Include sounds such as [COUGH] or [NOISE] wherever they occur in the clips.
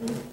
Mm-hmm.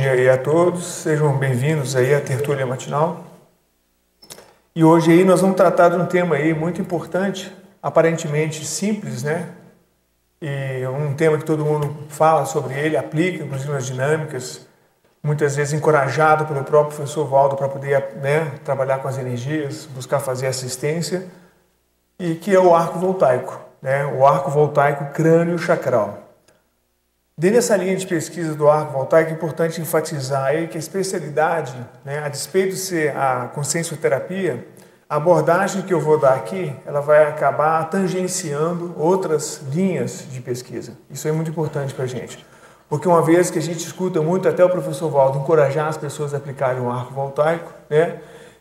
Dia aí a todos, sejam bem-vindos aí à tertúlia matinal. E hoje aí nós vamos tratar de um tema aí muito importante, aparentemente simples, né? E um tema que todo mundo fala sobre ele, aplica, inclusive nas dinâmicas, muitas vezes encorajado pelo próprio professor Valdo para poder né, trabalhar com as energias, buscar fazer assistência, e que é o arco voltaico, né? O arco voltaico crânio chacral. Dentro dessa linha de pesquisa do arco voltaico, é importante enfatizar que a especialidade, né, a despeito de ser a consciencioterapia, a abordagem que eu vou dar aqui, ela vai acabar tangenciando outras linhas de pesquisa. Isso é muito importante para a gente. Porque uma vez que a gente escuta muito até o professor Valdo encorajar as pessoas a aplicarem o arco voltaico, né?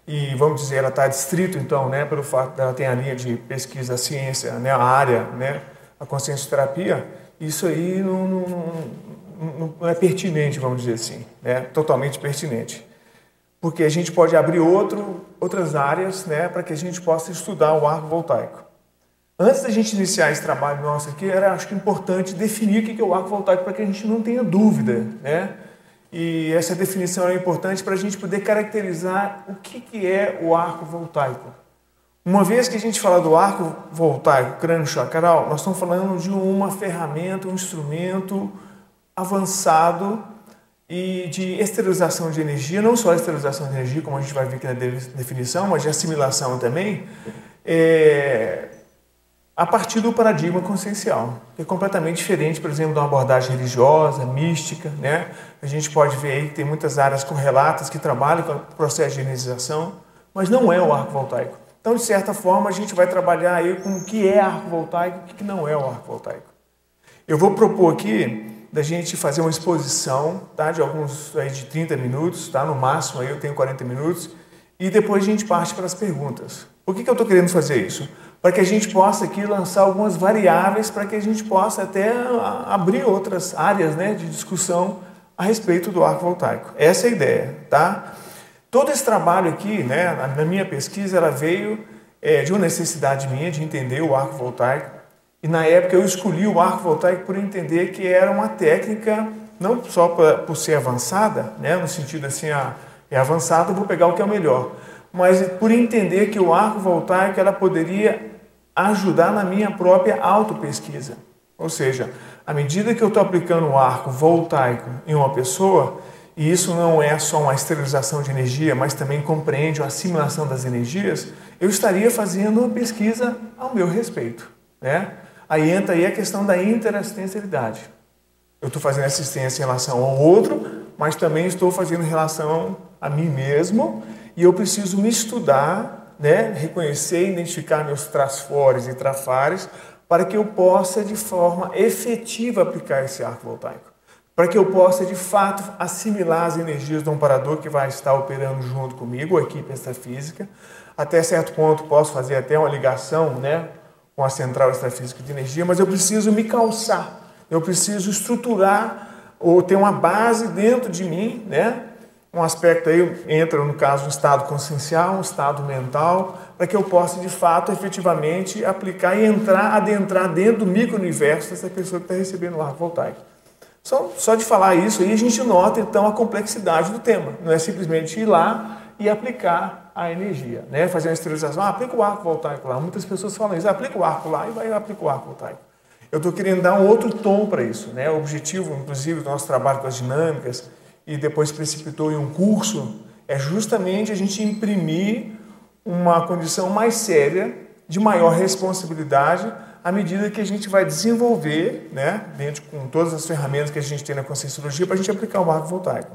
E vamos dizer, ela está distrito então, né, pelo fato dela ter a linha de pesquisa, a ciência, né, a área, né, a consciencioterapia, isso aí não, não, não, é pertinente, vamos dizer assim, né? totalmente pertinente. Porque a gente pode abrir outro, outras áreas né, para que a gente possa estudar o arco voltaico. Antes da gente iniciar esse trabalho nosso aqui, era acho que importante definir o que é o arco voltaico para que a gente não tenha dúvida. Né? E essa definição é importante para a gente poder caracterizar o que é o arco voltaico. Uma vez que a gente fala do arco voltaico crânio chacral, nós estamos falando de uma ferramenta, um instrumento avançado e de esterilização de energia, não só esterilização de energia, como a gente vai ver aqui na definição, mas de assimilação também, é, a partir do paradigma consciencial, que é completamente diferente, por exemplo, de uma abordagem religiosa, mística. Né? A gente pode ver aí que tem muitas áreas correlatas que trabalham com o processo de energização, mas não é o arco voltaico. Então, de certa forma, a gente vai trabalhar aí com o que é arco voltaico e o que não é o arco voltaico. Eu vou propor aqui da gente fazer uma exposição, tá? De alguns aí de 30 minutos, tá? No máximo aí eu tenho 40 minutos e depois a gente parte para as perguntas. Por que, que eu estou querendo fazer isso? Para que a gente possa aqui lançar algumas variáveis para que a gente possa até abrir outras áreas, né, de discussão a respeito do arco voltaico. Essa é a ideia, tá? Todo esse trabalho aqui, né, na minha pesquisa, ela veio é, de uma necessidade minha de entender o arco voltaico. E na época eu escolhi o arco voltaico por entender que era uma técnica, não só por, por ser avançada, né, no sentido assim, ah, é avançada, vou pegar o que é o melhor, mas por entender que o arco voltaico ela poderia ajudar na minha própria autopesquisa. Ou seja, à medida que eu estou aplicando o arco voltaico em uma pessoa, e isso não é só uma esterilização de energia, mas também compreende a assimilação das energias, eu estaria fazendo uma pesquisa ao meu respeito. Né? Aí entra aí a questão da interassistencialidade. Eu estou fazendo assistência em relação ao outro, mas também estou fazendo em relação a mim mesmo, e eu preciso me estudar, né? reconhecer e identificar meus trasfores e trafares, para que eu possa, de forma efetiva, aplicar esse arco voltaico para que eu possa de fato assimilar as energias do amparador que vai estar operando junto comigo, a equipe extrafísica. Até certo ponto posso fazer até uma ligação né, com a central extrafísica de energia, mas eu preciso me calçar, eu preciso estruturar ou ter uma base dentro de mim, né? Um aspecto aí entra no caso um estado consciencial, um estado mental, para que eu possa de fato efetivamente aplicar e entrar, adentrar dentro do micro-universo dessa pessoa que está recebendo o ar voltaico. Só, só de falar isso aí a gente nota então a complexidade do tema. Não é simplesmente ir lá e aplicar a energia, né? Fazer uma esterilização, ah, aplica o arco voltaico lá. Muitas pessoas falam isso, ah, aplica o arco lá e vai aplicar o arco voltaico. Eu estou querendo dar um outro tom para isso, né? O objetivo, inclusive, do nosso trabalho com as dinâmicas e depois precipitou em um curso é justamente a gente imprimir uma condição mais séria, de maior responsabilidade à medida que a gente vai desenvolver, né, dentro com todas as ferramentas que a gente tem na conscienciologia, para a gente aplicar o marco voltaico.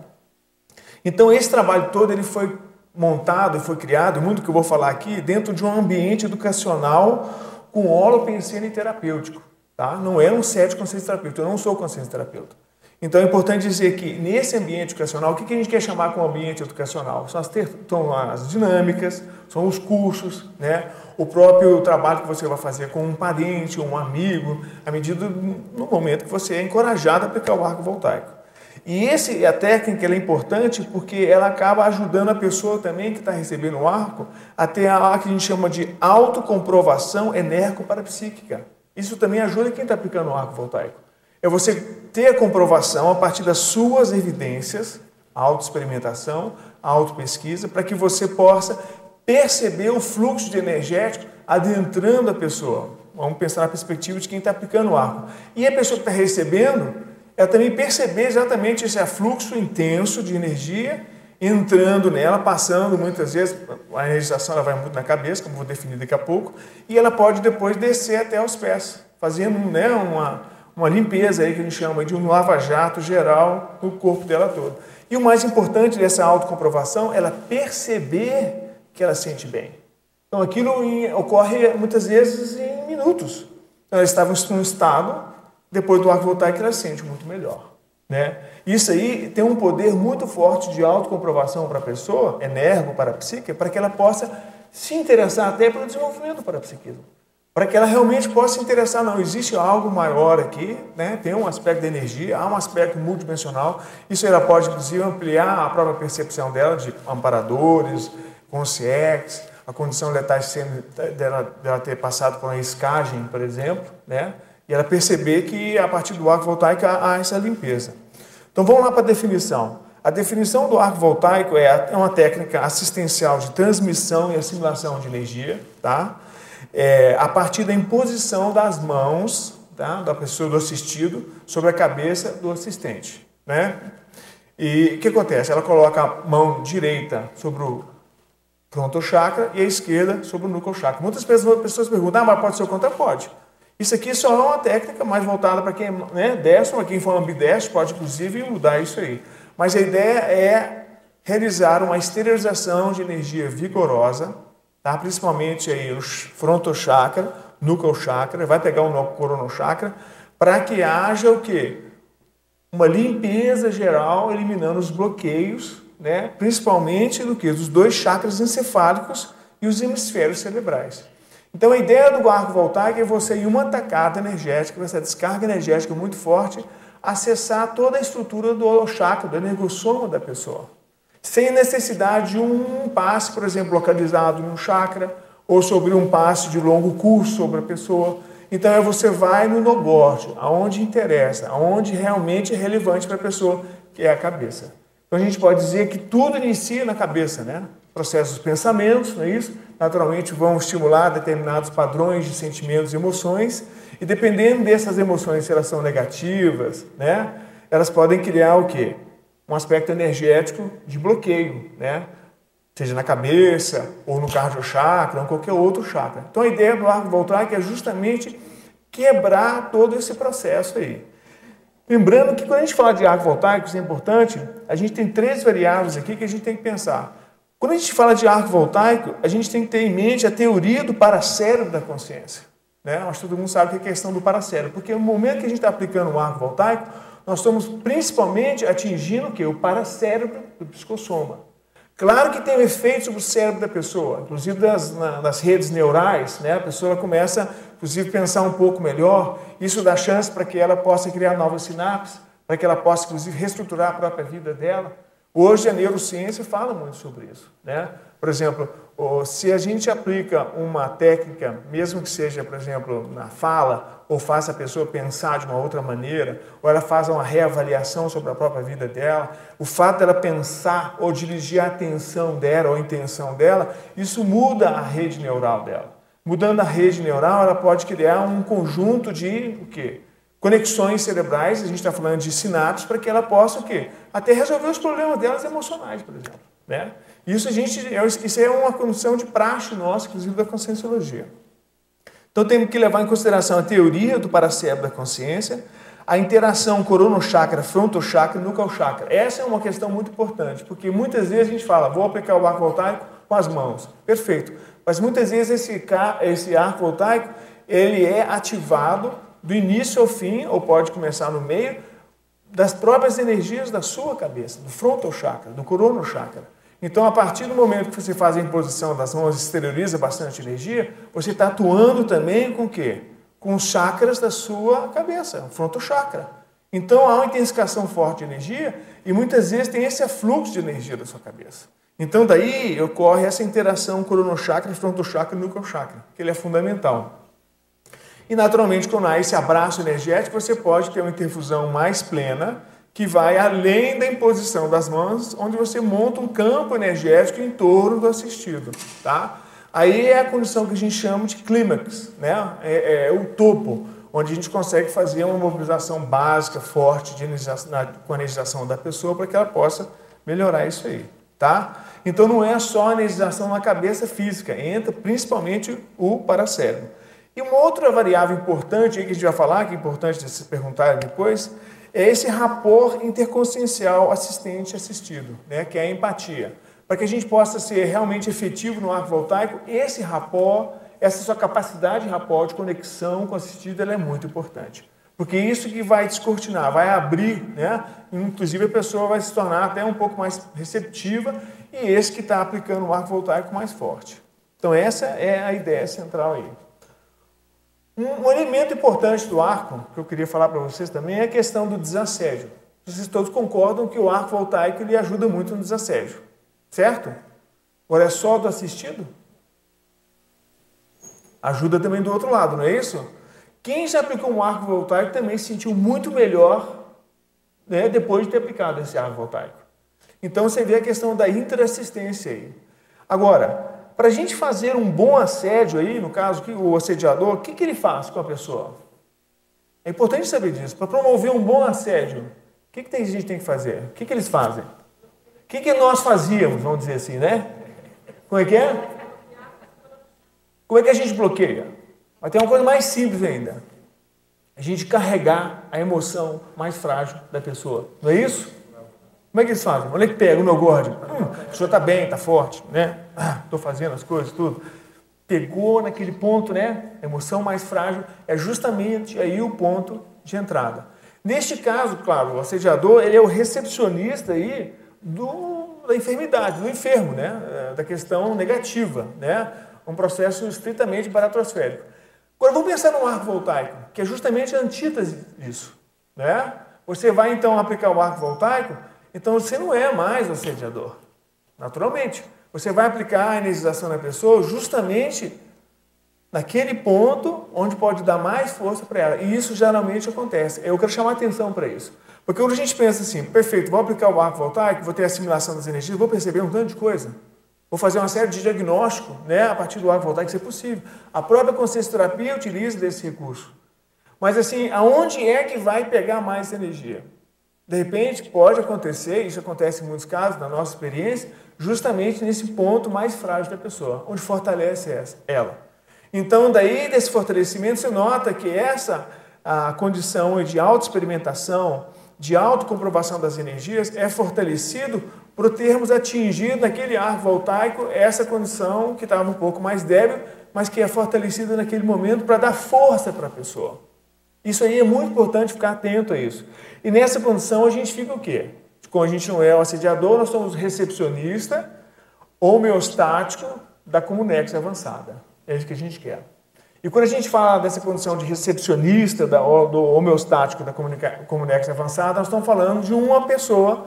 Então, esse trabalho todo ele foi montado foi criado, muito que eu vou falar aqui, dentro de um ambiente educacional com holopensene terapêutico. Tá? Não é um set consciência terapêutico, eu não sou consciência terapeuta. Então é importante dizer que nesse ambiente educacional, o que a gente quer chamar como ambiente educacional? São as, ter, são as dinâmicas, são os cursos, né? O próprio trabalho que você vai fazer com um parente, um amigo, à medida no momento que você é encorajado a aplicar o arco voltaico. E esse, a técnica é importante porque ela acaba ajudando a pessoa também que está recebendo o arco a ter a que a gente chama de autocomprovação enerco-parapsíquica. Isso também ajuda quem está aplicando o arco voltaico. É você ter a comprovação a partir das suas evidências a autoexperimentação, a autopesquisa, para que você possa perceber o fluxo de energético adentrando a pessoa. Vamos pensar na perspectiva de quem está aplicando o arco. E a pessoa que está recebendo, ela também perceber exatamente esse fluxo intenso de energia entrando nela, passando muitas vezes, a energização ela vai muito na cabeça, como vou definir daqui a pouco, e ela pode depois descer até os pés, fazendo né, uma, uma limpeza aí que a gente chama de um lava-jato geral no corpo dela todo. E o mais importante dessa autocomprovação ela perceber que ela sente bem. Então aquilo ocorre muitas vezes em minutos. Então, ela estava em um estado, depois do arco voltar, que ela sente muito melhor. Né? Isso aí tem um poder muito forte de autocomprovação para a pessoa, energo para a psique, para que ela possa se interessar até pelo desenvolvimento para a psiquismo. Para que ela realmente possa se interessar, não, existe algo maior aqui, né? tem um aspecto de energia, há um aspecto multidimensional, isso ela pode inclusive ampliar a própria percepção dela de amparadores, consciência, a condição letal dela, dela ter passado por uma escagem, por exemplo, né? e ela perceber que a partir do arco voltaico há essa limpeza. Então vamos lá para a definição. A definição do arco voltaico é, é uma técnica assistencial de transmissão e assimilação de energia, tá? É, a partir da imposição das mãos tá? da pessoa do assistido sobre a cabeça do assistente, né? E o que acontece? Ela coloca a mão direita sobre o frontal chakra e a esquerda sobre o núcleo chakra. Muitas pessoas perguntam, ah, mas pode ser o contra? Pode. Isso aqui só é uma técnica mais voltada para quem é né, destro, para quem for ambidestro, pode inclusive mudar isso aí. Mas a ideia é realizar uma esterilização de energia vigorosa, tá? principalmente aí o frontochakra, núcleo chakra, vai pegar o coronochakra, para que haja o quê? Uma limpeza geral, eliminando os bloqueios, né? principalmente do que? Dos dois chakras encefálicos e os hemisférios cerebrais. Então a ideia do arco voltaico é você, em uma tacada energética, essa descarga energética muito forte, acessar toda a estrutura do chakra, do energossoma da pessoa. Sem necessidade de um passe, por exemplo, localizado em um chakra, ou sobre um passe de longo curso sobre a pessoa. Então é você vai no nogorte, aonde interessa, aonde realmente é relevante para a pessoa, que é a cabeça. Então a gente pode dizer que tudo inicia na cabeça, né? Processos pensamentos, não é isso? naturalmente vão estimular determinados padrões de sentimentos e emoções, e dependendo dessas emoções, se elas são negativas, né, elas podem criar o quê? Um aspecto energético de bloqueio, né? seja na cabeça, ou no cardiochakra, ou qualquer outro chakra. Então a ideia do arco voltaico é justamente quebrar todo esse processo aí. Lembrando que quando a gente fala de arco voltaico, isso é importante, a gente tem três variáveis aqui que a gente tem que pensar. Quando a gente fala de arco voltaico, a gente tem que ter em mente a teoria do paracérebro da consciência. Né? Que todo mundo sabe que é questão do paracérebro, porque no momento que a gente está aplicando o arco voltaico, nós estamos principalmente atingindo o que? O paracérebro do psicossoma. Claro que tem um efeito sobre o cérebro da pessoa, inclusive nas redes neurais, né? a pessoa começa, inclusive, pensar um pouco melhor, isso dá chance para que ela possa criar novas sinapses, para que ela possa, inclusive, reestruturar a própria vida dela. Hoje a neurociência fala muito sobre isso. Né? Por exemplo, se a gente aplica uma técnica, mesmo que seja, por exemplo, na fala, ou faça a pessoa pensar de uma outra maneira, ou ela faz uma reavaliação sobre a própria vida dela, o fato dela pensar ou dirigir a atenção dela ou a intenção dela, isso muda a rede neural dela. Mudando a rede neural, ela pode criar um conjunto de o quê? conexões cerebrais, a gente está falando de sinapses, para que ela possa o quê? Até resolver os problemas delas emocionais, por exemplo. Né? Isso, a gente, é, isso é uma condição de praxe nossa, inclusive da conscienciologia. Então temos que levar em consideração a teoria do paracérebro da consciência, a interação coronochakra, frontochakra e nucleochakra. Essa é uma questão muito importante, porque muitas vezes a gente fala, vou aplicar o arco voltaico com as mãos. Perfeito. Mas muitas vezes esse, esse arco voltaico, ele é ativado do início ao fim, ou pode começar no meio, das próprias energias da sua cabeça, do frontal chakra, do corona chakra. Então, a partir do momento que você faz a imposição das mãos exterioriza bastante energia, você está atuando também com o quê? Com os chakras da sua cabeça, o frontal chakra. Então, há uma intensificação forte de energia e muitas vezes tem esse afluxo de energia da sua cabeça. Então, daí ocorre essa interação coronochakra, frontal chakra e núcleo chakra, que ele é fundamental. E naturalmente, quando há esse abraço energético, você pode ter uma interfusão mais plena, que vai além da imposição das mãos, onde você monta um campo energético em torno do assistido, tá? Aí é a condição que a gente chama de clímax, né? É, é, o topo, onde a gente consegue fazer uma mobilização básica, forte de energização, na, com a energização da pessoa para que ela possa melhorar isso aí, tá? Então não é só a energização na cabeça física, entra principalmente o paracérebro. E uma outra variável importante que a gente vai falar, que é importante de se perguntar depois, é esse rapport interconsciencial assistente-assistido, né, que é a empatia. Para que a gente possa ser realmente efetivo no arco voltaico, esse rapport, essa sua capacidade de rapport, de conexão com o assistido, ela é muito importante. Porque isso que vai descortinar, vai abrir, né? inclusive a pessoa vai se tornar até um pouco mais receptiva e esse que está aplicando o arco voltaico mais forte. Então essa é a ideia central aí. Um, elemento importante do arco, que eu queria falar para vocês também, é a questão do desassédio. Vocês todos concordam que o arco voltaico ele ajuda muito no desassédio, certo? Agora é só do assistido? Ajuda também do outro lado, não é isso? Quem já aplicou um arco voltaico também se sentiu muito melhor né, depois de ter aplicado esse arco voltaico. Então você vê a questão da interassistência aí. Agora, para a gente fazer um bom assédio aí, no caso, o assediador, o que, que ele faz com a pessoa? É importante saber disso. Para promover um bom assédio, o que, que a gente tem que fazer? O que, que eles fazem? O que, que nós fazíamos, vamos dizer assim, né? Como é que é? Como é que a gente bloqueia? Mas tem uma coisa mais simples ainda. A gente carregar a emoção mais frágil da pessoa. Não é isso? Como é que eles fazem? É que pega o meu gordo? Hum, o senhor está bem, está forte, né? Estou ah, fazendo as coisas, tudo. Pegou naquele ponto, né? A emoção mais frágil é justamente aí o ponto de entrada. Neste caso, claro, o assediador ele é o recepcionista aí do, da enfermidade, do enfermo, né? É, da questão negativa, né? Um processo estritamente baratrosférico. Agora vamos pensar no arco voltaico, que é justamente a antítese disso, né? Você vai então aplicar o arco voltaico então você não é mais assediador. Naturalmente. Você vai aplicar a energização na pessoa justamente naquele ponto onde pode dar mais força para ela. E isso geralmente acontece. Eu quero chamar atenção para isso. Porque quando a gente pensa assim, perfeito, vou aplicar o arco voltaico, vou ter assimilação das energias, vou perceber um tanto de coisa. Vou fazer uma série de diagnóstico né, a partir do arco voltaico, se é possível. A própria consciência terapia utiliza desse recurso. Mas assim, aonde é que vai pegar mais energia? De repente, pode acontecer, isso acontece em muitos casos, na nossa experiência, justamente nesse ponto mais frágil da pessoa, onde fortalece ela. Então, daí desse fortalecimento, você nota que essa a condição de autoexperimentação, de autocomprovação das energias, é fortalecido por termos atingido naquele arco voltaico essa condição que estava um pouco mais débil, mas que é fortalecida naquele momento para dar força para a pessoa. Isso aí é muito importante ficar atento a isso. E nessa condição a gente fica o quê? Como a gente não é o assediador, nós somos recepcionista homeostático da Comunex avançada. É isso que a gente quer. E quando a gente fala dessa condição de recepcionista da, do homeostático da Comunex avançada, nós estamos falando de uma pessoa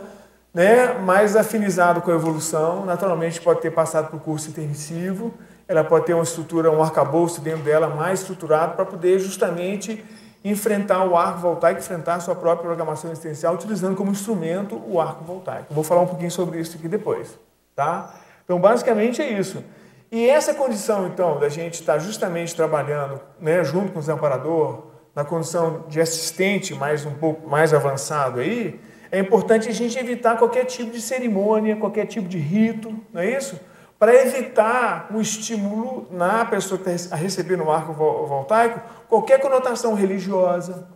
né, mais afinizada com a evolução, naturalmente pode ter passado por curso intermissivo, ela pode ter uma estrutura, um arcabouço dentro dela mais estruturado para poder justamente enfrentar o arco voltaico, enfrentar a sua própria programação existencial, utilizando como instrumento o arco voltaico. Vou falar um pouquinho sobre isso aqui depois. Tá? Então, basicamente é isso. E essa condição, então, da gente estar justamente trabalhando né, junto com o amparador, na condição de assistente mais um pouco mais avançado aí, é importante a gente evitar qualquer tipo de cerimônia, qualquer tipo de rito, não é isso? para evitar um estímulo na pessoa que está recebendo o arco voltaico, qualquer conotação religiosa,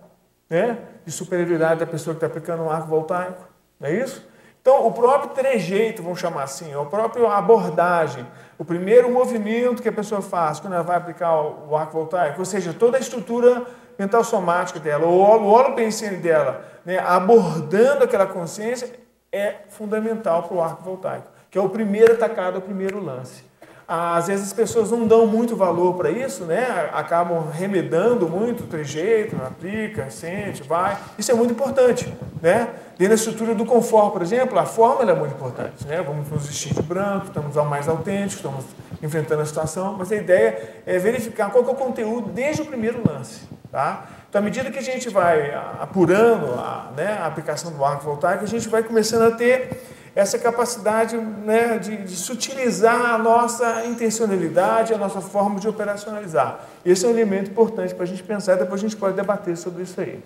né? de superioridade da pessoa que está aplicando o arco voltaico, não é isso? Então, o próprio trejeito, vamos chamar assim, a própria abordagem, o primeiro movimento que a pessoa faz quando ela vai aplicar o arco voltaico, ou seja, toda a estrutura mental somática dela, o olo pensene dela, né, abordando aquela consciência, é fundamental para o arco voltaico que é o primeiro atacado, o primeiro lance. Às vezes as pessoas não dão muito valor para isso, né? acabam remedando muito trejeito, aplica, sente, vai. Isso é muito importante. Né? Dentro da estrutura do conforto, por exemplo, a forma é muito importante. Né? Vamos nos vestir de branco, estamos ao mais autêntico, estamos enfrentando a situação, mas a ideia é verificar qual é o conteúdo desde o primeiro lance. Tá? Então, à medida que a gente vai apurando a, né, a aplicação do arco voltaico, a gente vai começando a ter essa capacidade né, de, de sutilizar a nossa intencionalidade, a nossa forma de operacionalizar. Esse é um elemento importante para a gente pensar, depois a gente pode debater sobre isso aí.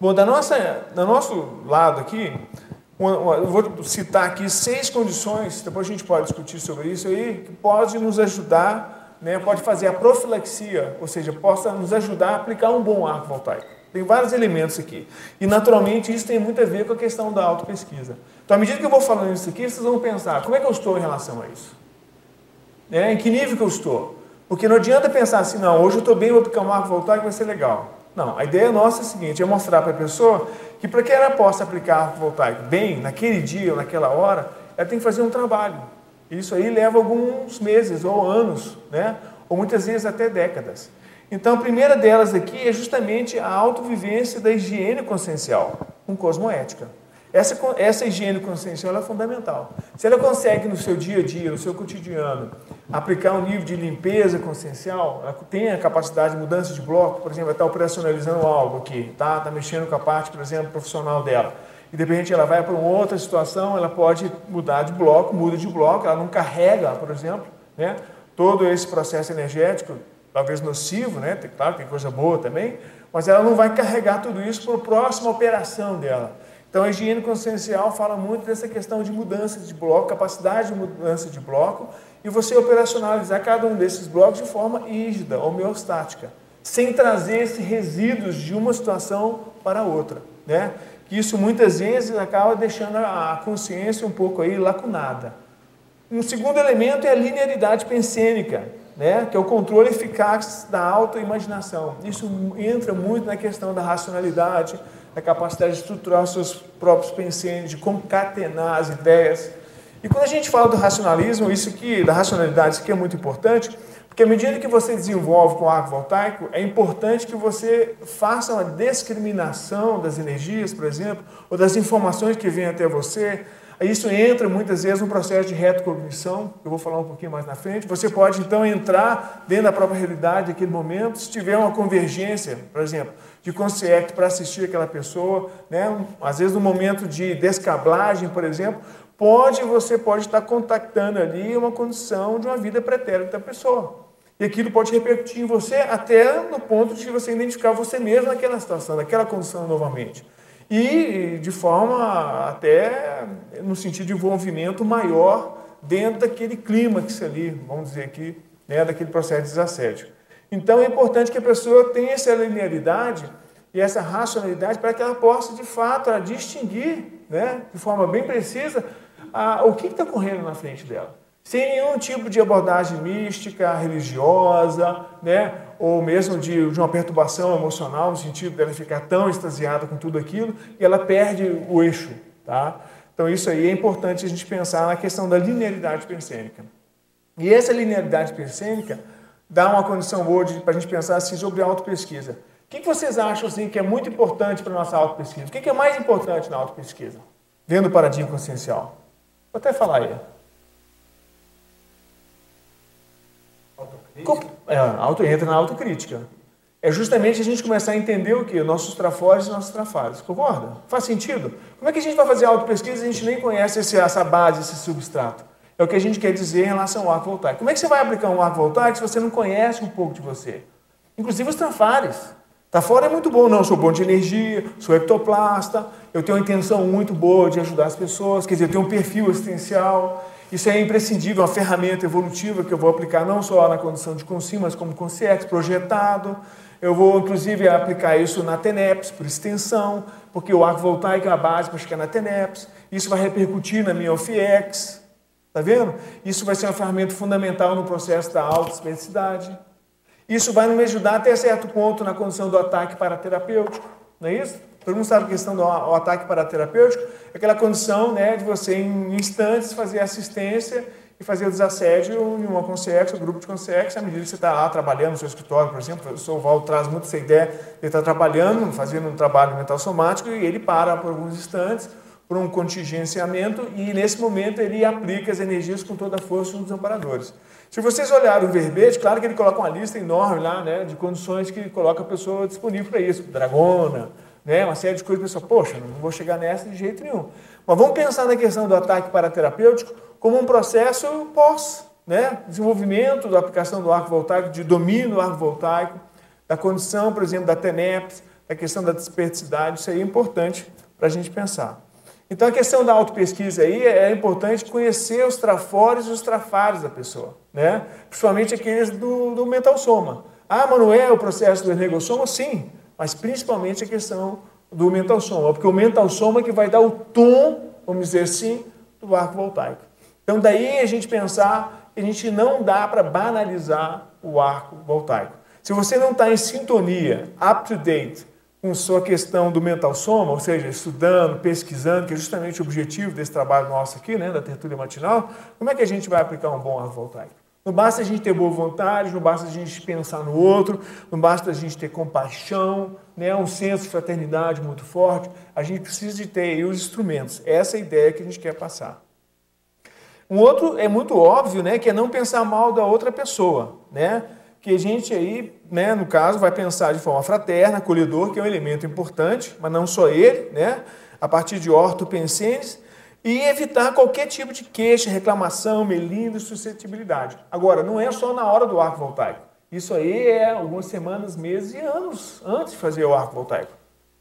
Bom, da nossa, do nosso lado aqui, eu vou citar aqui seis condições, depois a gente pode discutir sobre isso aí, que pode nos ajudar, né, pode fazer a profilaxia, ou seja, possa nos ajudar a aplicar um bom arco voltaico. Tem vários elementos aqui. E, naturalmente, isso tem muito a ver com a questão da autopesquisa. Então, à medida que eu vou falando isso aqui, vocês vão pensar, como é que eu estou em relação a isso? É, em que nível que eu estou? Porque não adianta pensar assim, não, hoje eu estou bem, vou aplicar um arco voltaico, vai ser legal. Não, a ideia nossa é a seguinte, é mostrar para a pessoa que para que ela possa aplicar arco voltaico bem, naquele dia ou naquela hora, ela tem que fazer um trabalho. Isso aí leva alguns meses ou anos, né? ou muitas vezes até décadas. Então, a primeira delas aqui é justamente a autovivência da higiene consciencial, com cosmoética. Essa, essa higiene consciencial é fundamental. Se ela consegue no seu dia a dia, no seu cotidiano, aplicar um nível de limpeza consciencial, ela tem a capacidade de mudança de bloco, por exemplo, ela está operacionalizando algo aqui, está tá mexendo com a parte, por exemplo, profissional dela. E de repente ela vai para uma outra situação, ela pode mudar de bloco, muda de bloco, ela não carrega, por exemplo, né, todo esse processo energético talvez nocivo, né? Claro, tem coisa boa também, mas ela não vai carregar tudo isso para a próxima operação dela. Então, a higiene consciencial fala muito dessa questão de mudança de bloco, capacidade de mudança de bloco, e você operacionalizar cada um desses blocos de forma rígida, homeostática, sem trazer esses resíduos de uma situação para outra. Né? Isso muitas vezes acaba deixando a consciência um pouco aí lacunada. Um segundo elemento é a linearidade pensênica né, que é o controle eficaz da autoimaginação. Isso entra muito na questão da racionalidade, da capacidade de estruturar seus próprios pensamentos, de concatenar as ideias. E quando a gente fala do racionalismo, isso aqui, da racionalidade, isso aqui é muito importante, porque à medida que você desenvolve com o arco voltaico, é importante que você faça uma discriminação das energias, por exemplo, ou das informações que vêm até você, isso entra muitas vezes no processo de retrocognição, eu vou falar um pouquinho mais na frente. Você pode então entrar dentro da própria realidade daquele momento, se tiver uma convergência, por exemplo, de consciente para assistir aquela pessoa, né? às vezes no momento de descablagem, por exemplo, pode você pode estar contactando ali uma condição de uma vida pretérita da pessoa. E aquilo pode repercutir em você até no ponto de você identificar você mesmo naquela situação, naquela condição novamente e de forma até no sentido de envolvimento maior dentro daquele clímax ali, vamos dizer aqui, né, daquele processo de desassédio. Então é importante que a pessoa tenha essa linearidade e essa racionalidade para que ela possa, de fato, distinguir né, de forma bem precisa a, o que está correndo na frente dela sem nenhum tipo de abordagem mística, religiosa, né? ou mesmo de, de uma perturbação emocional, no sentido dela ficar tão extasiada com tudo aquilo, e ela perde o eixo. Tá? Então, isso aí é importante a gente pensar na questão da linearidade persênica. E essa linearidade persênica dá uma condição boa para a gente pensar assim, sobre autopesquisa. O que, que vocês acham assim, que é muito importante para a nossa autopesquisa? O que, que é mais importante na autopesquisa? Vendo o paradigma consciencial. Vou até falar aí. É, auto, entra na autocrítica. É justamente a gente começar a entender o que? Nossos trafores e nossos trafares. Concorda? Faz sentido? Como é que a gente vai fazer autopesquisa se a gente nem conhece esse, essa base, esse substrato? É o que a gente quer dizer em relação ao arco voltaico. Como é que você vai aplicar um arco voltaico se você não conhece um pouco de você? Inclusive os trafares. Tá fora é muito bom, não. Sou bom de energia, sou ectoplasta, eu tenho uma intenção muito boa de ajudar as pessoas, quer dizer, eu tenho um perfil existencial, isso é imprescindível, uma ferramenta evolutiva que eu vou aplicar não só na condição de consumo, mas como consciência, projetado. Eu vou, inclusive, aplicar isso na TENEPS, por extensão, porque o arco voltaico é a base para chegar na TENEPS. Isso vai repercutir na minha OFIEX. Está vendo? Isso vai ser uma ferramenta fundamental no processo da autoespecificidade. Isso vai me ajudar até certo ponto na condição do ataque paraterapêutico. Não é isso? Todo mundo sabe a questão do ataque paraterapêutico, é aquela condição né, de você, em instantes, fazer assistência e fazer o desassédio em uma consciência, um grupo de consciência, à medida que você está lá trabalhando no seu escritório, por exemplo. O professor Val traz muito essa ideia, ele está trabalhando, fazendo um trabalho mental somático e ele para por alguns instantes por um contingenciamento e nesse momento ele aplica as energias com toda a força nos amparadores. Se vocês olharem o verbete, claro que ele coloca uma lista enorme lá, né, de condições que coloca a pessoa disponível para isso. Dragona, né, uma série de coisas. A pessoa, poxa, não vou chegar nessa de jeito nenhum. Mas vamos pensar na questão do ataque paraterapêutico como um processo pós, né, desenvolvimento da aplicação do arco voltaico, de domínio do arco voltaico, da condição, por exemplo, da TENEPS, da questão da dispersidade. Isso aí é importante para a gente pensar. Então a questão da autopesquisa aí é importante conhecer os trafores e os trafares da pessoa, né? principalmente aqueles do, do mental soma. Ah, mas não é o processo do energossoma? Sim, mas principalmente a questão do mental soma, porque o mental soma é que vai dar o tom, vamos dizer assim, do arco voltaico. Então daí a gente pensar que a gente não dá para banalizar o arco voltaico. Se você não está em sintonia, up to date, com sua questão do mental soma, ou seja, estudando, pesquisando, que é justamente o objetivo desse trabalho nosso aqui, né, da tertúlia matinal, como é que a gente vai aplicar um bom arco voltaico? Não basta a gente ter boa vontade, não basta a gente pensar no outro, não basta a gente ter compaixão, né, um senso de fraternidade muito forte. A gente precisa de ter aí os instrumentos. Essa é a ideia que a gente quer passar. Um outro é muito óbvio, né, que é não pensar mal da outra pessoa, né? que a gente aí, né, no caso, vai pensar de forma fraterna, acolhedor, que é um elemento importante, mas não só ele, né, a partir de ortopensenes, e evitar qualquer tipo de queixa, reclamação, melindre, suscetibilidade. Agora, não é só na hora do arco voltaico. Isso aí é algumas semanas, meses e anos antes de fazer o arco voltaico,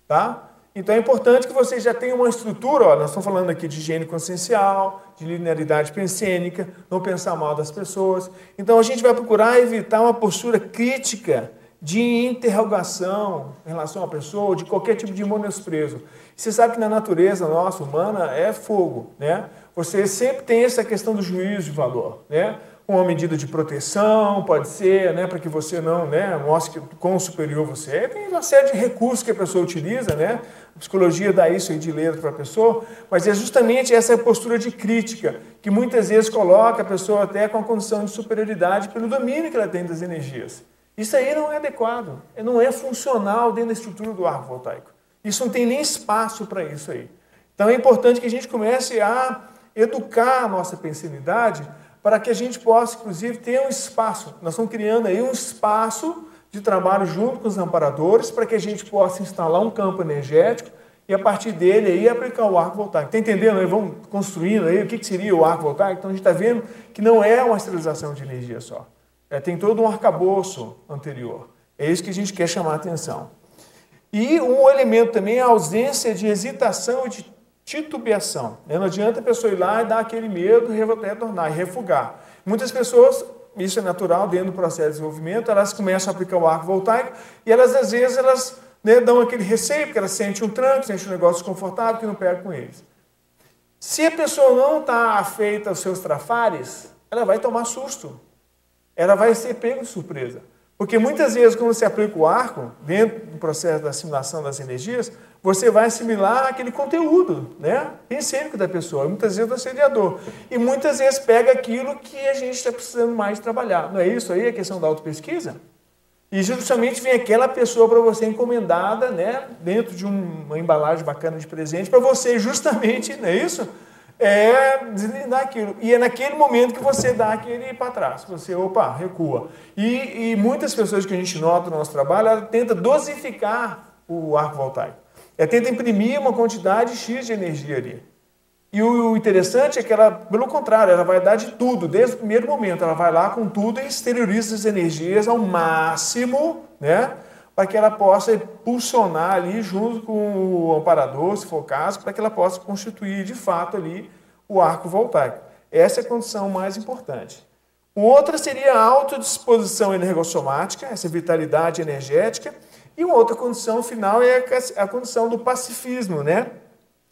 tá? Então é importante que vocês já tenham uma estrutura, ó, nós estamos falando aqui de higiene consciencial, de linearidade pensênica, não pensar mal das pessoas. Então a gente vai procurar evitar uma postura crítica de interrogação em relação à pessoa, de qualquer tipo de menosprezo. Você sabe que na natureza nossa, humana, é fogo, né? Você sempre tem essa questão do juízo de valor, né? uma medida de proteção, pode ser, né, para que você não né, mostre quão superior você é. Tem uma série de recursos que a pessoa utiliza, né? A psicologia dá isso aí de letra para a pessoa, mas é justamente essa postura de crítica que muitas vezes coloca a pessoa até com a condição de superioridade pelo domínio que ela tem das energias. Isso aí não é adequado, não é funcional dentro da estrutura do arco voltaico. Isso não tem nem espaço para isso aí. Então é importante que a gente comece a educar a nossa pensinidade para que a gente possa, inclusive, ter um espaço. Nós estamos criando aí um espaço de trabalho junto com os amparadores para que a gente possa instalar um campo energético e a partir dele aí aplicar o arco voltaico. Está entendendo? Aí vamos construindo aí o que, que seria o arco voltaico. Então a gente está vendo que não é uma esterilização de energia só. É, tem todo um arcabouço anterior. É isso que a gente quer chamar a atenção. E um elemento também é a ausência de hesitação e de titubeação. Né? Não adianta a pessoa ir lá e dar aquele medo, retornar e refugar. Muitas pessoas, isso é natural dentro do processo de desenvolvimento, elas começam a aplicar o arco voltaico e elas, às vezes, elas né, dão aquele receio, porque elas sentem um tranco, sentem um negócio desconfortável que não pega com eles. Se a pessoa não está afeita aos seus trafares, ela vai tomar susto. Ela vai ser pego de surpresa. Porque muitas vezes, quando você aplica o arco, dentro do processo da assimilação das energias, você vai assimilar aquele conteúdo, né? Pensênico da pessoa, muitas vezes do assediador. E muitas vezes pega aquilo que a gente está precisando mais trabalhar. Não é isso aí a questão da autopesquisa? E justamente vem aquela pessoa para você encomendada, né? Dentro de uma embalagem bacana de presente, para você justamente, não é isso? É deslindar aquilo. E é naquele momento que você dá aquele para trás. Você, opa, recua. E, e muitas pessoas que a gente nota no nosso trabalho, ela tenta dosificar o arco voltaico. É tenta imprimir uma quantidade X de energia ali. E o interessante é que ela, pelo contrário, ela vai dar de tudo, desde o primeiro momento. Ela vai lá com tudo e exterioriza as energias ao máximo, né? Para que ela possa impulsionar ali junto com o amparador, se for o caso, para que ela possa constituir de fato ali o arco voltaico. Essa é a condição mais importante. Outra seria a autodisposição energossomática, essa vitalidade energética, e uma outra condição final é a condição do pacifismo, né?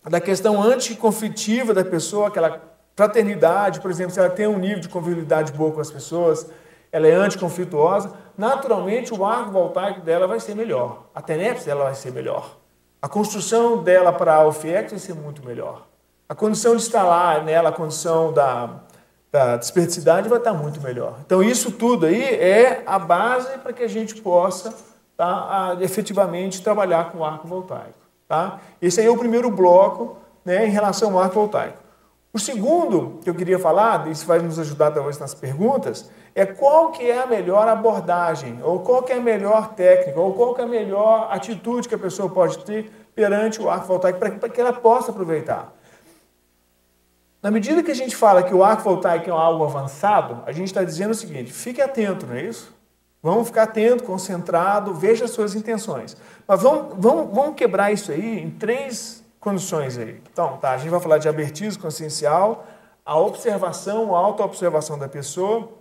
Da questão anticonflitiva da pessoa, aquela fraternidade, por exemplo, se ela tem um nível de convivialidade boa com as pessoas, ela é anticonflituosa, naturalmente o arco voltaico dela vai ser melhor. A TENEPS dela vai ser melhor. A construção dela para a OFIEX vai ser muito melhor. A condição de instalar nela a condição da, da desperdicidade vai estar muito melhor. Então, isso tudo aí é a base para que a gente possa tá, a, efetivamente trabalhar com arco voltaico. Tá? Esse aí é o primeiro bloco né, em relação ao arco voltaico. O segundo que eu queria falar, isso vai nos ajudar talvez nas perguntas, é qual que é a melhor abordagem, ou qual que é a melhor técnica, ou qual que é a melhor atitude que a pessoa pode ter perante o arco voltaico para que ela possa aproveitar. Na medida que a gente fala que o arco voltaico é algo avançado, a gente está dizendo o seguinte: fique atento, não é isso? Vamos ficar atento, concentrado, veja as suas intenções. Mas vamos, vamos, vamos quebrar isso aí em três condições aí. Então, tá, a gente vai falar de abertismo consciencial, a observação, a auto-observação da pessoa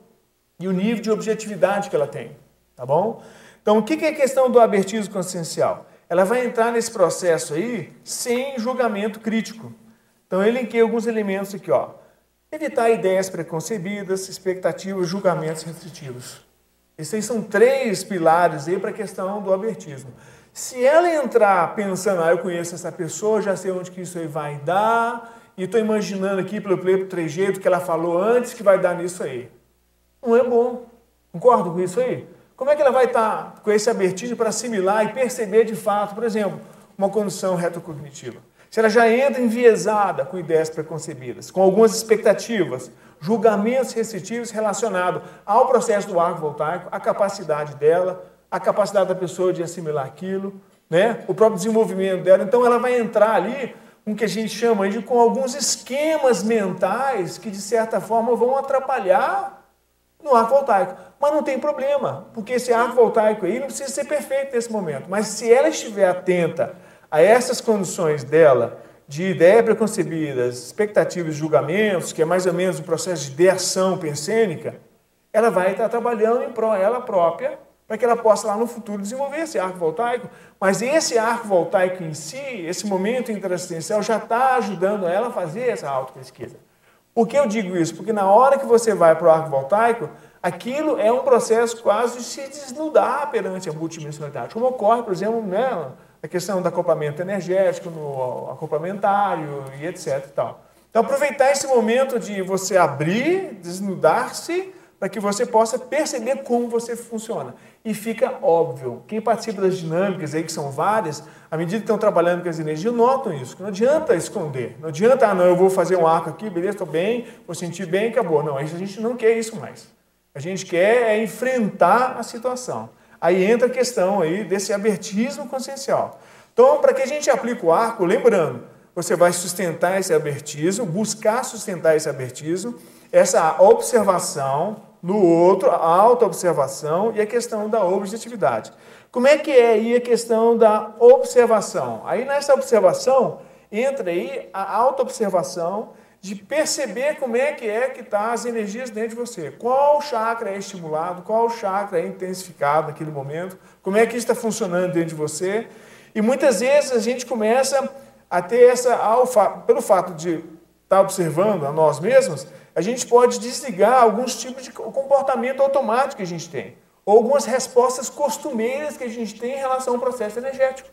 e o nível de objetividade que ela tem, tá bom? Então, o que é a questão do abertismo consciencial? Ela vai entrar nesse processo aí sem julgamento crítico. Então, eu elenquei alguns elementos aqui, ó. Evitar ideias preconcebidas, expectativas, julgamentos restritivos. Esses são três pilares aí para a questão do abertismo. Se ela entrar pensando, ah, eu conheço essa pessoa, já sei onde que isso aí vai dar, e estou imaginando aqui pelo, trejeito que ela falou antes que vai dar nisso aí. Não é bom. Concordo com isso aí? Como é que ela vai estar tá com esse abertismo para assimilar e perceber de fato, por exemplo, uma condição retrocognitiva? Se ela já entra enviesada com ideias preconcebidas, com algumas expectativas, julgamentos restritivos relacionados ao processo do arco voltaico, a capacidade dela, a capacidade da pessoa de assimilar aquilo, né? o próprio desenvolvimento dela. Então, ela vai entrar ali com o que a gente chama de com alguns esquemas mentais que, de certa forma, vão atrapalhar no arco voltaico. Mas não tem problema, porque esse arco voltaico aí não precisa ser perfeito nesse momento. Mas se ela estiver atenta a essas condições dela, de ideia preconcebidas, expectativas e julgamentos, que é mais ou menos o processo de ideação pensênica, ela vai estar trabalhando em prol ela própria para que ela possa lá no futuro desenvolver esse arco voltaico. Mas esse arco voltaico em si, esse momento interassistencial, já está ajudando ela a fazer essa autopesquisa. Por que eu digo isso? Porque na hora que você vai para o arco voltaico, aquilo é um processo quase de se desnudar perante a multidimensionalidade. Como ocorre, por exemplo, né, a questão do acoplamento energético, no acoplamentário e etc. Tal. Então, aproveitar esse momento de você abrir, desnudar-se, para que você possa perceber como você funciona. E fica óbvio, quem participa das dinâmicas aí, que são várias, à medida que estão trabalhando com as energias, notam isso. Não adianta esconder. Não adianta, ah, não, eu vou fazer um arco aqui, beleza, estou bem, vou sentir bem, acabou. Não, a gente não quer isso mais. A gente quer é enfrentar a situação. Aí entra a questão aí desse abertismo consciencial. Então, para que a gente aplique o arco, lembrando, você vai sustentar esse abertismo, buscar sustentar esse abertismo, essa observação, no outro, a autoobservação e a questão da objetividade. Como é que é aí a questão da observação? Aí nessa observação entra aí a autoobservação de perceber como é que é que está as energias dentro de você. Qual chakra é estimulado, qual chakra é intensificado naquele momento, como é que está funcionando dentro de você. E muitas vezes a gente começa a ter essa, pelo fato de estar tá observando a nós mesmos, a gente pode desligar alguns tipos de comportamento automático que a gente tem, ou algumas respostas costumeiras que a gente tem em relação ao processo energético.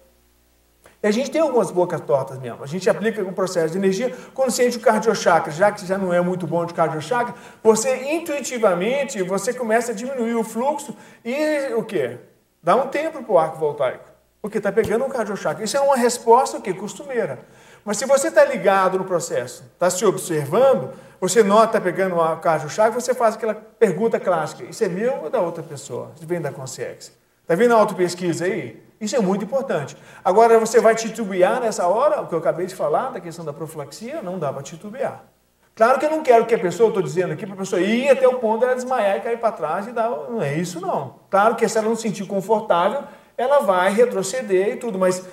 E a gente tem algumas bocas tortas mesmo. A gente aplica o processo de energia. Sente o cardiochakra, já que já não é muito bom de cardiochakra, você intuitivamente você começa a diminuir o fluxo e o quê? Dá um tempo para o arco voltaico. Porque está pegando um cardiochakra. Isso é uma resposta o quê? costumeira. Mas se você está ligado no processo, está se observando, você nota pegando uma caixa-chave, você faz aquela pergunta clássica: isso é meu ou da outra pessoa? Isso vem da consciência. Está vendo a autopesquisa aí? Isso é muito importante. Agora, você vai titubear nessa hora, o que eu acabei de falar, da questão da profilaxia? Não dá para titubear. Claro que eu não quero que a pessoa, estou dizendo aqui, para a pessoa ir até o ponto dela desmaiar e cair para trás e dar. Não é isso, não. Claro que se ela não se sentir confortável, ela vai retroceder e tudo, mas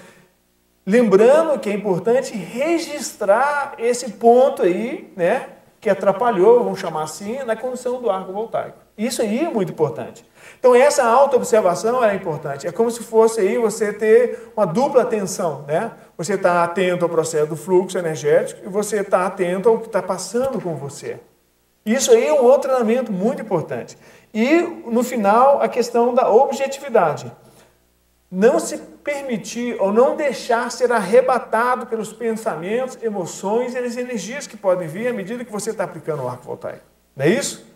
lembrando que é importante registrar esse ponto aí, né? Que atrapalhou, vamos chamar assim, na condição do arco voltaico. Isso aí é muito importante. Então essa auto-observação é importante. É como se fosse aí você ter uma dupla atenção, né? Você está atento ao processo do fluxo energético e você está atento ao que está passando com você. Isso aí é um outro treinamento muito importante. E, no final, a questão da objetividade não se permitir ou não deixar ser arrebatado pelos pensamentos, emoções e as energias que podem vir à medida que você está aplicando o arco voltaico. Não é isso?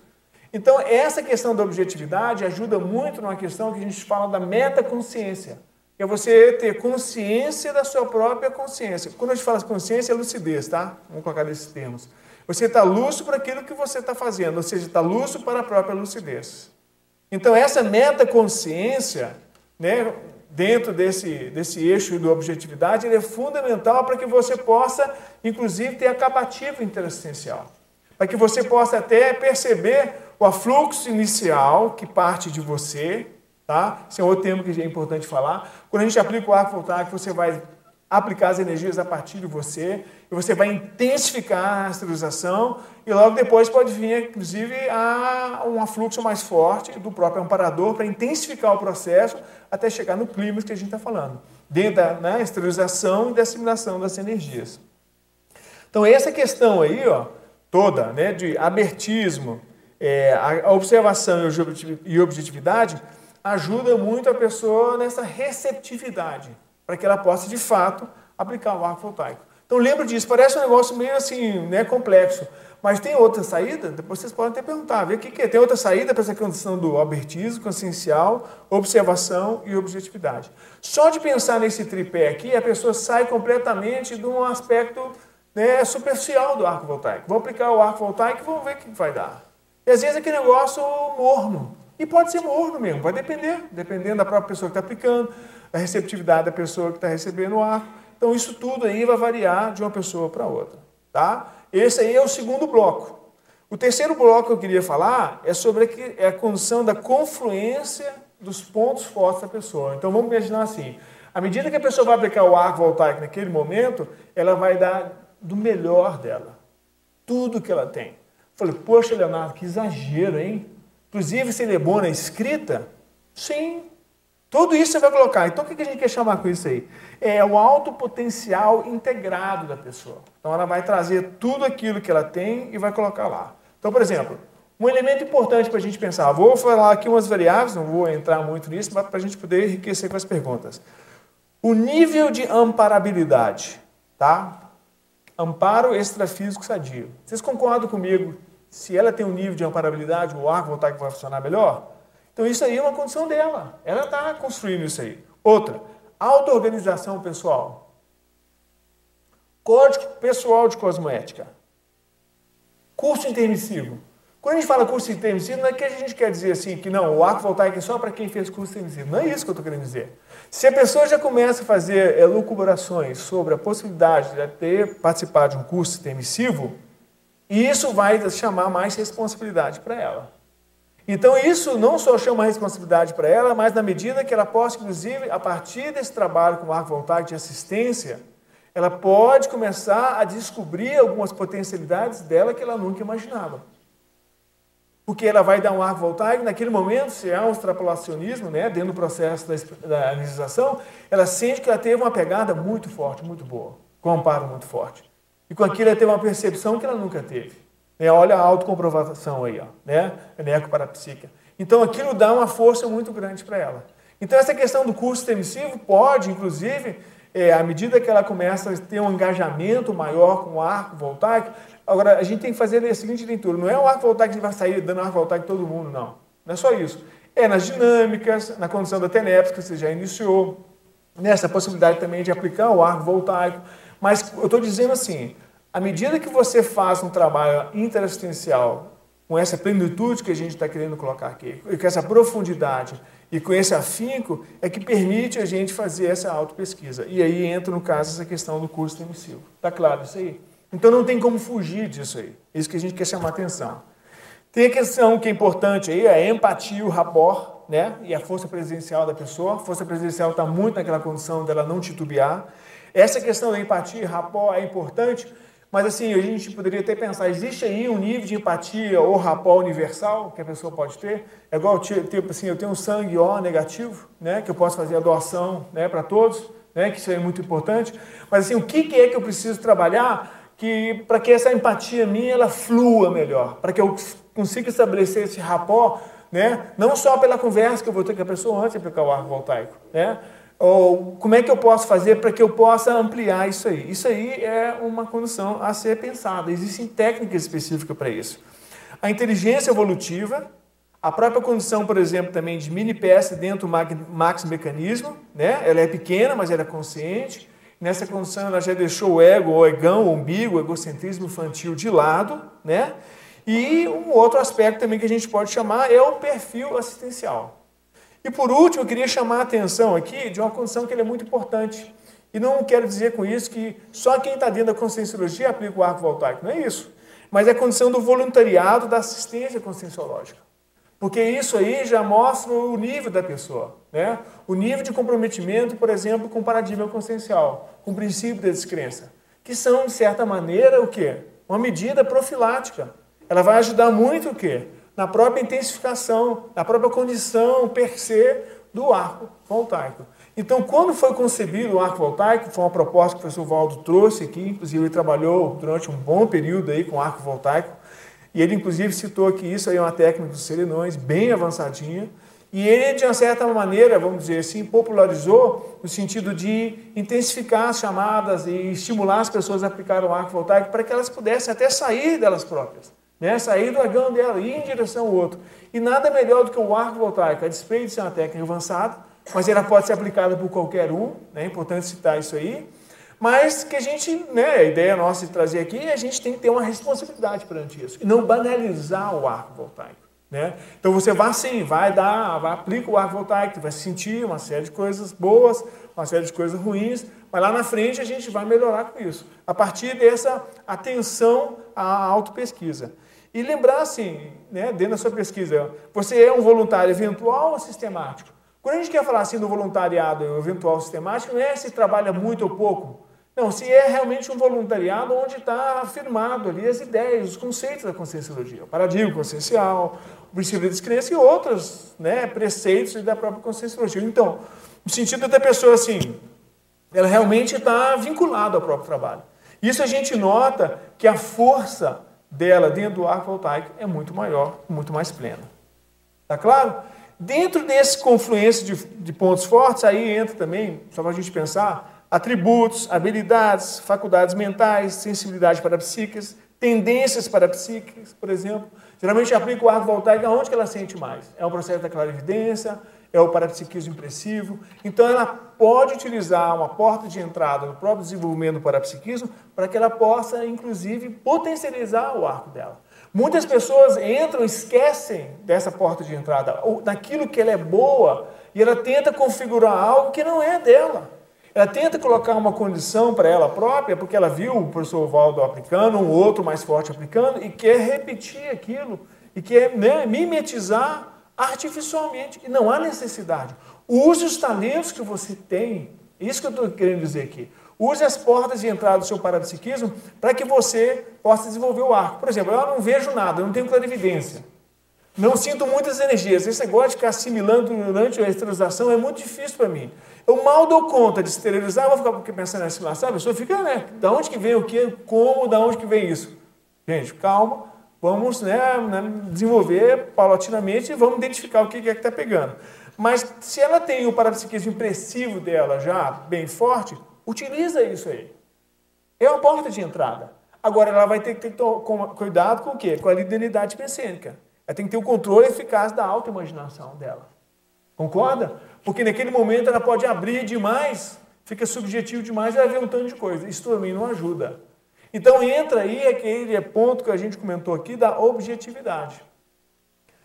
Então, essa questão da objetividade ajuda muito numa questão que a gente fala da metaconsciência, que é você ter consciência da sua própria consciência. Quando a gente fala consciência, é lucidez, tá? Vamos colocar nesses termos. Você está lúcido para aquilo que você está fazendo, ou seja, está lúcido para a própria lucidez. Então, essa metaconsciência, né, dentro desse, desse eixo da objetividade, ele é fundamental para que você possa, inclusive, ter a capativa interassistencial. Para que você possa até perceber o afluxo inicial que parte de você, tá? Esse é outro termo que é importante falar. Quando a gente aplica o arco voltaico, você vai aplicar as energias a partir de você, e você vai intensificar a esterilização, e logo depois pode vir, inclusive, a um afluxo mais forte do próprio amparador para intensificar o processo até chegar no clímax que a gente está falando, dentro da né, esterilização e da assimilação das energias. Então, essa questão aí, ó, toda, né, de abertismo, é, a observação e objetividade, ajuda muito a pessoa nessa receptividade para que ela possa, de fato, aplicar o arco voltaico. Então lembra disso, parece um negócio meio assim, né, complexo, mas tem outra saída? Depois vocês podem até perguntar, ver o que, que é. Tem outra saída para essa condição do albertismo, consciencial, observação e objetividade. Só de pensar nesse tripé aqui, a pessoa sai completamente de um aspecto né, superficial do arco voltaico. Vou aplicar o arco voltaico e vamos ver o que vai dar. E às vezes aquele negócio morno. E pode ser morno mesmo, vai depender, dependendo da própria pessoa que está aplicando, da receptividade da pessoa que está recebendo o arco. Então, isso tudo aí vai variar de uma pessoa para outra. Tá? Esse aí é o segundo bloco. O terceiro bloco que eu queria falar é sobre a condição da confluência dos pontos fortes da pessoa. Então, vamos imaginar assim: à medida que a pessoa vai aplicar o arco voltaico naquele momento, ela vai dar do melhor dela, tudo que ela tem. Falei, poxa, Leonardo, que exagero, hein? Inclusive, se ele é bom na escrita, sim, tudo isso você vai colocar. Então, o que a gente quer chamar com isso aí? É o alto potencial integrado da pessoa. Então, ela vai trazer tudo aquilo que ela tem e vai colocar lá. Então, por exemplo, um elemento importante para a gente pensar. Vou falar aqui umas variáveis, não vou entrar muito nisso, mas para a gente poder enriquecer com as perguntas. O nível de amparabilidade, tá? Amparo extrafísico sadio. Vocês concordam comigo? Se ela tem um nível de amparabilidade, o arco voltaico vai funcionar melhor? Então isso aí é uma condição dela. Ela está construindo isso aí. Outra, auto-organização pessoal. Código pessoal de cosmética. Curso intermissivo. Quando a gente fala curso intermissivo, não é que a gente quer dizer assim que não, o arco voltaico é só para quem fez curso intermissivo. Não é isso que eu estou querendo dizer. Se a pessoa já começa a fazer é, lucubrações sobre a possibilidade de ter participado de um curso intermissivo, isso vai chamar mais responsabilidade para ela. Então, isso não só chama responsabilidade para ela, mas na medida que ela possa, inclusive, a partir desse trabalho com arco voltaico de assistência, ela pode começar a descobrir algumas potencialidades dela que ela nunca imaginava. Porque ela vai dar um arco voltaico, naquele momento, se há um extrapolacionismo, né, dentro do processo da, da ela sente que ela teve uma pegada muito forte, muito boa, com um amparo muito forte. E com aquilo ela teve uma percepção que ela nunca teve. É, olha a autocomprovação aí, ó, né? Eneco parapsíquica. Então aquilo dá uma força muito grande para ela. Então essa questão do curso intermissivo pode, inclusive, é, à medida que ela começa a ter um engajamento maior com o arco voltaico, agora a gente tem que fazer a seguinte leitura, não é o arco voltaico que vai sair dando arco voltaico todo mundo, não. Não é só isso. É nas dinâmicas, na condição da TENEPS, que você já iniciou, nessa possibilidade também de aplicar o arco voltaico. Mas eu estou dizendo assim, à medida que você faz um trabalho interassistencial com essa plenitude que a gente está querendo colocar aqui, e com essa profundidade e com esse afinco, é que permite a gente fazer essa autopesquisa. E aí entra, no caso, essa questão do curso emissivo. Está claro isso aí? Então não tem como fugir disso aí. É isso que a gente quer chamar atenção. Tem a questão que é importante aí, a empatia, o rapport, né? E a força presencial da pessoa. A força presencial está muito naquela condição dela não titubear. Essa questão da empatia e rapport é importante mas assim, a gente poderia até pensar, existe aí um nível de empatia ou rapó universal que a pessoa pode ter? É igual, tipo assim, eu tenho um sangue O negativo, né, que eu posso fazer a doação né, para todos, né, que isso é muito importante. Mas assim, o que, que é que eu preciso trabalhar que para que essa empatia minha ela flua melhor, para que eu consiga estabelecer esse rapó, né, não só pela conversa que eu vou ter com a pessoa antes de aplicar o arco voltaico, né, ou como é que eu posso fazer para que eu possa ampliar isso aí? Isso aí é uma condição a ser pensada. Existem técnicas específicas para isso. A inteligência evolutiva, a própria condição, por exemplo, também de mini peça dentro do max mecanismo, né? Ela é pequena, mas ela é consciente. Nessa condição, ela já deixou o ego, o egão, o umbigo, o egocentrismo infantil de lado, né? E um outro aspecto também que a gente pode chamar é o perfil assistencial. E por último, eu queria chamar a atenção aqui de uma condição que é muito importante. E não quero dizer com isso que só quem está dentro da conscienciologia aplica o arco voltaico, não é isso. Mas é a condição do voluntariado da assistência conscienciológica. Porque isso aí já mostra o nível da pessoa, né? O nível de comprometimento, por exemplo, com o paradigma consciencial, com o princípio da descrença, que são, de certa maneira, o quê? Uma medida profilática. Ela vai ajudar muito o quê? Na própria intensificação, na própria condição per se do arco voltaico. Então, quando foi concebido o arco voltaico, foi uma proposta que o professor Valdo trouxe aqui, inclusive ele trabalhou durante um bom período aí com arco voltaico, e ele, inclusive, citou que isso aí é uma técnica dos serenões, bem avançadinha. E ele, de uma certa maneira, vamos dizer assim, popularizou no sentido de intensificar as chamadas e estimular as pessoas a aplicar o arco voltaico para que elas pudessem até sair delas próprias, né? sair do agão dela e ir em direção ao outro. E nada melhor do que o arco voltaico, a despeito de ser uma técnica avançada, mas ela pode ser aplicada por qualquer um, né? é importante citar isso aí mas que a gente, né, a ideia nossa de trazer aqui, a gente tem que ter uma responsabilidade perante isso e não banalizar o arco voltaico. Né? Então você vai sim, vai dar, vai aplica o arco voltaico, vai sentir uma série de coisas boas, uma série de coisas ruins, mas lá na frente a gente vai melhorar com isso, a partir dessa atenção à autopesquisa. E lembrar assim, né, dentro da sua pesquisa, você é um voluntário eventual ou sistemático? Quando a gente quer falar assim do voluntariado eventual sistemático, não é se trabalha muito ou pouco, não, se é realmente um voluntariado onde está afirmado ali as ideias, os conceitos da conscienciologia, o paradigma consciencial, o princípio da descrença e outros né, preceitos da própria conscienciologia. Então, no sentido da pessoa assim, ela realmente está vinculada ao próprio trabalho. Isso a gente nota que a força dela dentro do arco voltaico é muito maior, muito mais plena. Tá claro? Dentro desse confluência de, de pontos fortes, aí entra também, só para a gente pensar, atributos, habilidades, faculdades mentais, sensibilidade para psíquicas, tendências para psíquicas, por exemplo. Geralmente aplica o arco voltaico aonde que ela sente mais? É o processo da clarividência, é o parapsiquismo impressivo. Então ela pode utilizar uma porta de entrada no próprio desenvolvimento do parapsiquismo para que ela possa, inclusive, potencializar o arco dela. Muitas pessoas entram, esquecem dessa porta de entrada, ou daquilo que ela é boa, e ela tenta configurar algo que não é dela. Ela tenta colocar uma condição para ela própria, porque ela viu o professor Valdo aplicando, um outro mais forte aplicando, e quer repetir aquilo, e quer né, mimetizar artificialmente. E não há necessidade. Use os talentos que você tem. Isso que eu estou querendo dizer aqui. Use as portas de entrada do seu parapsiquismo para que você possa desenvolver o arco. Por exemplo, eu não vejo nada, eu não tenho clarividência. Não sinto muitas energias. Esse negócio de ficar assimilando durante a esterilização é muito difícil para mim. Eu mal dou conta de esterilizar, vou ficar pensando assim, sabe? A pessoa fica, né? Da onde que vem o quê? Como? Da onde que vem isso? Gente, calma. Vamos né, né desenvolver paulatinamente e vamos identificar o que é que está pegando. Mas se ela tem o parapsiquismo impressivo dela já bem forte, utiliza isso aí. É uma porta de entrada. Agora ela vai ter que ter cuidado com o quê? Com a liderança pensênica. Ela tem que ter o controle eficaz da auto-imaginação dela. Concorda? Porque naquele momento ela pode abrir demais, fica subjetivo demais e ela vê um tanto de coisa. Isso também não ajuda. Então entra aí aquele ponto que a gente comentou aqui da objetividade.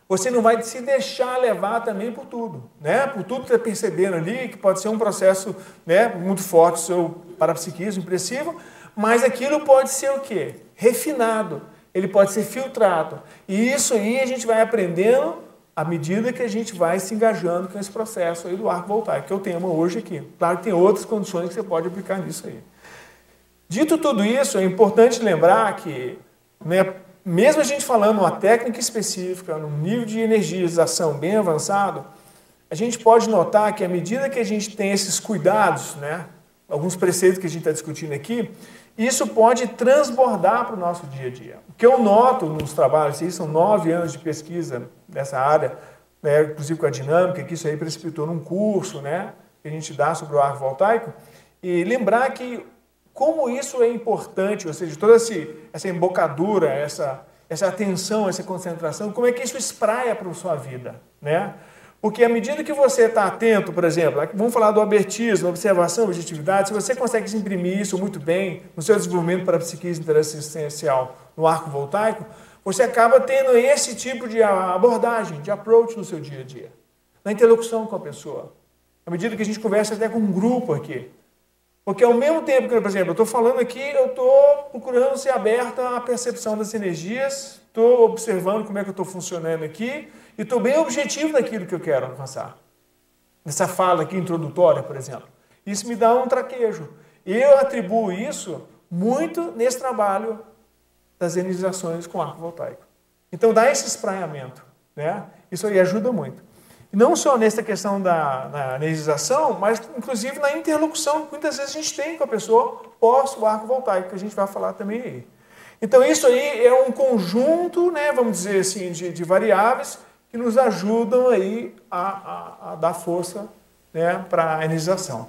Você não vai se deixar levar também por tudo, né? Por tudo que está percebendo ali, que pode ser um processo né, muito forte, seu parapsiquismo impressivo, mas aquilo pode ser o quê? Refinado, ele pode ser filtrado. E isso aí a gente vai aprendendo à medida que a gente vai se engajando com esse processo aí do arco voltaico, que é o tema hoje aqui. Claro que tem outras condições que você pode aplicar nisso aí. Dito tudo isso, é importante lembrar que, né, mesmo a gente falando uma técnica específica, num nível de energização bem avançado, a gente pode notar que à medida que a gente tem esses cuidados, né, alguns preceitos que a gente está discutindo aqui, isso pode transbordar para o nosso dia a dia. O que eu noto nos trabalhos, isso são nove anos de pesquisa nessa área, né, inclusive com a dinâmica, que isso aí precipitou num curso né, que a gente dá sobre o arco voltaico, e lembrar que como isso é importante, ou seja, toda essa embocadura, essa, essa atenção, essa concentração, como é que isso espraia para a sua vida, né? Porque à medida que você está atento, por exemplo, vamos falar do abertismo, observação, objetividade, se você consegue imprimir isso muito bem no seu desenvolvimento para a psiquismo interassistencial no arco voltaico, você acaba tendo esse tipo de abordagem, de approach no seu dia a dia, na interlocução com a pessoa. À medida que a gente conversa até com um grupo aqui. Porque ao mesmo tempo que, por exemplo, eu estou falando aqui, eu estou procurando ser aberta à percepção das energias, estou observando como é que eu estou funcionando aqui e estou bem objetivo naquilo que eu quero alcançar. Nessa fala aqui introdutória, por exemplo. Isso me dá um traquejo. Eu atribuo isso muito nesse trabalho das energizações com arco voltaico. Então dá esse espraiamento. Né? Isso aí ajuda muito. Não só nessa questão da, da mas inclusive na interlocução que muitas vezes a gente tem com a pessoa pós o arco voltaico, que a gente vai falar também aí. Então isso aí é um conjunto, né, vamos dizer assim, de, de variáveis que nos ajudam aí a, a, a dar força né, para a energização.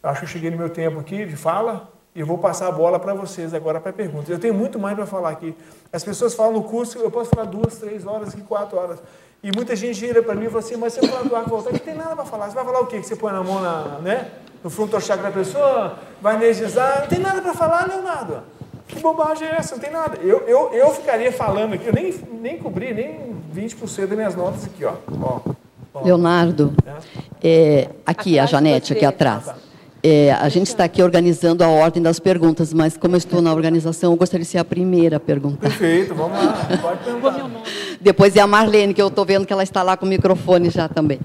Eu acho que eu cheguei no meu tempo aqui de fala e eu vou passar a bola para vocês agora para perguntas. Eu tenho muito mais para falar aqui. As pessoas falam no curso, eu posso falar duas, três horas, quatro horas. E muita gente gira para mim e fala assim, mas você fala do arco voltar, não tem nada para falar. Você vai falar o quê? Que você põe na mão na, né, no frontal chakra da pessoa, vai energizar, não tem nada para falar, Leonardo. Que bobagem é essa? Não tem nada. Eu, eu, eu ficaria falando aqui, eu nem, nem cobri nem 20% das minhas notas aqui, ó. ó, ó. Leonardo, é, aqui, a Janete, aqui atrás. É, a gente está aqui organizando a ordem das perguntas, mas como eu estou na organização, eu gostaria de ser a primeira a perguntar. Perfeito, vamos lá, pode perguntar. Depois é a Marlene, que eu estou vendo que ela está lá com o microfone já também.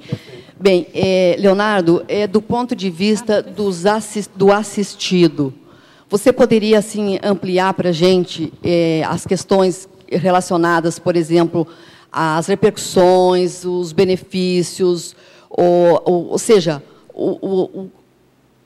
Bem, é, Leonardo, é, do ponto de vista dos assist, do assistido, você poderia assim ampliar para a gente é, as questões relacionadas, por exemplo, às repercussões, os benefícios, ou, ou, ou seja, o, o,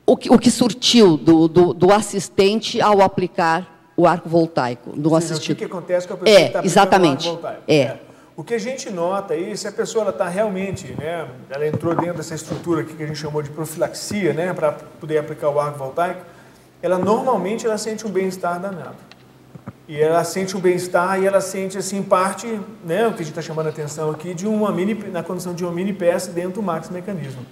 o que, o que surtiu do, do, do, assistente ao aplicar o arco voltaico no seja, assistido. O que, que acontece com a pessoa é, que está exatamente. o arco voltaico? É. é. O que a gente nota aí, se a pessoa está realmente, né, ela entrou dentro dessa estrutura aqui que a gente chamou de profilaxia, né, para poder aplicar o arco voltaico, ela normalmente ela sente um bem-estar danado. E ela sente um bem-estar e ela sente assim parte, né, o que a gente está chamando a atenção aqui, de uma mini, na condição de uma mini peça dentro do max mecanismo.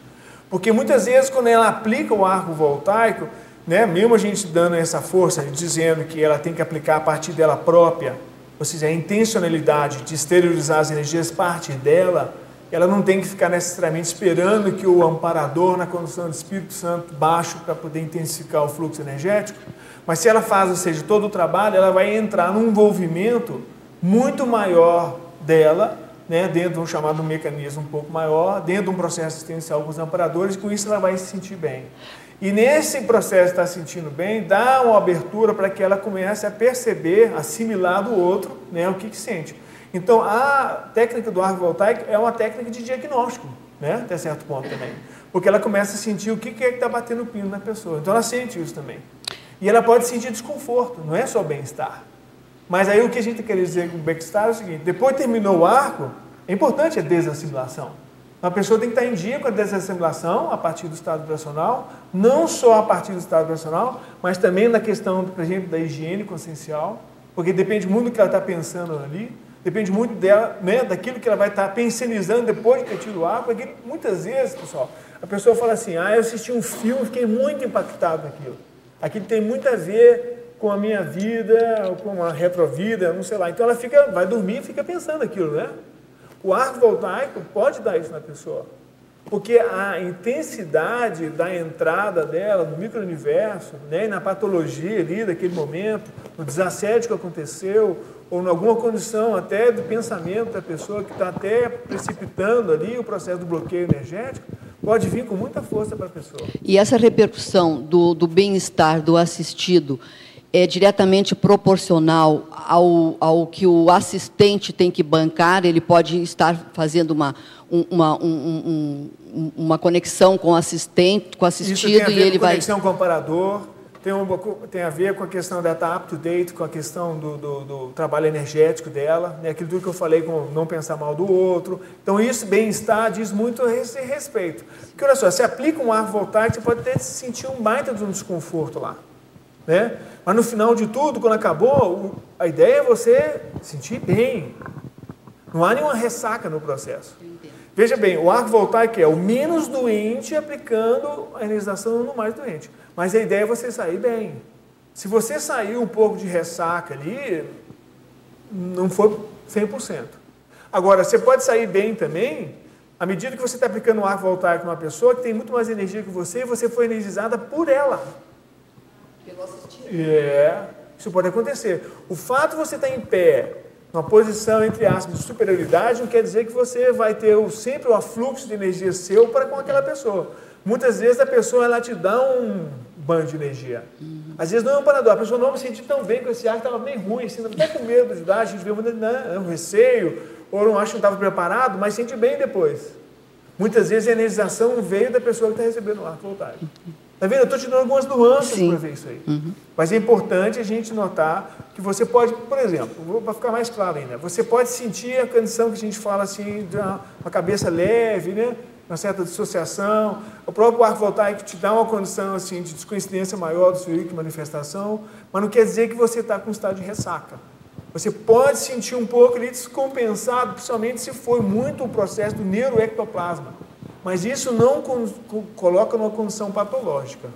Porque muitas vezes, quando ela aplica o arco voltaico, né, mesmo a gente dando essa força, dizendo que ela tem que aplicar a partir dela própria, ou seja, a intencionalidade de exteriorizar as energias parte dela, ela não tem que ficar necessariamente esperando que o amparador, na condição de Espírito Santo baixo, para poder intensificar o fluxo energético, mas se ela faz, ou seja, todo o trabalho, ela vai entrar num envolvimento muito maior dela né, dentro de um chamado mecanismo um pouco maior, dentro de um processo assistencial com os amparadores, e com isso ela vai se sentir bem. E nesse processo de estar se sentindo bem, dá uma abertura para que ela comece a perceber, assimilar do outro, né, o que, que sente. Então, a técnica do arco voltaico é uma técnica de diagnóstico, né, até certo ponto também. Porque ela começa a sentir o que, que é que está batendo o pino na pessoa. Então, ela sente isso também. E ela pode sentir desconforto, não é só bem-estar. Mas aí o que a gente quer dizer com o backstar é o seguinte: depois terminou o arco, é importante a desassimilação. A pessoa tem que estar em dia com a desassimilação a partir do estado vibracional, não só a partir do estado vibracional, mas também na questão, por exemplo, da higiene consciencial, porque depende muito do que ela está pensando ali, depende muito dela, né, daquilo que ela vai estar pensionizando depois de ter tido ar, porque muitas vezes, pessoal, a pessoa fala assim, ah, eu assisti um filme, fiquei muito impactado naquilo. Aquilo tem muito a ver com a minha vida, ou com a retrovida, não sei lá. Então ela fica, vai dormir e fica pensando aquilo, né? O arco voltaico pode dar isso na pessoa. Porque a intensidade da entrada dela no micro-universo, né, na patologia ali daquele momento, no desassédio que aconteceu, ou em alguma condição até do pensamento da pessoa que está até precipitando ali o processo do bloqueio energético, pode vir com muita força para a pessoa. E essa repercussão do, do bem-estar do assistido, é diretamente proporcional ao, ao que o assistente tem que bancar, ele pode estar fazendo uma, uma, um, um, uma conexão com o assistente, com o assistido e ele vai. Conexão comparador, tem, um, tem a ver com a questão da estar up to date, com a questão do, do, do trabalho energético dela, né? aquilo tudo que eu falei, com não pensar mal do outro. Então, isso, bem-estar, diz muito a esse respeito. Porque, olha só, se aplica um ar voltaico, você pode até sentir um baita de um desconforto lá. Né? Mas no final de tudo, quando acabou, a ideia é você sentir bem. Não há nenhuma ressaca no processo. Veja bem, o arco voltaico é o menos doente aplicando a energização no mais doente. Mas a ideia é você sair bem. Se você sair um pouco de ressaca ali, não foi 100%. Agora, você pode sair bem também à medida que você está aplicando um arco voltaico numa pessoa que tem muito mais energia que você e você foi energizada por ela. Pelo É, isso pode acontecer. O fato de você estar em pé, numa posição, entre aspas, de superioridade, não quer dizer que você vai ter sempre o afluxo de energia seu para com aquela pessoa. Muitas vezes a pessoa ela te dá um banho de energia. Às vezes não é um parador. A pessoa não me sentiu tão bem com esse ar, estava bem ruim, assim, até com medo de ajudar, a gente vê um receio, ou não acho que não estava preparado, mas sente bem depois. Muitas vezes a energização veio da pessoa que está recebendo o ar voltaico. Está vendo? Eu estou te dando algumas nuances para ver isso aí. Uhum. Mas é importante a gente notar que você pode, por exemplo, para ficar mais claro ainda, você pode sentir a condição que a gente fala assim, de uma, uma cabeça leve, né? uma certa dissociação. O próprio arco voltaico te dá uma condição assim, de descoincidência maior do seu que manifestação, mas não quer dizer que você está com um estado de ressaca. Você pode sentir um pouco ali descompensado, principalmente se for muito o processo do neuroectoplasma. Mas isso não coloca numa condição patológica.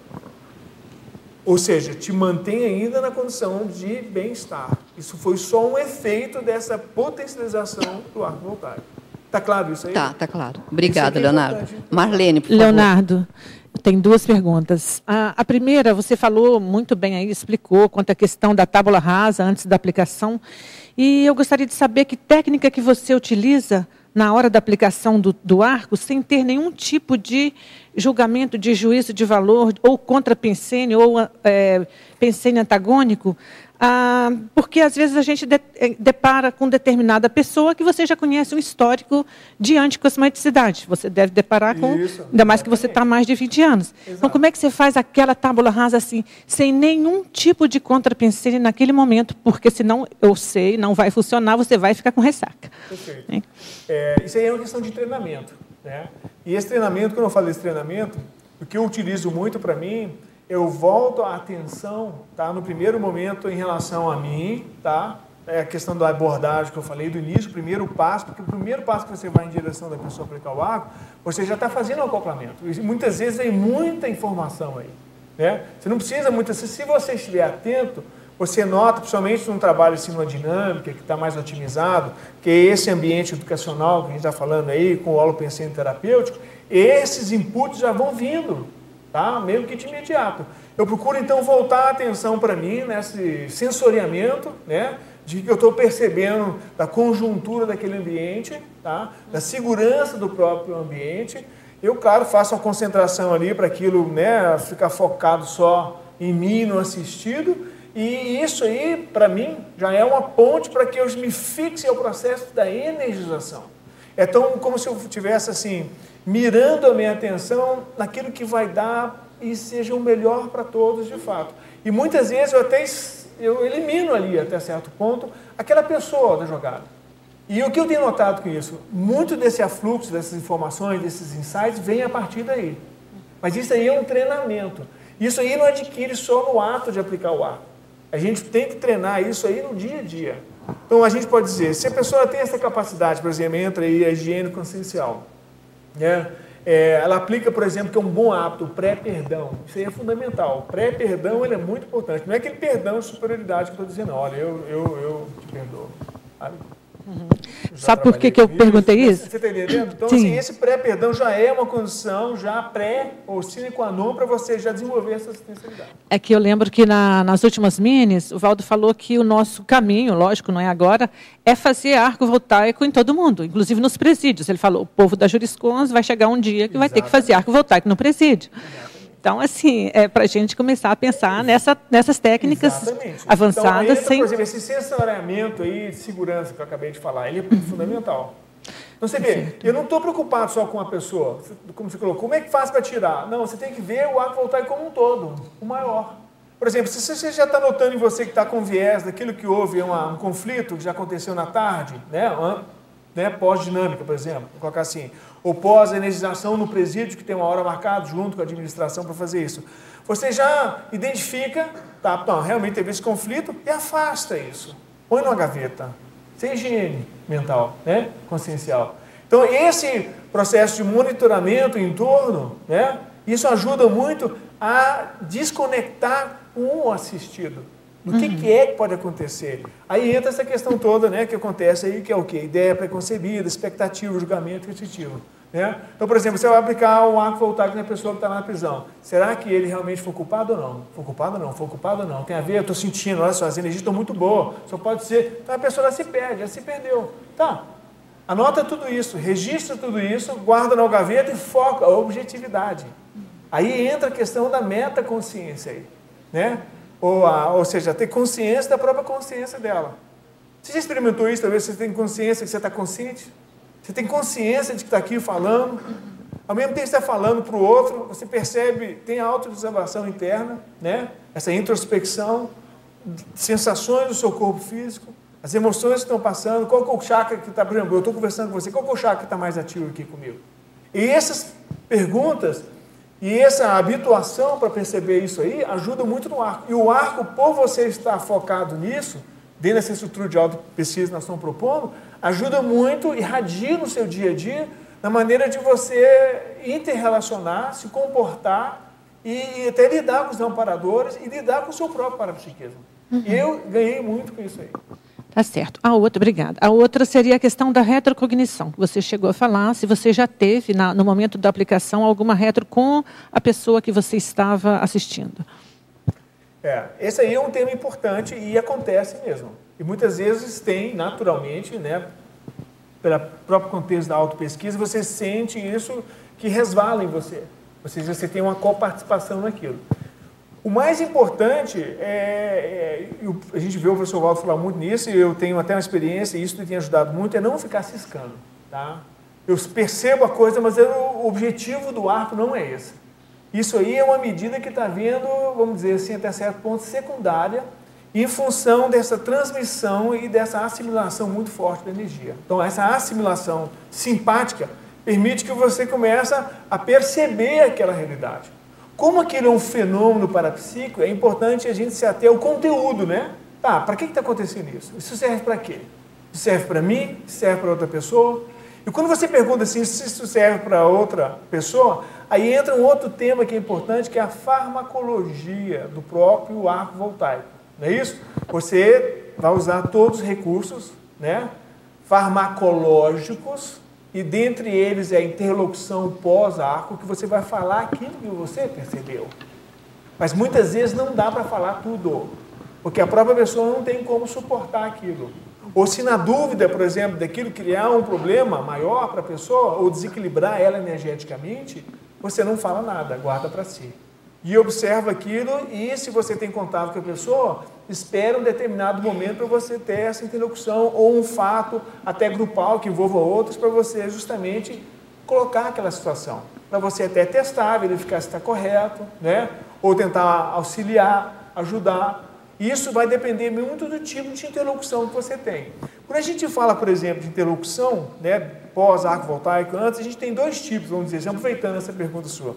Ou seja, te mantém ainda na condição de bem-estar. Isso foi só um efeito dessa potencialização do arco voltaico. Está claro isso aí? Tá, está claro. Obrigada, é Leonardo. Marlene, por favor. Leonardo, tem duas perguntas. A, a, primeira, você falou muito bem aí, explicou quanto à questão da tábula rasa antes da aplicação. E eu gostaria de saber que técnica que você utiliza na hora da aplicação do, do arco, sem ter nenhum tipo de julgamento, de juízo de valor, ou contra pensene, ou é, pensene antagônico, ah, porque às vezes a gente de, eh, depara com determinada pessoa que você já conhece um histórico de anticosmeticidade. Você deve deparar com, Isso, ainda mais que você está há mais de 20 anos. Exato. Então, como é que você faz aquela tábula rasa assim, sem nenhum tipo de contrapensene naquele momento? Porque senão, eu sei, não vai funcionar, você vai ficar com ressaca. Perfeito. É, isso aí é uma questão de treinamento. Né? E esse treinamento, quando eu falo desse treinamento, o que eu utilizo muito para mim eu volto a atenção, tá? No primeiro momento em relação a mim, tá? É a questão da abordagem que eu falei do início, o primeiro passo, porque o primeiro passo que você vai em direção da pessoa aplicar o arco, você já está fazendo o acoplamento. E muitas vezes tem muita informação aí. Né? Você não precisa vezes, se você estiver atento, você nota, principalmente num trabalho assim, numa dinâmica, que está mais otimizado, que é esse ambiente educacional que a gente está falando aí, com o holopensene terapêutico, esses inputs já vão vindo tá? Mesmo que de imediato. Eu procuro então voltar a atenção para mim nesse sensoriamento, né? De que eu estou percebendo da conjuntura daquele ambiente, tá? Da segurança do próprio ambiente. Eu, claro, faço uma concentração ali para aquilo, né? Ficar focado só em mim, no assistido. E isso aí, para mim, já é uma ponte para que eu me fixe ao processo da energização. É tão como se eu tivesse assim, mirando a minha atenção naquilo que vai dar e seja o melhor para todos de fato. E muitas vezes eu até eu elimino ali até certo ponto aquela pessoa da jogada. E o que eu tenho notado com isso? Muito desse afluxo, dessas informações, desses insights, vem a partir daí. Mas isso aí é um treinamento. Isso aí não adquire só no ato de aplicar o ar. A gente tem que treinar isso aí no dia a dia. Então a gente pode dizer, se a pessoa tem essa capacidade, por exemplo, entra aí a higiene consciencial, né? É, ela aplica, por exemplo, que é um bom hábito, o pré-perdão. Isso aí é fundamental. Pré-perdão ele é muito importante. Não é aquele perdão de superioridade que eu estou dizendo, olha, eu, eu, eu te perdoo. Sabe? Uhum. Sabe por que, que eu perguntei isso? Você está entendendo? Então, assim, esse pré-perdão já é uma condição, já pré ou sine qua non para você já desenvolver essa assistencialidade. É que eu lembro que na, nas últimas minis, o Valdo falou que o nosso caminho, lógico, não é agora, é fazer arco voltaico em todo mundo, inclusive nos presídios. Ele falou, o povo da Juriscons vai chegar um dia que vai ter que fazer arco voltaico no presídio. Exatamente. Então, assim, é para a gente começar a pensar nessa, nessas técnicas Exatamente. Avançadas. Então, entra, sem... Por exemplo, esse sensoriamento aí de segurança que eu acabei de falar, ele é fundamental. Então, você vê, eu não estou preocupado só com a pessoa, como você colocou, como é que faz para tirar? Não, você tem que ver o arco voltaico como um todo, o maior. Por exemplo, se você já está notando em você que está com viés daquilo que houve uma, um conflito que já aconteceu na tarde, né, né pós-dinâmica, por exemplo, vou colocar assim, ou pós-energização no presídio, que tem uma hora marcada junto com a administração para fazer isso. Você já identifica, tá, não, realmente teve esse conflito e afasta isso. Põe numa gaveta. Sem higiene mental, né? consciencial. Então, esse processo de monitoramento em torno, né? Isso ajuda muito a desconectar o assistido. Do que, uhum. que, é que pode acontecer? Aí entra essa questão toda, né, que acontece aí, que é o quê? Ideia preconcebida, expectativa, julgamento repetitivo. Né? Então, por exemplo, você vai aplicar o arco voltaico na pessoa que está na prisão. Será que ele realmente foi culpado ou não? Foi culpado ou não? Foi culpado ou não? Tem a ver? Eu estou sentindo, olha só, as energias estão muito boas. Só pode ser. Então a pessoa se perde, já se perdeu. Tá. Anota tudo isso, registra tudo isso, guarda na gaveta e foca a objetividade. Aí entra a questão da metaconsciência aí. Né? Ou, a, ou seja, ter consciência da própria consciência dela. Você já experimentou isso? Talvez você tenha consciência que você está consciente? Você tem consciência de que está aqui falando. Ao mesmo tempo que está falando para o outro, você percebe, tem a autoobservação interna, né? essa introspecção, sensações do seu corpo físico, as emoções que estão passando, qual é o chakra que está, por exemplo, eu estou conversando com você, qual é o chakra que está mais ativo aqui comigo? E essas perguntas e essa habituação para perceber isso aí ajuda muito no arco. E o arco, por você estar focado nisso, dentro dessa estrutura de auto-pesquisa que nós estamos propondo, ajuda muito, irradia no seu dia a dia, na maneira de você interrelacionar, se comportar e, até lidar com os amparadores e lidar com o seu próprio parapsiquismo. Uhum. E eu ganhei muito com isso aí. Tá certo. A outra, obrigada. A outra seria a questão da retrocognição. Você chegou a falar, se você já teve, na, no momento da aplicação, alguma retro com a pessoa que você estava assistindo. É, esse aí é um tema importante e acontece mesmo. E muitas vezes tem, naturalmente, né, pelo próprio contexto da autopesquisa, você sente isso que resvala em você. Ou seja, você tem uma coparticipação naquilo. O mais importante, é, é, a gente vê o professor Waldo falar muito nisso, e eu tenho até uma experiência, e isso me tem ajudado muito, é não ficar ciscando. Tá? Eu percebo a coisa, mas eu, o objetivo do arco não é esse. Isso aí é uma medida que está vindo, vamos dizer assim, até certo ponto, secundária, em função dessa transmissão e dessa assimilação muito forte da energia. Então, essa assimilação simpática permite que você comece a perceber aquela realidade. Como aquilo é um fenômeno parapsíquico, é importante a gente se ater ao conteúdo, né? Tá, para que está acontecendo isso? Isso serve para quê? Isso serve para mim? Serve para outra pessoa? E quando você pergunta assim, se isso serve para outra pessoa, aí entra um outro tema que é importante, que é a farmacologia do próprio arco voltaico. Não é isso? Você vai usar todos os recursos né, farmacológicos e dentre eles é a interlocução pós-arco, que você vai falar aquilo que você percebeu. Mas muitas vezes não dá para falar tudo, porque a própria pessoa não tem como suportar aquilo. Ou se na dúvida, por exemplo, daquilo criar um problema maior para a pessoa, ou desequilibrar ela energeticamente, você não fala nada, guarda para si e observa aquilo e se você tem contato com a pessoa, espera um determinado momento para você ter essa interlocução ou um fato até grupal que envolva outros para você justamente colocar aquela situação, para você até testar, verificar se está correto, né? ou tentar auxiliar, ajudar. Isso vai depender muito do tipo de interlocução que você tem. Quando a gente fala, por exemplo, de interlocução, né, pós-arco voltaico, antes, a gente tem dois tipos, vamos dizer, aproveitando essa pergunta sua.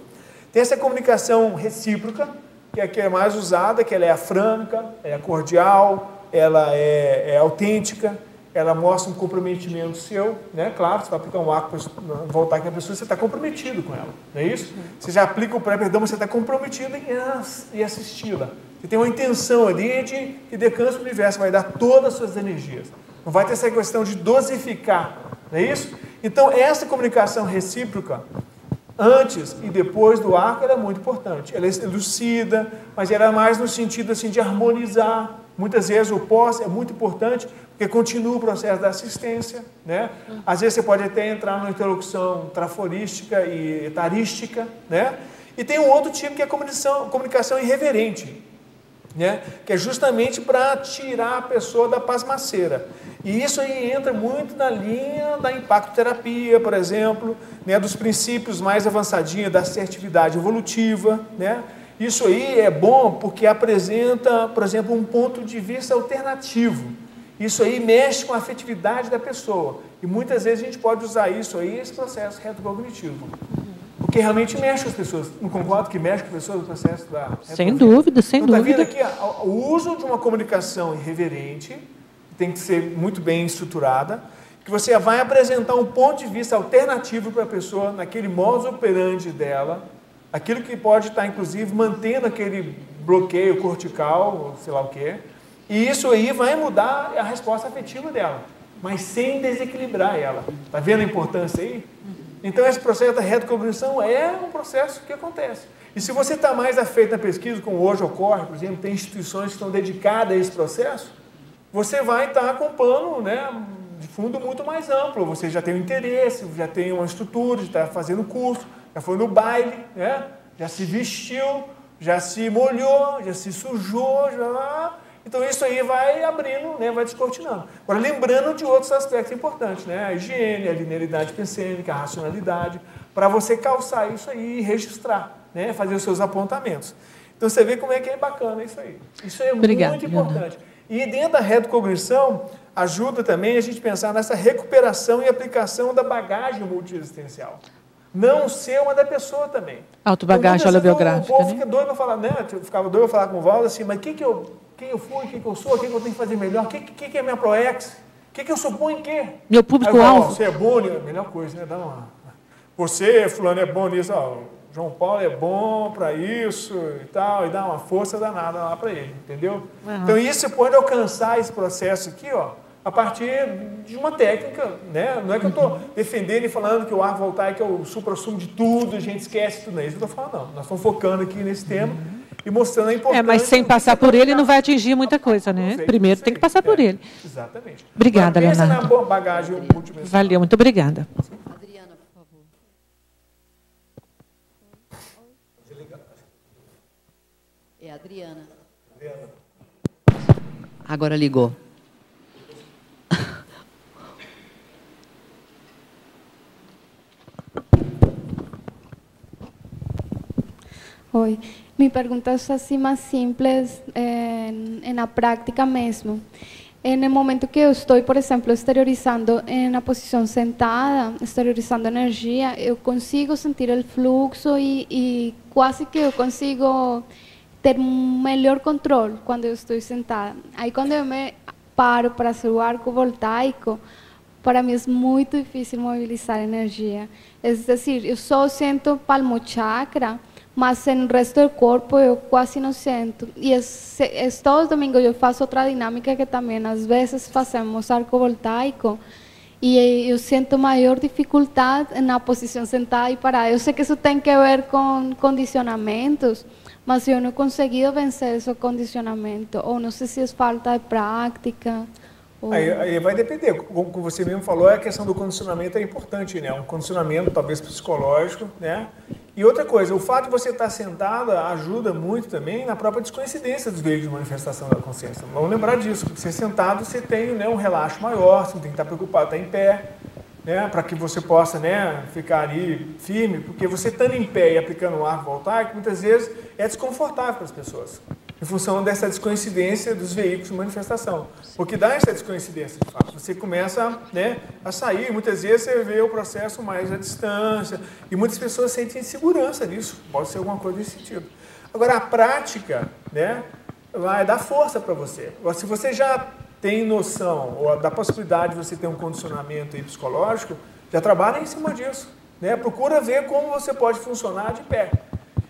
Tem essa comunicação recíproca, que é a que é mais usada, que ela é franca, é cordial, ela é, é autêntica, ela mostra um comprometimento seu, né? Claro, você vai aplicar um arco para voltar aqui a pessoa, você está comprometido com ela, não é isso? Você já aplica o pré-perdão, você está comprometido em, assisti-la. Você tem uma intenção ali de que decansa o universo, vai dar todas as suas energias. Não vai ter essa questão de dosificar, não é isso? Então, essa comunicação recíproca, antes e depois do arco era muito importante. Ela é lucida, mas era mais no sentido assim de harmonizar. Muitas vezes o pós é muito importante porque continua o processo da assistência, né? Às vezes você pode até entrar numa interlocução traforística e etarística, né? E tem um outro tipo que é comunicação, comunicação irreverente, né? Que é justamente para tirar a pessoa da pasmaceira. E isso aí entra muito na linha da impacto-terapia, por exemplo, né, dos princípios mais avançadinhos da assertividade evolutiva. Né? Isso aí é bom porque apresenta, por exemplo, um ponto de vista alternativo. Isso aí mexe com a afetividade da pessoa. E muitas vezes a gente pode usar isso aí, esse processo retrocognitivo. Porque realmente mexe com as pessoas. Não concordo que mexe com as pessoas no processo da. Sem dúvida, sem então, dúvida. Está vendo aqui o uso de uma comunicação irreverente tem que ser muito bem estruturada. que você vai apresentar um ponto de vista alternativo para a pessoa naquele modus operandi dela, aquilo que pode estar, inclusive, mantendo aquele bloqueio cortical, sei lá o quê, e isso aí vai mudar a resposta afetiva dela, mas sem desequilibrar ela. Está vendo a importância aí? Então, esse processo da retrocognição é um processo que acontece. E se você está mais afeito na pesquisa, como hoje ocorre, por exemplo, tem instituições que estão dedicadas a esse processo, você vai estar com um né, de fundo muito mais amplo. Você já tem um interesse, já tem uma estrutura, já está fazendo curso, já foi no baile, né, já se vestiu, já se molhou, já se sujou, já então isso aí vai abrindo, né, vai descortinando. Agora, lembrando de outros aspectos importantes, né? A higiene, a linearidade pensênica, a racionalidade, para você calçar isso aí e registrar, né? Fazer os seus apontamentos. Então você vê como é que é bacana isso aí. Isso é muito importante. E dentro da retrocognição, ajuda também a gente pensar nessa recuperação e aplicação da bagagem multiexistencial. Não ser uma da pessoa também. Autobagagem então, holobiográfica. O povo né? fica doido para falar, né? Eu ficava doido para falar com o Valdo assim, mas o que, que eu quem eu fui, quem que eu sou, o que, que eu tenho que fazer melhor, o que, que, que é minha ProEx, o que, que eu suponho que é. Meu público-alvo. Você é bom, né? melhor coisa, né? Dá uma... Você, fulano, é bom nisso, ó, João Paulo é bom para isso e tal, e dá uma força danada lá para ele, entendeu? Uhum. Então isso você pode alcançar esse processo aqui, ó, a partir de uma técnica, né? Não é que eu estou defendendo e falando que o ar voltaico é o supra-sumo de tudo, a gente esquece tudo, não é isso que eu estou falando, não. Nós estamos focando aqui nesse tema. Uhum e mostrando a importância. É, mas sem passar por ele não vai atingir muita coisa, né? Primeiro tem que passar por é, ele. Exatamente. Obrigada, Leonardo. Pensa na boa bagagem Valeu, muito obrigada. Adriana, por favor. É Adriana. Adriana. Agora ligou. Oi, minha pergunta é assim mais simples, é, na prática mesmo. No momento que eu estou, por exemplo, exteriorizando na posição sentada, exteriorizando energia, eu consigo sentir o fluxo e, e quase que eu consigo ter um melhor controle quando eu estou sentada. Aí quando eu me paro para fazer o arco voltaico, para mim é muito difícil mobilizar energia. É decir, eu só sinto palmo chakra, mas no resto do corpo eu quase não sinto. E é, é, todos os domingos eu faço outra dinâmica que também às vezes fazemos arco voltaico e eu sinto maior dificuldade na posição sentada e parada. Eu sei que isso tem que ver com condicionamentos, mas eu não consegui vencer esse condicionamento, ou não sei se é falta de Aí, aí, vai depender, como você mesmo falou, a questão do condicionamento é importante, né? Um condicionamento talvez psicológico, né? E outra coisa, o fato de você estar sentada ajuda muito também na própria descoincidência dos veículos de manifestação da consciência. Vamos lembrar disso, você sentado você tem né, um relaxo maior, você não tem que estar preocupado, estar em pé, né? Para que você possa né, ficar ali firme, porque você estando em pé e aplicando o ar voltaico, muitas vezes é desconfortável para as pessoas em função dessa descoincidência dos veículos de manifestação. Porque dá essa descoincidência, de fato. Você começa né, a sair, muitas vezes você vê o processo mais à distância, e muitas pessoas sentem insegurança nisso, pode ser alguma coisa nesse sentido. Agora, a prática né, vai dar força para você. Se você já tem noção ou da possibilidade de você ter um condicionamento psicológico, já trabalha em cima disso. Né? Procura ver como você pode funcionar de pé.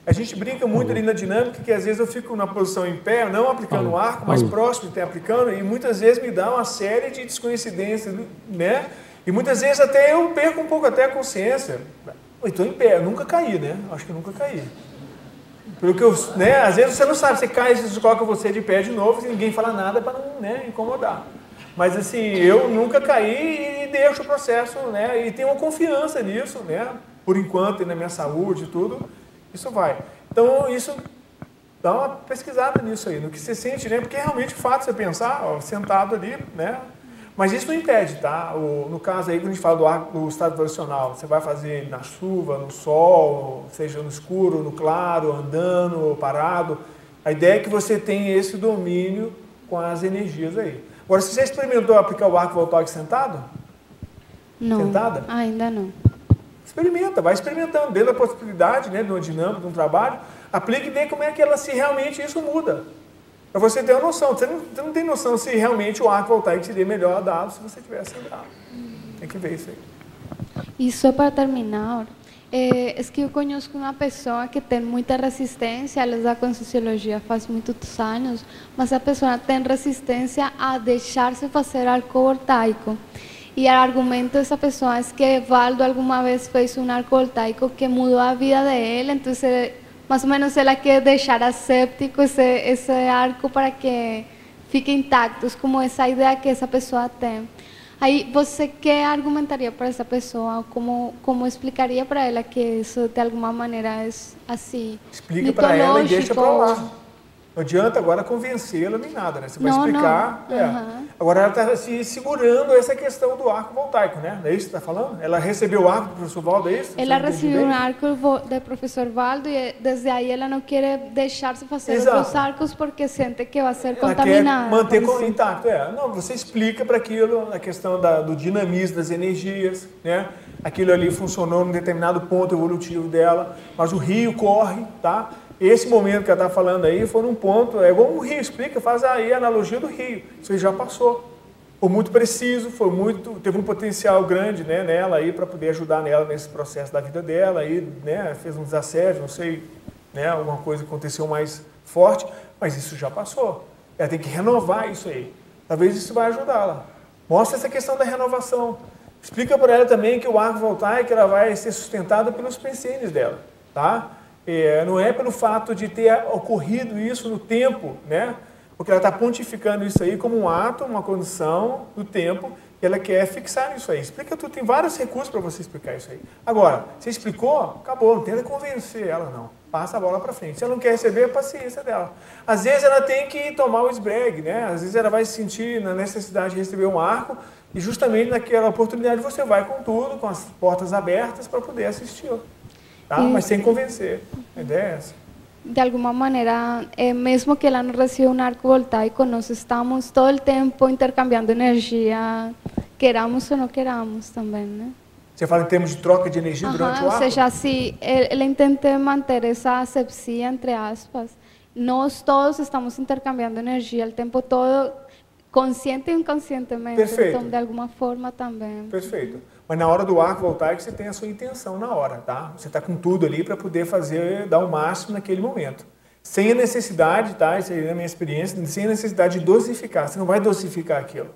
A gente brinca muito ali na dinâmica que às vezes eu fico na posição em pé, não aplicando o arco, mas próximo ter aplicando, e muitas vezes me dá uma série de descoincidências, né? E muitas vezes até eu perco um pouco até a consciência. Eu estou em pé, eu nunca caí, né? Acho que nunca caí. Pelo que eu, né? Às vezes você não sabe, você cai, você coloca você de pé de novo e ninguém fala nada para não né, incomodar. Mas assim, eu nunca caí e deixo o processo, né? E tenho uma confiança nisso, né? Por enquanto, e na minha saúde e tudo. Isso vai. Então, isso dá uma pesquisada nisso aí, no que você sente, né? Porque realmente o fato de você pensar, ó, sentado ali, né? Mas isso não impede, tá? O, no caso aí, quando a gente fala do, ar, do estado vibracional, você vai fazer na chuva, no sol, seja no escuro, no claro, andando, parado. A ideia é que você tenha esse domínio com as energias aí. Agora, você já experimentou aplicar o arco voltaico sentado? Não. Sentada? Ainda não. Experimenta, vai experimentando dentro da possibilidade, né, de uma dinâmica, de um trabalho, aplique e vê como é que ela se realmente isso muda. Para você ter uma noção. Você não, você não tem noção se realmente o arco voltaico seria melhor dado se você tivesse andado. Tem que ver isso aí. E só para terminar, é, é que eu conheço uma pessoa que tem muita resistência, ela está com sociologia faz muitos anos, mas a pessoa tem resistência a deixar-se fazer arco voltaico. E o argumento dessa pessoa é que Valdo alguma vez fez um arco voltaico que mudou a vida dele, então mais ou menos ela quer deixar aséptico esse, esse arco para que fique intacto, como essa ideia que essa pessoa tem. Aí você que argumentaria para essa pessoa? Como como explicaria para ela que isso de alguma maneira é assim? Explica para ela e deixa para lá. Não adianta agora convencê-la nem nada, né? Você vai não, explicar. Não. É. Uhum. Agora ela está se segurando essa questão do arco voltaico, né? É isso que está falando? Ela recebeu o arco do professor Valdo, é isso? Ela recebeu um arco do professor Valdo e desde aí ela não quer deixar-se fazer Exato. outros arcos porque sente que vai ser ela contaminada. Quer manter com, intacto, é. Não, você explica para aquilo a questão da, do dinamismo das energias, né? Aquilo ali funcionou num determinado ponto evolutivo dela, mas o rio corre, tá? Esse momento que ela está falando aí foi um ponto, é igual um rio, explica, faz aí a analogia do rio. Isso aí já passou. Foi muito preciso, foi muito, teve um potencial grande né, nela aí para poder ajudar nela nesse processo da vida dela. Aí, né, fez um desassédio, não sei, né, alguma coisa aconteceu mais forte, mas isso já passou. Ela tem que renovar isso aí. Talvez isso vai ajudá-la. Mostra essa questão da renovação. Explica para ela também que o arco voltaico ela vai ser sustentado pelos pensenes dela, tá? É, não é pelo fato de ter ocorrido isso no tempo, né? Porque ela está pontificando isso aí como um ato, uma condição do tempo, e ela quer fixar isso aí. Explica tudo, tem vários recursos para você explicar isso aí. Agora, você explicou, acabou, não tenta convencer ela, não. Passa a bola para frente. Se ela não quer receber, a paciência dela. Às vezes ela tem que tomar o esbregue, né? Às vezes ela vai se sentir na necessidade de receber um arco, e justamente naquela oportunidade você vai com tudo, com as portas abertas para poder assistir tá? mas sem convencer. A ideia é essa. De alguma maneira, é, mesmo que ela não receba um arco voltaico, nós estamos todo o tempo intercambiando energia, queramos ou não queramos também, né? Você fala em termos de troca de energia Aham, durante o arco? Ou seja, se ela intenta manter essa asepsia, entre aspas, nós todos estamos intercambiando energia o tempo todo, consciente e inconscientemente. Perfeito. Então, de alguma forma também. Perfeito. Mas na hora do arco voltaico você tem a sua intenção na hora, tá? Você está com tudo ali para poder fazer, dar o máximo naquele momento. Sem a necessidade, tá? Isso aí é a minha experiência, sem a necessidade de dosificar. Você não vai dosificar aquilo.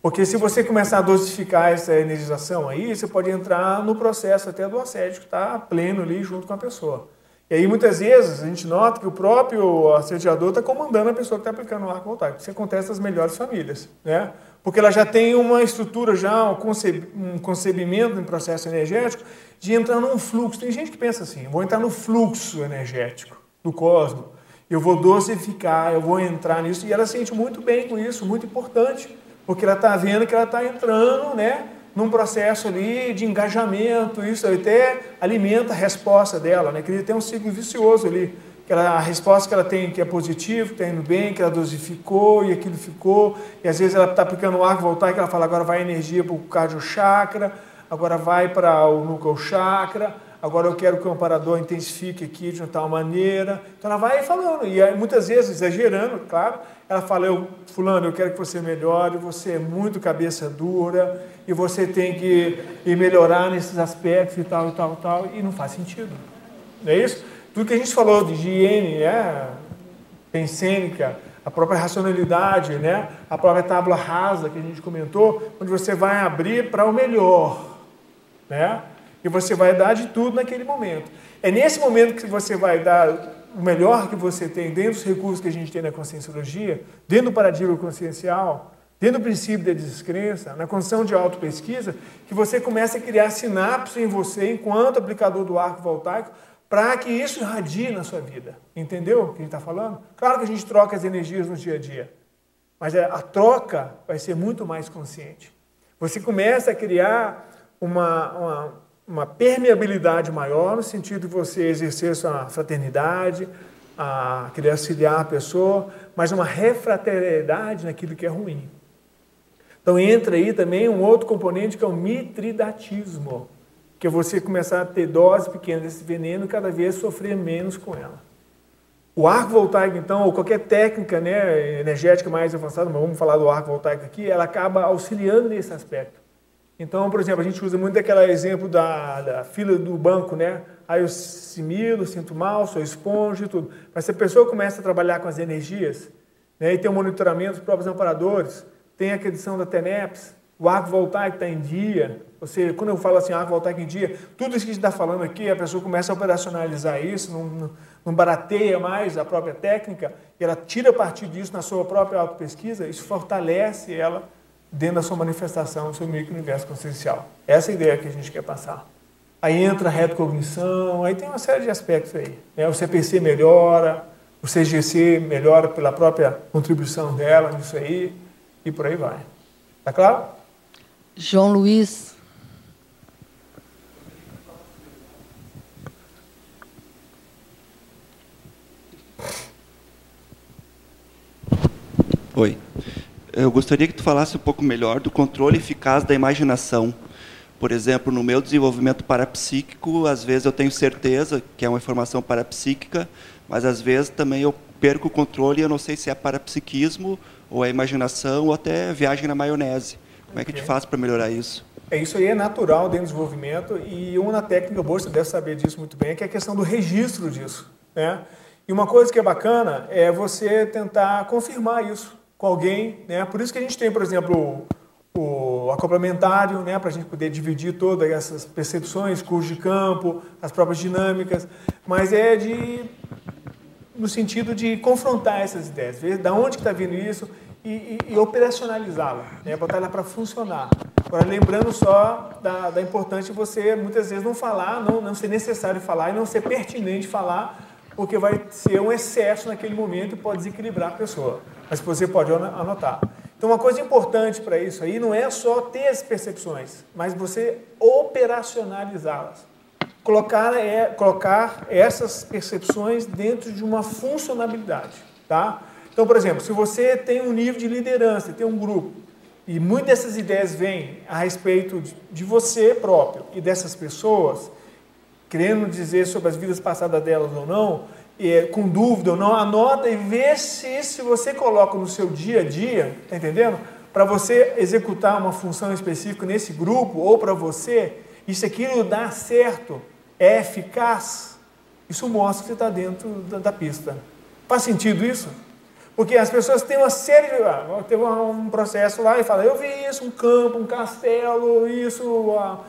Porque se você começar a dosificar essa energização aí, você pode entrar no processo até do assédio, que está pleno ali junto com a pessoa. E aí muitas vezes a gente nota que o próprio assediador está comandando a pessoa que está aplicando o arco voltaico. Isso acontece nas melhores famílias, né? Porque ela já tem uma estrutura, já um concebimento em processo energético de entrar num fluxo. Tem gente que pensa assim, vou entrar no fluxo energético do cosmos, eu vou dosificar, eu vou entrar nisso, e ela sente muito bem com isso, muito importante, porque ela está vendo que ela está entrando né, num processo ali de engajamento, isso até alimenta a resposta dela, né, que tem um ciclo vicioso ali que ela, a resposta que ela tem que é positiva, que está indo bem, que ela dosificou e aquilo ficou, e às vezes ela está aplicando o arco voltar que ela fala, agora vai energia para o cardio chakra, agora vai para o núcleo chakra, agora eu quero que o amparador intensifique aqui de uma tal maneira. Então ela vai falando, e muitas vezes, exagerando, claro, ela fala, eu, fulano, eu quero que você melhore, você é muito cabeça dura, e você tem que melhorar nesses aspectos e tal, e tal, e tal, e não faz sentido. Não é isso? Tudo que a gente falou de higiene, né? pensênica, a própria racionalidade, né? a própria tábua rasa que a gente comentou, onde você vai abrir para o melhor. Né? E você vai dar de tudo naquele momento. É nesse momento que você vai dar o melhor que você tem dentro dos recursos que a gente tem na conscienciologia, dentro do paradigma consciencial, dentro do princípio da descrença, na condição de auto-pesquisa, que você começa a criar sinapses em você enquanto aplicador do arco voltaico para que isso irradie na sua vida. Entendeu o que a gente está falando? Claro que a gente troca as energias no dia a dia, mas a troca vai ser muito mais consciente. Você começa a criar uma, uma, uma permeabilidade maior no sentido de você exercer sua fraternidade, a querer auxiliar a pessoa, mas uma refraternidade naquilo que é ruim. Então entra aí também um outro componente que é o mitridatismo que é você começar a ter doses pequenas desse veneno e cada vez sofrer menos com ela. O arco voltaico, então, ou qualquer técnica né, energética mais avançada, mas vamos falar do arco voltaico aqui, ela acaba auxiliando nesse aspecto. Então, por exemplo, a gente usa muito aquele exemplo da, da fila do banco, né? Aí eu similo, sinto mal, sou esponja e tudo. Mas se a pessoa começa a trabalhar com as energias, né, e tem o monitoramento dos próprios amparadores, tem a aquisição da TENEPS, o arco voltaico está em dia, ou seja, quando eu falo assim, arco voltaico em dia, tudo isso que a gente está falando aqui, a pessoa começa a operacionalizar isso, não, não, barateia mais a própria técnica, e ela tira partido disso na sua própria auto-pesquisa, isso fortalece ela dentro da sua manifestação, no seu micro-universo consciencial. Essa é a ideia que a gente quer passar. Aí entra a retrocognição, aí tem uma série de aspectos aí. Né? O CPC melhora, o CGC melhora pela própria contribuição dela nisso aí, e por aí vai. Tá claro? João Luiz. Oi. Eu gostaria que tu falasse um pouco melhor do controle eficaz da imaginação. Por exemplo, no meu desenvolvimento parapsíquico, às vezes eu tenho certeza que é uma informação parapsíquica, mas às vezes também eu perco o controle e eu não sei se é parapsiquismo ou é imaginação ou até viagem na maionese. Como é que a gente faz para melhorar isso? É, isso aí é natural dentro do desenvolvimento e uma técnica boa, você deve saber disso muito bem, é que é a questão do registro disso. Né? E uma coisa que é bacana é você tentar confirmar isso com alguém. Né? Por isso que a gente tem, por exemplo, o, o acoplamentário, né? para a gente poder dividir todas essas percepções, curso de campo, as próprias dinâmicas, mas é de no sentido de confrontar essas ideias, ver de onde está vindo isso e, e, operacionalizá-la, né? botar ela para funcionar. Agora, lembrando só da, da importância você, muitas vezes, não falar, não, não ser necessário falar e não ser pertinente falar, porque vai ser um excesso naquele momento e pode desequilibrar a pessoa. Mas você pode anotar. Então, uma coisa importante para isso aí não é só ter as percepções, mas você operacionalizá-las. Colocar, é, colocar essas percepções dentro de uma funcionalidade. Tá? Então, por exemplo, se você tem um nível de liderança, tem um grupo, e muitas dessas ideias vêm a respeito de você próprio e dessas pessoas, querendo dizer sobre as vidas passadas delas ou não, e, com dúvida ou não, anota e vê se, se você coloca no seu dia a dia, tá entendendo? Para você executar uma função específica nesse grupo, ou para você, isso aquilo dá certo, é eficaz, isso mostra que você está dentro da, da pista. Faz sentido isso? Porque as pessoas têm uma série de. Ah, teve um processo lá e fala, eu vi isso, um campo, um castelo, isso. Ah,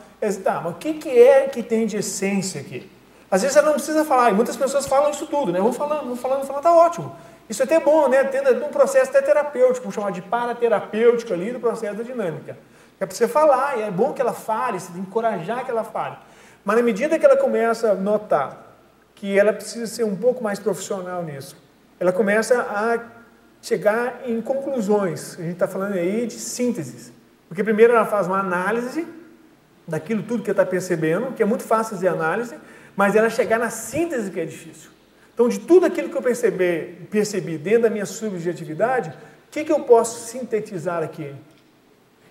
tá, mas o que, que é que tem de essência aqui? Às vezes ela não precisa falar, e muitas pessoas falam isso tudo, né? Vão falando, vão falando, falando, tá ótimo. Isso é até bom, né? Tendo um processo até terapêutico, vamos chamar de paraterapêutico ali do processo da dinâmica. É para você falar, e é bom que ela fale, você tem que encorajar que ela fale. Mas na medida que ela começa a notar que ela precisa ser um pouco mais profissional nisso, ela começa a chegar em conclusões. A gente está falando aí de sínteses. Porque primeiro ela faz uma análise daquilo tudo que ela está percebendo, que é muito fácil fazer análise, mas ela chegar na síntese que é difícil. Então, de tudo aquilo que eu percebi, percebi dentro da minha subjetividade, o que, que eu posso sintetizar aqui?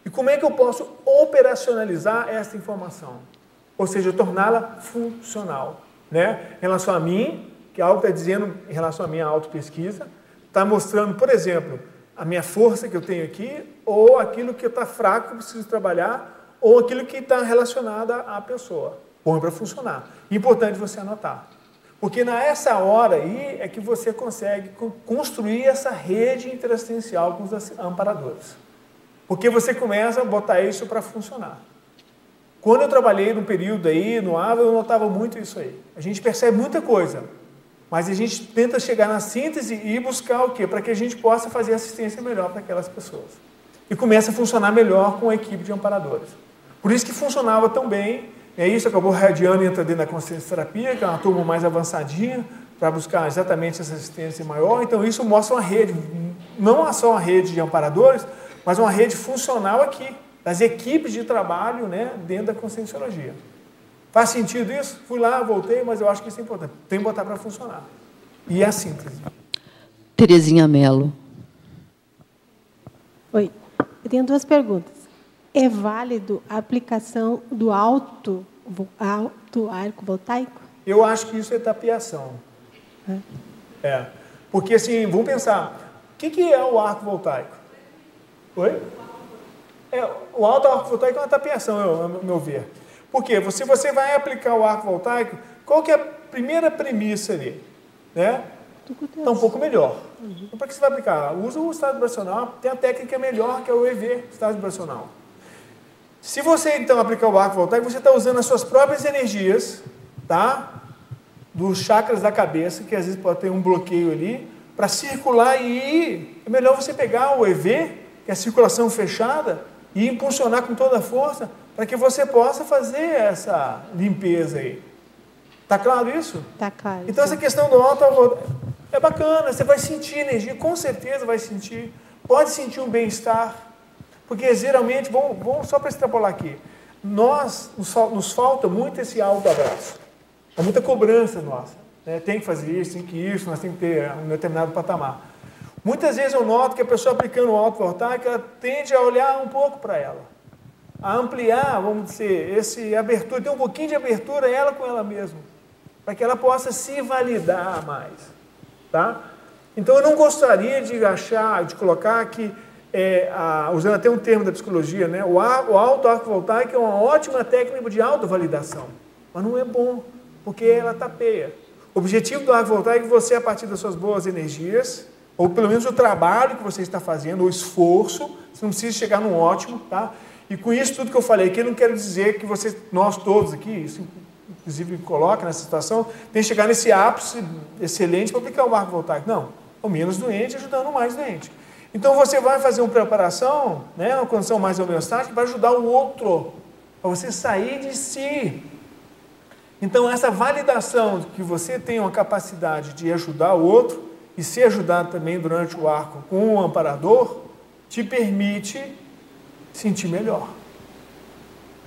E como é que eu posso operacionalizar essa informação? Ou seja, torná-la funcional. Né? Em relação a mim, que algo está dizendo em relação à minha autopesquisa, está mostrando, por exemplo, a minha força que eu tenho aqui, ou aquilo que está fraco que eu preciso trabalhar, ou aquilo que está relacionado à pessoa. Põe para funcionar. Importante você anotar. Porque nessa hora aí é que você consegue construir essa rede interassistencial com os amparadores. Porque você começa a botar isso para funcionar. Quando eu trabalhei no período aí, no AVA, eu notava muito isso aí. A gente percebe muita coisa, mas a gente tenta chegar na síntese e buscar o quê? Para que a gente possa fazer assistência melhor para aquelas pessoas. E começa a funcionar melhor com a equipe de amparadores. Por isso que funcionava tão bem. É isso, acabou radiando e entra dentro da consciência terapia, que é uma turma mais avançadinha, para buscar exatamente essa assistência maior. Então, isso mostra uma rede, não só uma rede de amparadores, mas uma rede funcional aqui, das equipes de trabalho né, dentro da conscienciologia. Faz sentido isso? Fui lá, voltei, mas eu acho que isso é importante. Tem que botar para funcionar. E é a síntese. Terezinha Mello. Oi. Eu tenho duas perguntas. É válido a aplicação do alto, alto arco voltaico? Eu acho que isso é tapiação. É. é. Porque, assim, vamos pensar, o que é o arco voltaico? Oi? É, o alto arco voltaico é uma tapeação, ao meu ver. Por quê? Se você vai aplicar o arco voltaico, qual que é a primeira premissa ali? Né? Está um pouco melhor. Então, para que você vai aplicar? Usa o estado vibracional, tem a técnica melhor que é o EV, estado vibracional. Se você então aplicar o arco voltaico, você está usando as suas próprias energias, tá? Dos chakras da cabeça, que às vezes pode ter um bloqueio ali, para circular e. É melhor você pegar o EV, que é a circulação fechada, e impulsionar com toda a força para que você possa fazer essa limpeza aí. Tá claro isso? Tá claro. Então essa questão do alto é bacana, você vai sentir energia, com certeza vai sentir. Pode sentir um bem-estar, porque geralmente, vamos, vamos só para extrapolar aqui, nós, nos, falta muito esse alto abraço. É muita cobrança nossa. Né? Tem que fazer isso, tem que isso, nós temos que ter um determinado patamar. Muitas vezes eu noto que a pessoa aplicando o alto voltaico, ela tende a olhar um pouco para ela, a ampliar, vamos dizer, esse abertura, ter um pouquinho de abertura ela com ela mesma, para que ela possa se validar mais, tá? Então eu não gostaria de achar, de colocar que, é, a, usando até um termo da psicologia, né, o, o alto arco voltaico é uma ótima técnica de autovalidação, mas não é bom, porque ela tapeia. O objetivo do arco voltaico é você, a partir das suas boas energias, ou pelo menos o trabalho que você está fazendo, o esforço, você não precisa chegar no ótimo, tá? E com isso tudo que eu falei aqui, eu não quero dizer que você, nós todos aqui, isso inclusive coloca nessa situação, tem que chegar nesse ápice excelente para aplicar o marco voltaico. Não, o menos doente ajudando o mais doente. Então você vai fazer uma preparação, né, uma condição mais homeostática, para ajudar o outro, para você sair de si. Então essa validação de que você tem uma capacidade de ajudar o outro, e ser ajudado também durante o arco com o amparador, te permite sentir melhor.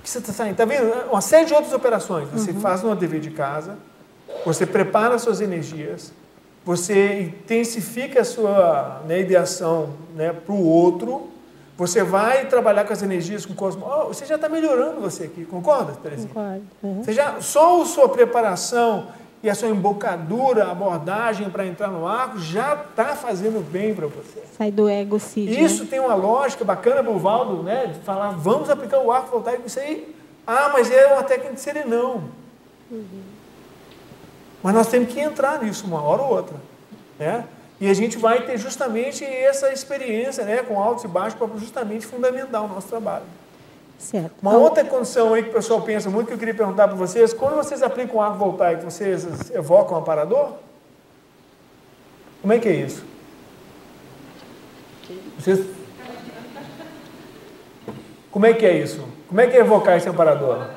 Você está está vendo? Uma série de outras operações. Você uhum. faz no dever de casa, você prepara suas energias, você intensifica a sua né, ideação né, para o outro, você vai trabalhar com as energias, com o cosmos. Oh, você já está melhorando você aqui, concorda, Terezinha? Concordo. Uhum. Você já, só a sua preparação e a sua embocadura, abordagem para entrar no arco já está fazendo bem para você. Sai do ego cid, Isso né? tem uma lógica bacana para o Valdo, né? De falar, vamos aplicar o arco voltaico. Isso aí, ah, mas é uma técnica de serenão. Uhum. Mas nós temos que entrar nisso uma hora ou outra. Né? E a gente vai ter justamente essa experiência né, com altos e baixos para justamente fundamentar o nosso trabalho. Certo. Uma então, outra condição aí que o pessoal pensa muito, que eu queria perguntar para vocês, quando vocês aplicam arco voltaico, vocês evocam um aparador? Como é que é isso? Vocês... Como é que é isso? Como é que é evocar esse amparador?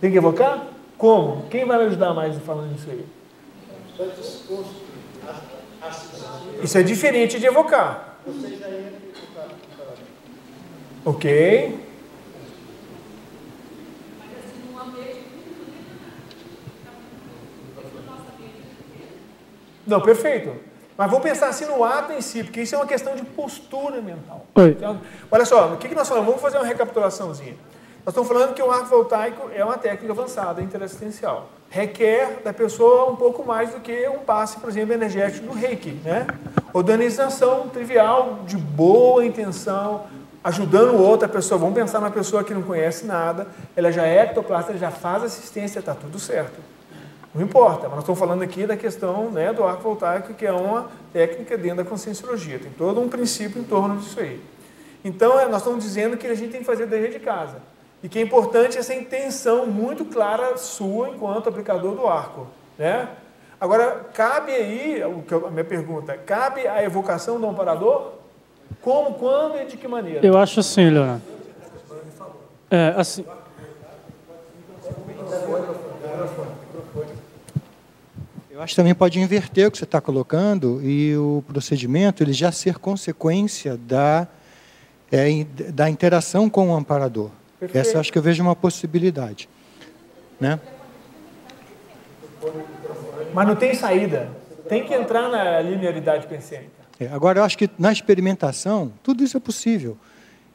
Tem que evocar? Como? Quem vai me ajudar mais falando isso aí? Isso é diferente de evocar. Você já Ok. Não, perfeito. Mas vamos pensar assim no ato em si, porque isso é uma questão de postura mental. Então, olha só, o que, que nós falamos? Vamos fazer uma recapitulaçãozinha. Nós estamos falando que o arco voltaico é uma técnica avançada interassistencial. Requer da pessoa um pouco mais do que um passe, por exemplo, energético do reiki, né? Organização trivial, de boa intenção, ajudando o outro, a pessoa, vamos pensar numa pessoa que não conhece nada, ela já é ectoplasta, já faz assistência, está tudo certo. Não importa, mas nós estamos falando aqui da questão né, do arco voltaico, que é uma técnica dentro da conscienciologia. Tem todo um princípio em torno disso aí. Então, é, nós estamos dizendo que a gente tem que fazer dever de casa. E que é importante essa intenção muito clara sua enquanto aplicador do arco. Né? Agora, cabe aí, a minha pergunta, cabe a evocação do amparador? Como, quando e de que maneira? Eu acho assim, Leonardo. É, assim. Eu acho que também pode inverter o que você está colocando e o procedimento ele já ser consequência da, é, da interação com o amparador. Perfeito. Essa acho que eu vejo uma possibilidade. Né? Mas não tem saída. Tem que entrar na linearidade pensênica. É, agora, eu acho que na experimentação, tudo isso é possível.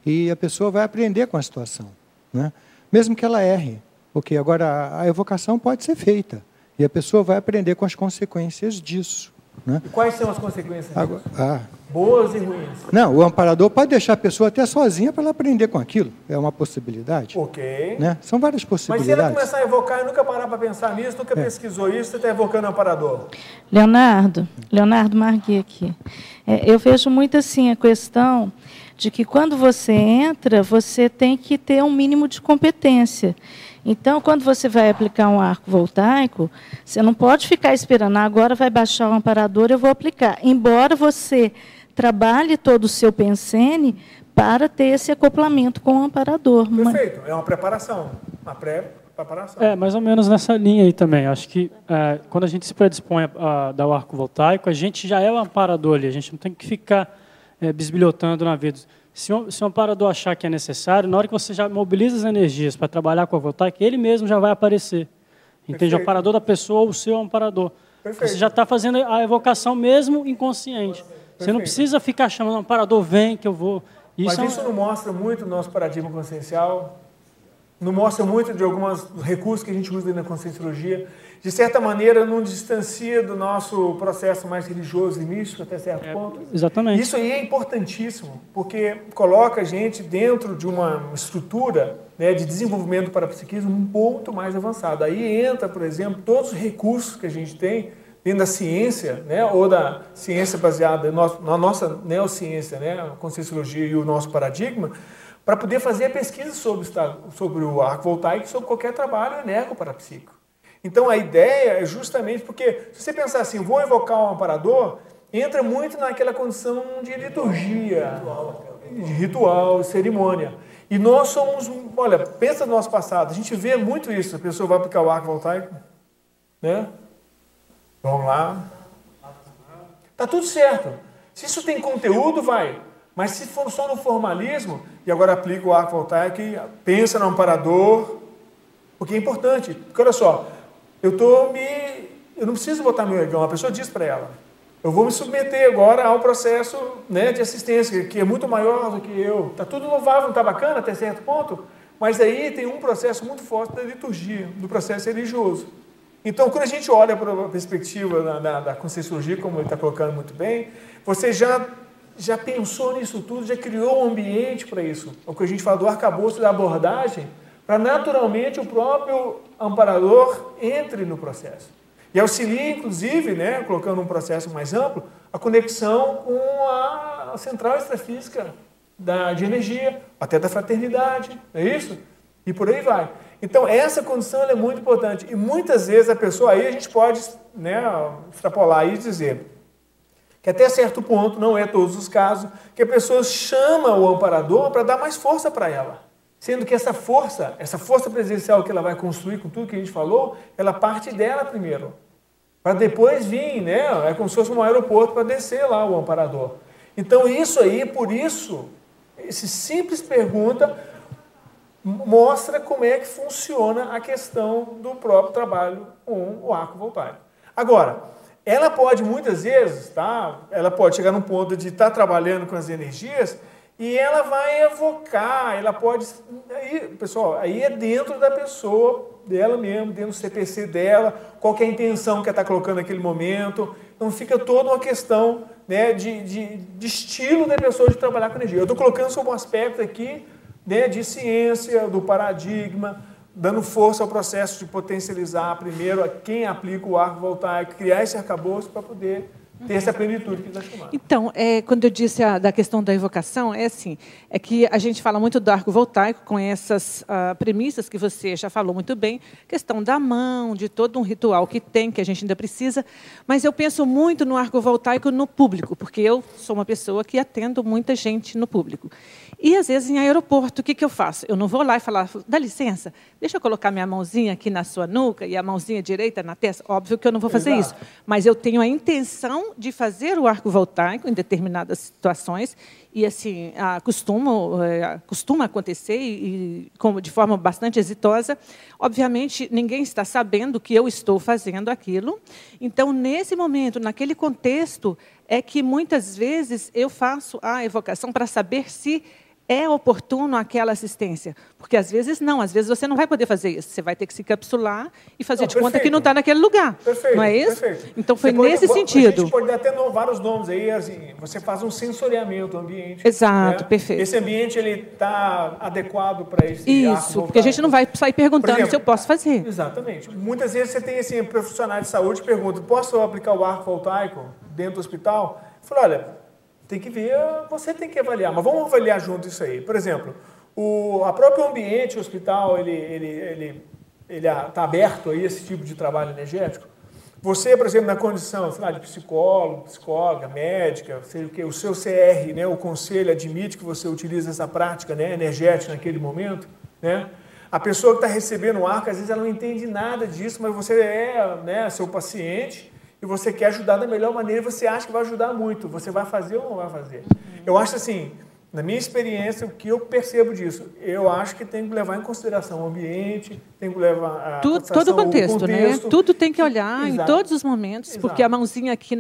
E a pessoa vai aprender com a situação. Né? Mesmo que ela erre. Porque agora a evocação pode ser feita. E a pessoa vai aprender com as consequências disso. Né? E quais são as consequências agora, ah, boas e ruins. Não, o amparador pode deixar a pessoa até sozinha para ela aprender com aquilo. É uma possibilidade. Ok. Né? São várias Mas se ela possibilidades. começar a evocar e nunca parar para pensar nisso, nunca pesquisou isso, você está evocando o amparador. Leonardo, Leonardo Margui aqui. É, eu vejo muito assim a questão de que quando você entra, você tem que ter um mínimo de competência. Então, quando você vai aplicar um arco voltaico, você não pode ficar esperando, "Ah, agora vai baixar o amparador, eu vou aplicar. Embora você trabalhe todo o seu pensene para ter esse acoplamento com o amparador. Perfeito. É uma preparação. Uma pré-preparação. É, mais ou menos nessa linha aí também. Acho que é, quando a gente se predispõe a, a dar o arco voltaico, a gente já é o amparador ali. A gente não tem que ficar é, bisbilhotando na vida. Se o, se o amparador achar que é necessário, na hora que você já mobiliza as energias para trabalhar com a voltaica, ele mesmo já vai aparecer. Entende? Perfeito. O amparador da pessoa ou o seu amparador. Perfeito. Você já está fazendo a evocação mesmo inconsciente. Você não Perfeito. precisa ficar chamando o amparador, vem que eu vou. Isso Mas é um- isso não mostra muito o nosso paradigma consciencial? Não mostra muito de alguns recursos que a gente usa na conscienciologia? De certa maneira, não distancia do nosso processo mais religioso e místico até certo ponto? Exatamente. Isso aí é importantíssimo, porque coloca a gente dentro de uma estrutura né, de desenvolvimento do parapsiquismo um ponto mais avançado. Aí entra, por exemplo, todos os recursos que a gente tem dentro da ciência, né, ou da ciência baseada na nossa neociência, né, a conscienciologia e o nosso paradigma, para poder fazer a pesquisa sobre, o sobre o arco voltaico sobre qualquer trabalho energo-parapsíquico. Então a ideia é justamente porque, se você pensar assim, vou evocar um amparador, entra muito naquela condição de liturgia, de ritual, cerimônia. E nós somos, olha, pensa no nosso passado, a gente vê muito isso, a pessoa vai aplicar o arco voltaico, né? Vamos lá. Tá tudo certo. Se isso tem conteúdo, vai. Mas se for só no formalismo, e agora aplica o arco voltaico pensa no amparador, porque é importante. Porque olha só, eu tô me. Eu não preciso botar meu egão, a pessoa diz para ela. Eu vou me submeter agora ao processo né, de assistência, que é muito maior do que eu. Está tudo louvável, está bacana até certo ponto, mas aí tem um processo muito forte da liturgia, do processo religioso. Então, quando a gente olha para a perspectiva da, da, da Conscienciologia, como ele está colocando muito bem, você já, já pensou nisso tudo, já criou um ambiente para isso. É o que a gente fala do arcabouço da abordagem, para naturalmente o próprio amparador entre no processo. E auxilia, inclusive, né, colocando um processo mais amplo, a conexão com a central extrafísica da, de energia, até da fraternidade, é isso? E por aí vai. Então, essa condição é muito importante. E muitas vezes a pessoa, aí a gente pode né, extrapolar e dizer que até certo ponto, não é todos os casos, que a pessoa chama o amparador para dar mais força para ela. Sendo que essa força, essa força presencial que ela vai construir com tudo que a gente falou, ela parte dela primeiro. Para depois vir, né? É como se fosse um aeroporto para descer lá o amparador. Então, isso aí, por isso, esse simples pergunta mostra como é que funciona a questão do próprio trabalho com o arco voltaico. Agora, ela pode muitas vezes, tá? Ela pode chegar num ponto de estar trabalhando com as energias e ela vai evocar, ela pode, aí, pessoal, aí é dentro da pessoa dela mesmo, dentro do CPC dela, qual é a intenção que ela está colocando naquele momento. Então fica toda uma questão né, de, de, de estilo da pessoa de trabalhar com energia. Eu estou colocando sobre um aspecto aqui né, de ciência, do paradigma, dando força ao processo de potencializar primeiro a quem aplica o arco voltaico, criar esse arcabouço para poder ter essa plenitude que está chamando. Então, é, quando eu disse a, da questão da evocação, é assim, é que a gente fala muito do arco voltaico com essas ah, premissas que você já falou muito bem, questão da mão, de todo um ritual que tem, que a gente ainda precisa, mas eu penso muito no arco voltaico no público, porque eu sou uma pessoa que atendo muita gente no público. E, às vezes, em aeroporto, o que, que eu faço? Eu não vou lá e falar, dá licença, deixa eu colocar minha mãozinha aqui na sua nuca e a mãozinha direita na testa. Óbvio que eu não vou fazer Exato. isso. Mas eu tenho a intenção de fazer o arco voltaico em determinadas situações e assim costuma eh, costuma acontecer e, e como de forma bastante exitosa. Obviamente ninguém está sabendo que eu estou fazendo aquilo. Então nesse momento, naquele contexto, é que muitas vezes eu faço a evocação para saber se é oportuno aquela assistência. Porque às vezes não, às vezes você não vai poder fazer isso. Você vai ter que se capsular e fazer Não, de conta que perfeito. não está naquele lugar. Perfeito, não é isso? perfeito. Então foi Você pode- nesse A sentido. gente pode até no- vários nomes aí, assim, você faz um sensoriamento do ambiente. Exato, né? perfeito. Esse ambiente ele está adequado para esse Isso, porque a gente não vai sair perguntando exemplo, se eu posso fazer. Exatamente. Muitas vezes você tem assim, profissionais de saúde que perguntam, posso aplicar o arco voltaico dentro do hospital? Eu falo, olha, tem que ver, você tem que avaliar, mas vamos avaliar junto isso aí. Por exemplo, o a próprio ambiente, o hospital, ele ele ele ele está aberto a esse tipo de trabalho energético. Você, por exemplo, na condição lá, de psicólogo, psicóloga, médica, sei o que, o seu CR, né, o conselho admite que você utiliza essa prática né, energética naquele momento, né? A pessoa que está recebendo o arco, às vezes ela não entende nada disso, mas você é né, seu paciente e você quer ajudar da melhor maneira e você acha que vai ajudar muito. Você vai fazer ou não vai fazer? Eu acho assim, na minha experiência, o que eu percebo disso, eu acho que tem que levar em consideração o ambiente, tem que levar a Tu- consideração todo o contexto, né? contexto. Tudo tem que olhar em Exato. todos os momentos, Exato. porque a mãozinha aqui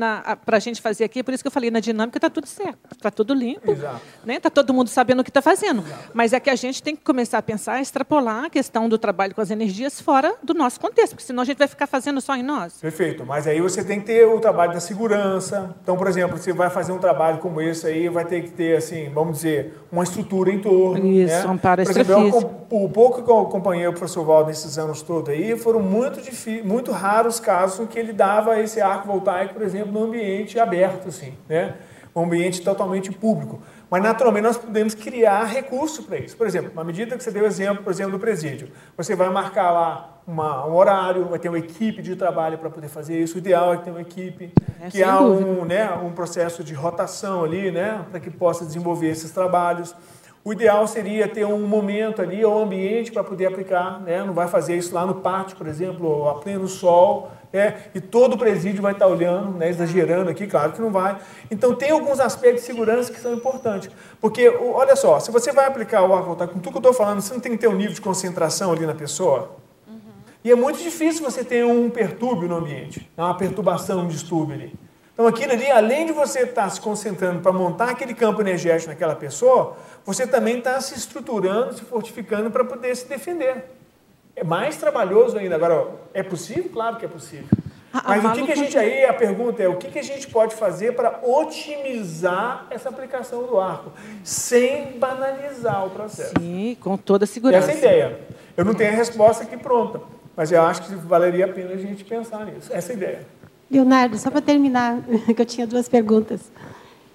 para a gente fazer aqui, por isso que eu falei na dinâmica, está tudo certo, está tudo limpo, Exato. né? Está todo mundo sabendo o que está fazendo. Mas é que a gente tem que começar a pensar, extrapolar a questão do trabalho com as energias fora do nosso contexto, porque senão a gente vai ficar fazendo só em nós. Perfeito, mas aí você tem que ter o trabalho da segurança. Então, por exemplo, você vai fazer um trabalho como esse aí, vai ter que ter, assim, vamos dizer, uma estrutura em torno. Isso, né? amparo Por exemplo, eu, o pouco que eu acompanhei o professor Valdo nesses anos todos aí, foram muito, muito raros casos em que ele dava esse arco voltaico, por exemplo, num ambiente aberto, assim, né? Um ambiente totalmente público. Mas, naturalmente, nós podemos criar recursos para isso. Por exemplo, na medida que você deu o exemplo, por exemplo, do presídio, você vai marcar lá uma- um horário, vai ter uma equipe de trabalho para poder fazer isso. O ideal é que tenha uma equipe, É, que há um, né, um processo de rotação ali, né, para que possa desenvolver esses trabalhos. O ideal seria ter um momento ali, ou um ambiente para poder aplicar, né? não vai fazer isso lá no pátio, por exemplo, a pleno sol, né? e todo o presídio vai estar olhando, né? exagerando aqui, claro que não vai. Então tem alguns aspectos de segurança que são importantes, porque, olha só, se você vai aplicar o arco voltaico, com tudo que eu estou falando, você não tem que ter um nível de concentração ali na pessoa, e é muito difícil você ter um pertúrbio no ambiente, uma perturbação, um distúrbio ali. Então, aquilo ali, além de você estar se concentrando para montar aquele campo energético naquela pessoa, você também está se estruturando, se fortificando para poder se defender. É mais trabalhoso ainda. Agora, é possível? Claro que é possível. Mas o que, que a gente aí, a pergunta é, o que, que a gente pode fazer para otimizar essa aplicação do arco, sem banalizar o processo? Sim, com toda a segurança. Essa é a ideia. Eu não tenho a resposta aqui pronta, mas eu acho que valeria a pena a gente pensar nisso. Essa ideia. Leonardo, só para terminar, [LAUGHS] que eu tinha duas perguntas.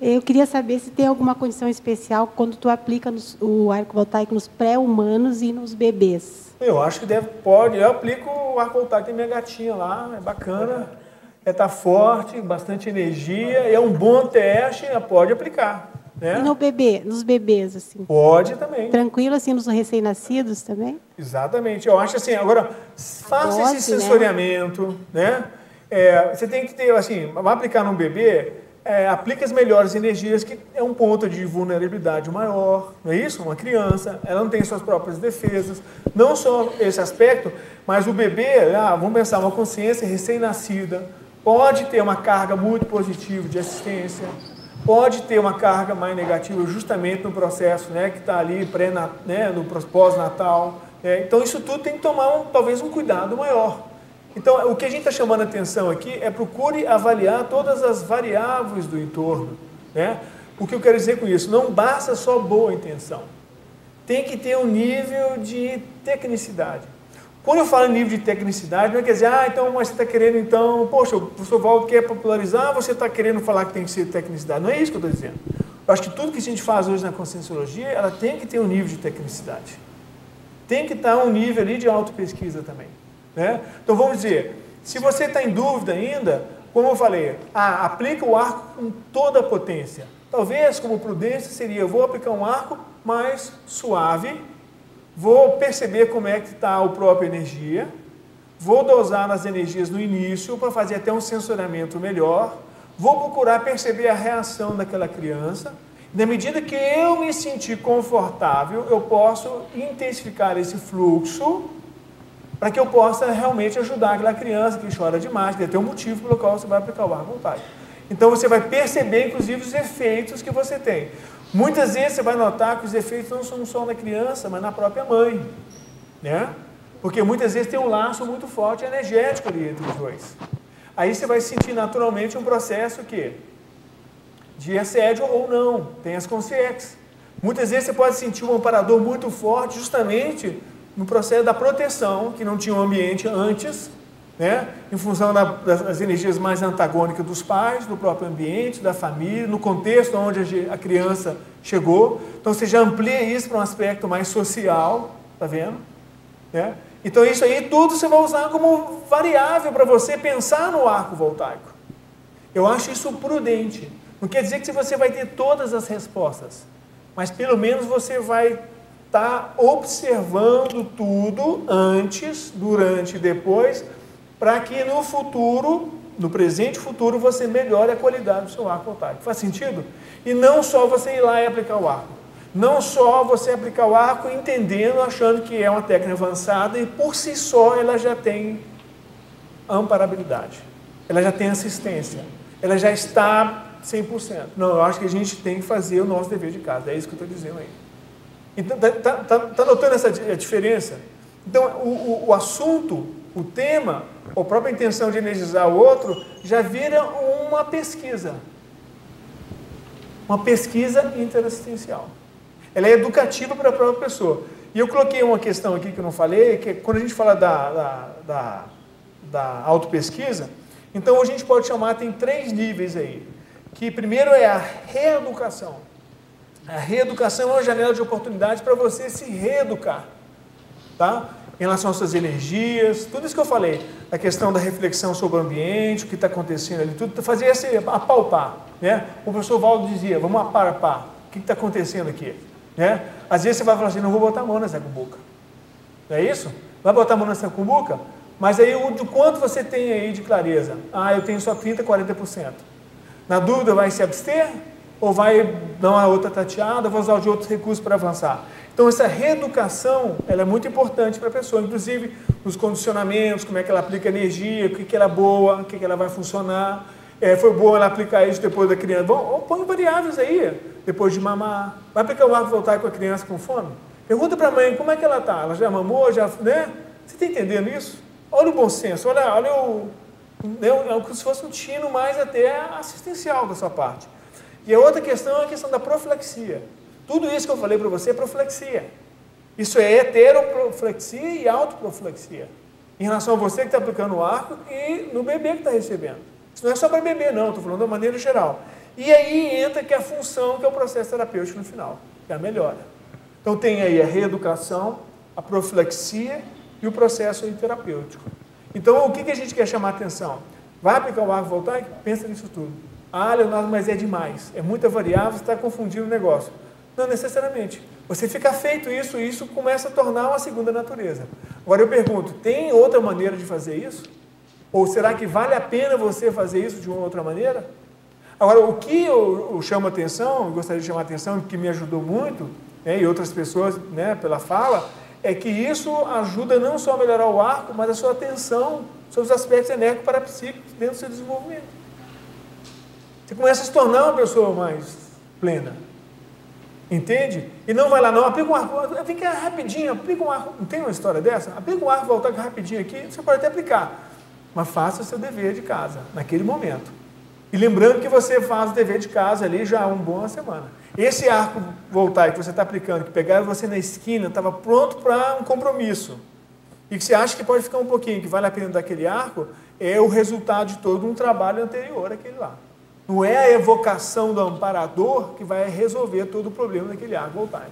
Eu queria saber se tem alguma condição especial quando tu aplica nos- o arco voltaico nos pré-humanos e nos bebês. Eu acho que deve, pode. Eu aplico o arco voltaico tem minha gatinha lá, é bacana, é tá forte, bastante energia, é um bom teste, pode aplicar. Né? E no bebê, nos bebês, assim. Pode também. Tranquilo, assim, nos recém-nascidos também? Exatamente. Eu acho assim, agora, faça dose, esse né? sensoriamento, né? É, você tem que ter, assim, vai aplicar num bebê, é, aplique as melhores energias, que é um ponto de vulnerabilidade maior, não é isso? Uma criança, ela não tem suas próprias defesas. Não só esse aspecto, mas o bebê, ah, vamos pensar, uma consciência recém-nascida, pode ter uma carga muito positiva de assistência, pode ter uma carga mais negativa justamente no processo né, que está ali pré né, no pós-natal. né? então, isso tudo tem que tomar um, talvez um cuidado maior. Então, o que a gente está chamando a atenção aqui é procure avaliar todas as variáveis do entorno. Né? O que eu quero dizer com isso? Não basta só boa intenção. Tem que ter um nível de tecnicidade. Quando eu falo em nível de tecnicidade, não é quer dizer, ah, então mas você está querendo, então, poxa, o professor Valdo quer popularizar, você está querendo falar que tem que ser tecnicidade. Não é isso que eu estou dizendo. Eu acho que tudo que a gente faz hoje na conscienciologia, ela tem que ter um nível de tecnicidade. Tem que estar um nível ali de auto-pesquisa também. Né? Então, vamos dizer, se você está em dúvida ainda, como eu falei, ah, aplica o arco com toda a potência. Talvez, como prudência, seria, eu vou aplicar um arco mais suave, vou perceber como é que está a própria energia, vou dosar nas energias no início para fazer até um sensoriamento melhor, vou procurar perceber a reação daquela criança. Na medida que eu me sentir confortável, eu posso intensificar esse fluxo para que eu possa realmente ajudar aquela criança que chora demais, que tem um motivo pelo qual você vai aplicar o ar voltaico. Então você vai perceber, inclusive, os efeitos que você tem. Muitas vezes você vai notar que os efeitos não são só na criança, mas na própria mãe. Né? Porque muitas vezes tem um laço muito forte energético ali entre os dois. Aí você vai sentir naturalmente um processo que de assédio ou não, tem as consciências. Muitas vezes você pode sentir um amparador muito forte justamente no processo da proteção, que não tinha um ambiente antes, né? em função da, das energias mais antagônicas dos pais, do próprio ambiente, da família, no contexto onde a criança chegou. Então você já amplia isso para um aspecto mais social, tá vendo? Né? Então isso aí tudo você vai usar como variável para você pensar no arco voltaico. Eu acho isso prudente. Não quer dizer que você vai ter todas as respostas, mas pelo menos você vai estar tá observando tudo antes, durante e depois, para que no futuro, no presente futuro, você melhore a qualidade do seu arco voltaico. Faz sentido? E não só você ir lá e aplicar o arco. Não só você aplicar o arco entendendo, achando que é uma técnica avançada e por si só ela já tem amparabilidade, ela já tem assistência, ela já está 100%. Não, eu acho que a gente tem que fazer o nosso dever de casa. É isso que eu estou dizendo aí. Então, está tá, tá, tá notando essa diferença? Então, o, o, o, assunto, o tema, a própria intenção de energizar o outro, já vira uma pesquisa. Uma pesquisa interassistencial. Ela é educativa para a própria pessoa. E eu coloquei uma questão aqui que eu não falei, que é quando a gente fala da, da, da, da autopesquisa, então a gente pode chamar, tem três níveis aí que primeiro é a reeducação. A reeducação é uma janela de oportunidade para você se reeducar, tá? Em relação às suas energias, tudo isso que eu falei, a questão da reflexão sobre o ambiente, o que está acontecendo ali, tudo, fazer esse apalpar, né? O professor Valdo dizia, vamos apalpar, o que está acontecendo aqui, né? Às vezes você vai falar assim, não vou botar a mão nessa cumbuca, não é isso? Vai botar a mão nessa cumbuca? Mas aí o de quanto você tem aí de clareza? Ah, eu tenho só 30, 40%. Na dúvida, vai se abster? Ou vai dar uma outra tateada, vai usar de outros recursos para avançar? Então, essa reeducação ela é muito importante para a pessoa, inclusive os condicionamentos, como é que ela aplica energia, o que, que ela é boa, o que, que ela vai funcionar. É, foi bom ela aplicar isso depois da criança. Bom, põe variáveis aí, depois de mamar. Vai aplicar o arco voltar com a criança com fome? Pergunta para a mãe como é que ela está. Ela já mamou, já, né? Você está entendendo isso? Olha o bom senso, olha, olha o, é, é como se fosse um tino mais até assistencial da sua parte. E a outra questão é a questão da profilaxia. Tudo isso que eu falei para você é profilaxia. Isso é heteroproflexia e autoproflexia. Em relação a você que está aplicando o arco e no bebê que está recebendo. Isso não é só para bebê, não, estou falando de uma maneira geral. E aí entra que a função que é o processo terapêutico no final, que é a melhora. Então tem aí a reeducação, a profilaxia e o processo terapêutico. Então, o que, que a gente quer chamar a atenção? Vai aplicar o arco voltaico? Pensa nisso tudo. Ah, Leonardo, mas é demais. É muita variável, está confundindo o negócio. Não necessariamente. Você fica feito isso e isso começa a tornar uma segunda natureza. Agora eu pergunto, tem outra maneira de fazer isso? Ou será que vale a pena você fazer isso de uma outra maneira? Agora, o que eu, eu chamo atenção, eu gostaria de chamar atenção, que me ajudou muito, né, e outras pessoas né, pela fala, é que isso ajuda não só a melhorar o arco, mas a sua atenção sobre os aspectos enérgicos parapsíquicos dentro do seu desenvolvimento. Você começa a se tornar uma pessoa mais plena. Entende? E não vai lá, não, aplica um arco, fica rapidinho, aplica um arco. Não tem uma história dessa? Aplica um arco, voltar rapidinho aqui, você pode até aplicar. Mas faça o seu dever de casa, naquele momento. E lembrando que você faz o dever de casa ali já há uma boa semana. Esse arco voltaico que você está aplicando, que pegava você na esquina, estava pronto para um compromisso. E que você acha que pode ficar um pouquinho, que vale a pena daquele arco, é o resultado de todo um trabalho anterior àquele lá. Não é a evocação do amparador que vai resolver todo o problema daquele arco voltaico.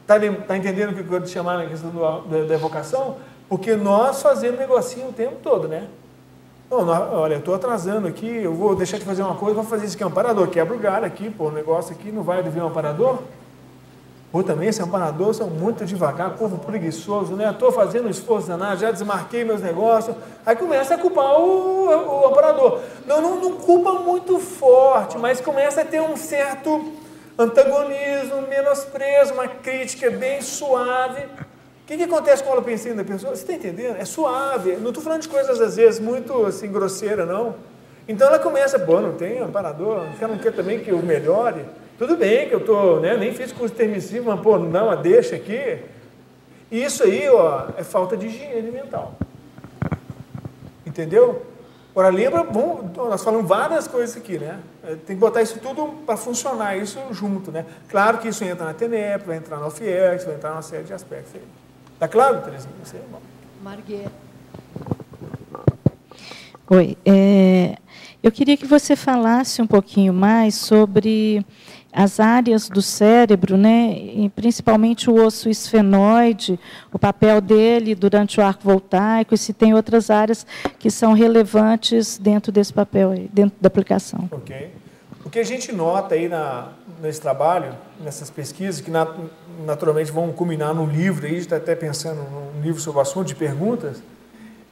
Está tá entendendo o que eu chamar na questão do, da, da evocação? Porque nós fazemos negocinho o tempo todo, né? Não, não, olha, estou atrasando aqui, eu vou deixar de fazer uma coisa, vou fazer isso aqui, é um parador, quebra o galho aqui, pô, o negócio aqui não vai vir um amparador? Ou também, esse amparador são muito devagar, povo preguiçoso, né? Estou fazendo esforço danado, já desmarquei meus negócios. Aí começa a culpar o, o amparador. Não, não, não culpa muito forte, mas começa a ter um certo antagonismo, menosprezo, uma crítica bem suave. O que, que acontece com o pensinho da pessoa? Você está entendendo? É suave. Não estou falando de coisas, às vezes, muito assim, grosseira, não. Então ela começa, pô, não tem amparador, você não quer também que eu melhore? Tudo bem que eu tô, né, nem fiz curso termicível, mas pô, não, deixa aqui. Isso aí, ó, é falta de higiene mental. Entendeu? Agora lembra, bom, nós falamos várias coisas aqui, né? É, tem que botar isso tudo para funcionar, isso junto, né? Claro que isso entra na TENEP, vai entrar na UFIEX, vai entrar numa série de aspectos aí. Tá claro, Terezinha? Você, bom. Marguerite. Oi. É, eu queria que você falasse um pouquinho mais sobre as áreas do cérebro, né, e principalmente o osso esfenoide, o papel dele durante o arco voltaico, e se tem outras áreas que são relevantes dentro desse papel, aí, dentro da aplicação. Ok. O que a gente nota aí na, nesse trabalho, nessas pesquisas, que nat naturalmente vão culminar num livro, aí, a gente está até pensando num livro sobre o assunto, de perguntas,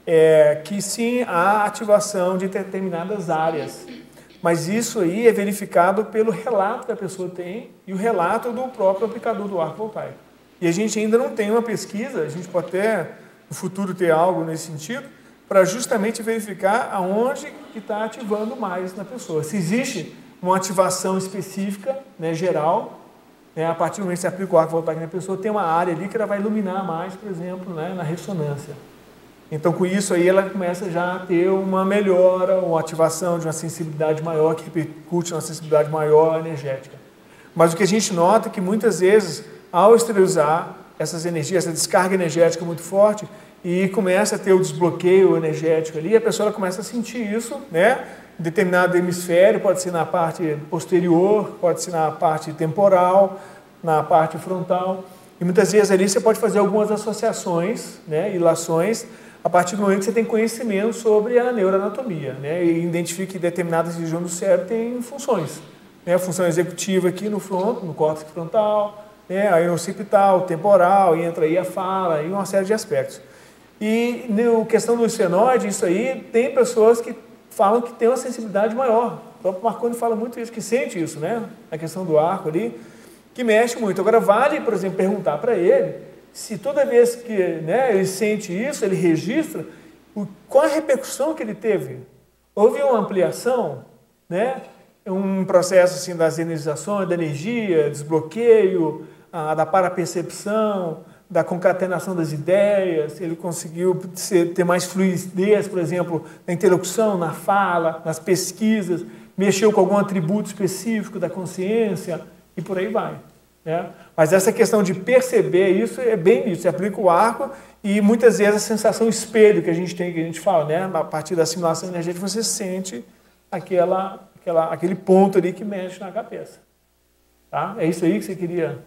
é que sim, há ativação de determinadas áreas mas isso aí é verificado pelo relato que a pessoa tem e o relato do próprio aplicador do arco voltaico. E a gente ainda não tem uma pesquisa, a gente pode até no futuro ter algo nesse sentido, para justamente verificar aonde está ativando mais na pessoa. Se existe uma ativação específica, né, geral, né, a partir do momento que você aplica o arco voltaico na pessoa, tem uma área ali que ela vai iluminar mais, por exemplo, né, na ressonância. Então, com isso aí, ela começa já a ter uma melhora, uma ativação de uma sensibilidade maior, que repercute uma sensibilidade maior energética. Mas o que a gente nota é que muitas vezes, ao esterilizar essas energias, essa descarga energética muito forte, e começa a ter o desbloqueio energético ali, a pessoa começa a sentir isso, né? Em determinado hemisfério, pode ser na parte posterior, pode ser na parte temporal, na parte frontal. E muitas vezes ali você pode fazer algumas associações, né, ilações, a partir do momento que você tem conhecimento sobre a neuroanatomia, né, e identifica que determinadas regiões do cérebro têm funções. Né, a função executiva aqui no front, no córtex frontal, né, aí no occipital, temporal, e entra aí a fala, e uma série de aspectos. E na questão do esfenoide, isso aí, tem pessoas que falam que tem uma sensibilidade maior. O próprio Marconi fala muito isso, que sente isso, né? A questão do arco ali, que mexe muito. Agora, vale, por exemplo, perguntar para ele se toda vez que né, ele sente isso, ele registra, qual a repercussão que ele teve? Houve uma ampliação, né? um processo assim, das energizações, da energia, desbloqueio, a, da parapercepção, da concatenação das ideias, ele conseguiu ter mais fluidez, por exemplo, na interlocução, na fala, nas pesquisas, mexeu com algum atributo específico da consciência e por aí vai. Né? Mas essa questão de perceber isso é bem isso. Você aplica o arco e muitas vezes a sensação espelho que a gente tem, que a gente fala, né? a partir da simulação energética, você sente aquela, aquela, aquele ponto ali que mexe na cabeça. Tá? É isso aí que você queria.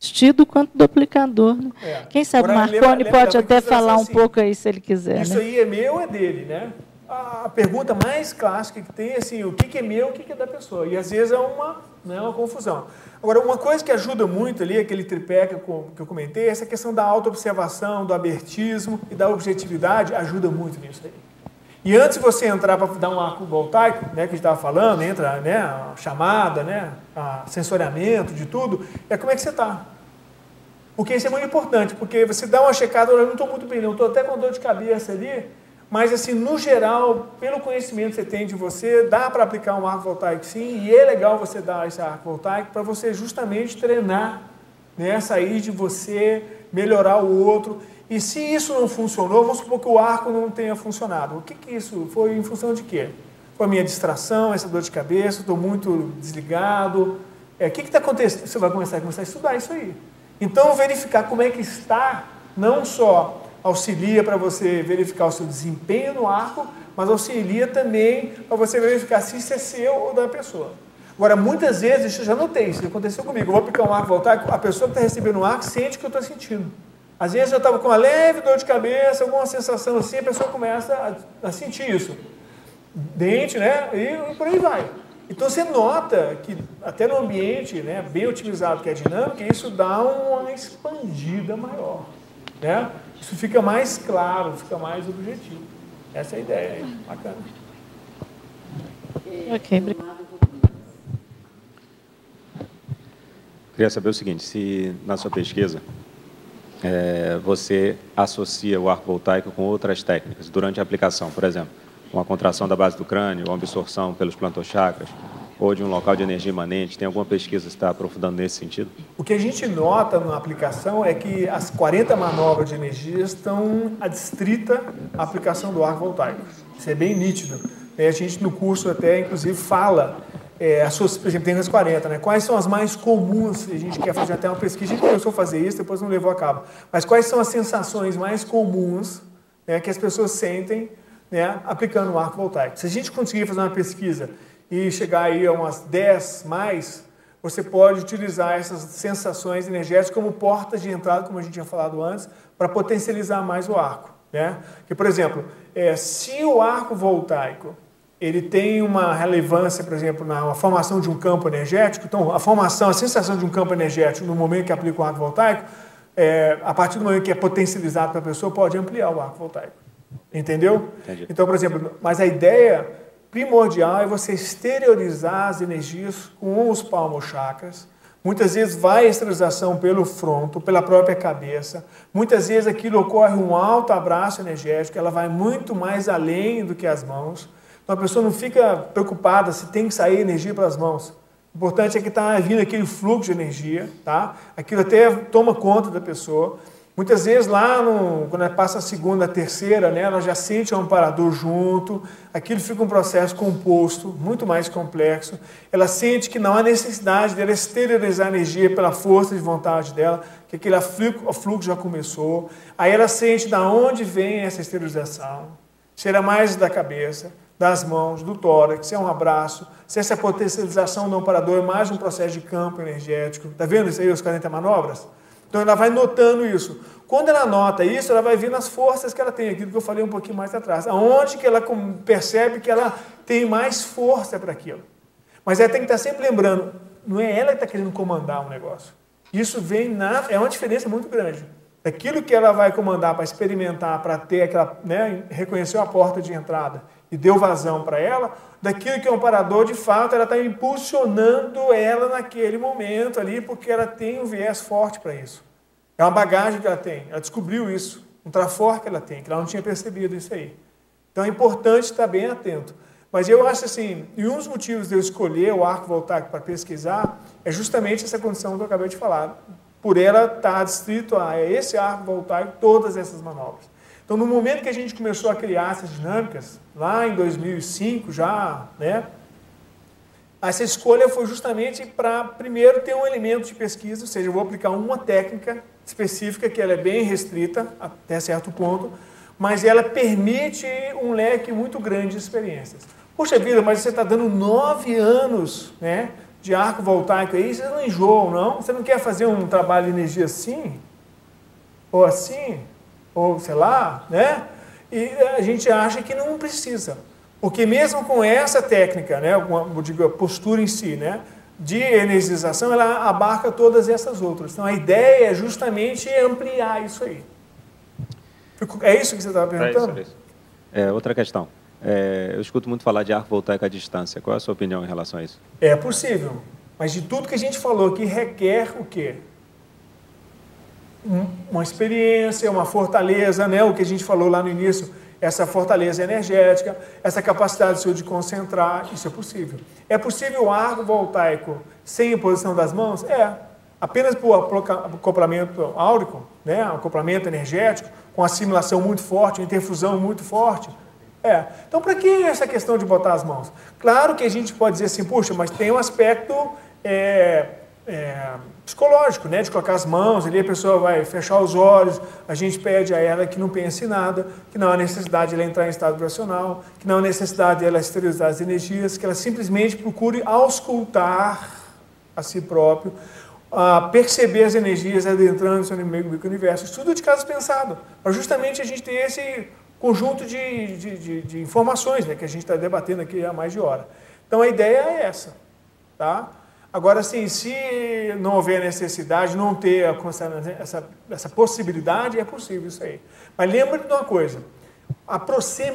Vestido quanto do aplicador. Né? É. Quem sabe o Marconi pode até falar um assim, pouco aí se ele quiser. Isso né? aí é meu ou é dele, né? A pergunta mais clássica que tem é assim, o que é meu, o que é da pessoa. E às vezes é uma, né, uma confusão. Agora, uma coisa que ajuda muito ali, aquele tripé que eu, que eu comentei, essa questão da autoobservação, do abertismo e da objetividade, ajuda muito nisso aí. E antes de você entrar para dar um arco voltaico, né, que a gente estava falando, entra né, a chamada, né, a sensoriamento de tudo, é como é que você está. Porque isso é muito importante, porque você dá uma checada, eu não estou muito bem, não estou até com dor de cabeça ali, mas, assim, no geral, pelo conhecimento que você tem de você, dá para aplicar um arco voltaico sim, e é legal você dar esse arco voltaico para você justamente treinar, né, sair de você, melhorar o outro. E se isso não funcionou, vamos supor que o arco não tenha funcionado. O que, que isso foi em função de quê? Foi a minha distração, essa dor de cabeça, estou muito desligado. É, o que está acontecendo? Você vai começar a começar a estudar isso aí. Então, verificar como é que está, não só auxilia para você verificar o seu desempenho no arco, mas auxilia também para você verificar se isso é seu ou da pessoa. Agora, muitas vezes, isso eu já notei, isso aconteceu comigo. Eu vou aplicar um arco voltaico, a pessoa que está recebendo o arco sente o que eu estou sentindo. Às vezes eu estava com uma leve dor de cabeça, alguma sensação assim, a pessoa começa a, a sentir isso. Dente, né? E, e, por aí vai. Então você nota que até no ambiente né, bem otimizado, que é dinâmico, isso dá uma expandida maior. Né? Isso fica mais claro, fica mais objetivo. Essa é a ideia aí. Bacana. Ok, obrigado. Queria saber o seguinte, se na sua pesquisa é, você associa o arco voltaico com outras técnicas durante a aplicação, por exemplo, uma contração da base do crânio, uma absorção pelos plantochakras, ou de um local de energia imanente? Tem alguma pesquisa que está aprofundando nesse sentido? O que a gente nota na aplicação é que as 40 manobras de energia estão adstrita à aplicação do arco voltaico. Isso é bem nítido. A gente no curso até, inclusive, fala é, as suas, por exemplo, tem as 40, né? Quais são as mais comuns? A gente quer fazer até uma pesquisa, a gente começou a fazer isso, depois não levou a cabo. Mas quais são as sensações mais comuns né, que as pessoas sentem né, aplicando o arco voltaico? Se a gente conseguir fazer uma pesquisa e chegar aí a umas 10 mais, você pode utilizar essas sensações energéticas como portas de entrada, como a gente tinha falado antes, para potencializar mais o arco. Né? Que, por exemplo, é, se o arco voltaico ele tem uma relevância, por exemplo, na formação de um campo energético, então a formação, a sensação de um campo energético no momento que aplica o arco voltaico, é, a partir do momento que é potencializado para a pessoa, pode ampliar o arco voltaico. Entendeu? Entendi. Então, por exemplo, mas a ideia primordial é você exteriorizar as energias com os palmochakras. Muitas vezes vai a esterilização pelo fronto, pela própria cabeça. Muitas vezes aquilo ocorre um alto abraço energético, ela vai muito mais além do que as mãos. Então a pessoa não fica preocupada se tem que sair energia para as mãos. O importante é que está vindo aquele fluxo de energia, tá? Aquilo até toma conta da pessoa. Muitas vezes lá, no, quando ela passa a segunda, a terceira, né, ela já sente o amparador junto, aquilo fica um processo composto, muito mais complexo. Ela sente que não há necessidade dela exteriorizar a energia pela força de vontade dela, que aquele fluxo já começou. Aí ela sente de onde vem essa esterilização. Se era mais da cabeça, das mãos, do tórax, se é um abraço, se essa potencialização do amparador é mais um processo de campo energético. Está vendo isso aí, os 40 manobras? Então ela vai notando isso. Quando ela nota isso, ela vai ver as forças que ela tem, aquilo que eu falei um pouquinho mais atrás. Aonde que ela percebe que ela tem mais força para aquilo. Mas ela tem que estar sempre lembrando, não é ela que está querendo comandar um negócio. Isso vem na. É uma diferença muito grande. Aquilo que ela vai comandar para experimentar, para ter aquela. Né, reconheceu a porta de entrada e deu vazão para ela, daquilo que é um parador, de fato, ela está impulsionando ela naquele momento ali, porque ela tem um viés forte para isso. É uma bagagem que ela tem, ela descobriu isso, um trafor que ela tem, que ela não tinha percebido isso aí. Então é importante estar bem atento. Mas eu acho assim, e um dos motivos de eu escolher o arco voltaico para pesquisar é justamente essa condição que eu acabei de falar. Por ela estar distrito a esse arco voltaico todas essas manobras. Então, no momento que a gente começou a criar essas dinâmicas, lá em 2005 já, né, essa escolha foi justamente para, primeiro, ter um elemento de pesquisa, ou seja, eu vou aplicar uma técnica específica que ela é bem restrita até certo ponto, mas ela permite um leque muito grande de experiências. Poxa vida, mas você está dando nove anos né, de arco voltaico aí, você não enjoam, não? Você não quer fazer um trabalho de energia assim? Ou assim? Ou sei lá, né? E a gente acha que não precisa. Porque mesmo com essa técnica, né, digo, a postura em si, né, de energização, ela abarca todas essas outras. Então a ideia é justamente ampliar isso aí. É isso que você estava perguntando? É, isso, é, é outra questão. É, eu escuto muito falar de arco voltaico à distância. Qual é a sua opinião em relação a isso? É possível. Mas de tudo que a gente falou aqui, requer o quê? Uma experiência, uma fortaleza, né? o que a gente falou lá no início, essa fortaleza energética, essa capacidade sua de concentrar, isso é possível. É possível o arco voltaico sem imposição das mãos? É. Apenas por acoplamento áurico, né? acoplamento energético, com assimilação muito forte, interfusão muito forte, é. Então, para que essa questão de botar as mãos? Claro que a gente pode dizer assim, puxa, mas tem um aspecto é, é, psicológico, né? De colocar as mãos, ali a pessoa vai fechar os olhos, a gente pede a ela que não pense em nada, que não há necessidade de ela entrar em estado vibracional, que não há necessidade de ela esterilizar as energias, que ela simplesmente procure auscultar a si próprio, a perceber as energias adentrando no seu meio universo. Estudo de caso pensado, para justamente a gente ter esse conjunto de, de, de, de informações né, que a gente está debatendo aqui há mais de hora. Então a ideia é essa. Tá? Agora, assim, se não houver necessidade, não ter essa, essa possibilidade, é possível isso aí. Mas lembre de uma coisa, a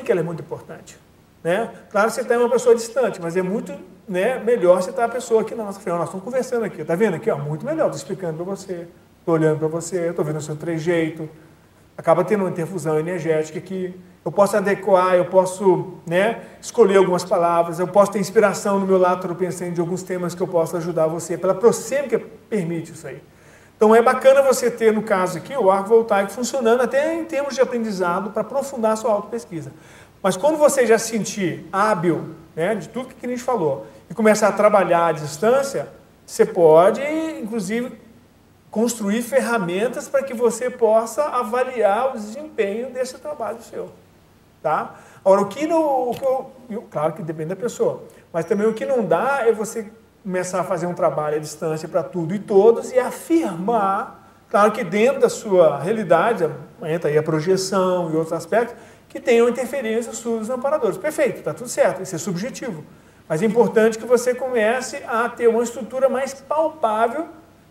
que é muito importante. Né? Claro que você está uma pessoa distante, mas é muito né, melhor você estar tá a pessoa aqui na nossa frente. Nós estamos conversando aqui, está vendo aqui? Ó, muito melhor, estou explicando para você. estou olhando para você, estou vendo o seu trejeito, acaba tendo uma interfusão energética que eu posso adequar, eu posso né, escolher algumas palavras, eu posso ter inspiração no meu lado pensando de alguns temas que eu posso ajudar você, pela prosêmica permite isso aí. Então é bacana você ter, no caso aqui, o arco voltaico funcionando até em termos de aprendizado para aprofundar a sua autopesquisa. Mas quando você já se sentir hábil né, de tudo que a gente falou e começar a trabalhar à distância, você pode, inclusive, construir ferramentas para que você possa avaliar o desempenho desse trabalho seu. Tá? Agora, o que não. O que eu, claro que depende da pessoa, mas também o que não dá é você começar a fazer um trabalho à distância para tudo e todos e afirmar, claro que dentro da sua realidade, entra aí a projeção e outros aspectos, que tenham interferência sobre os amparadores. Perfeito, está tudo certo, isso é subjetivo. Mas é importante que você comece a ter uma estrutura mais palpável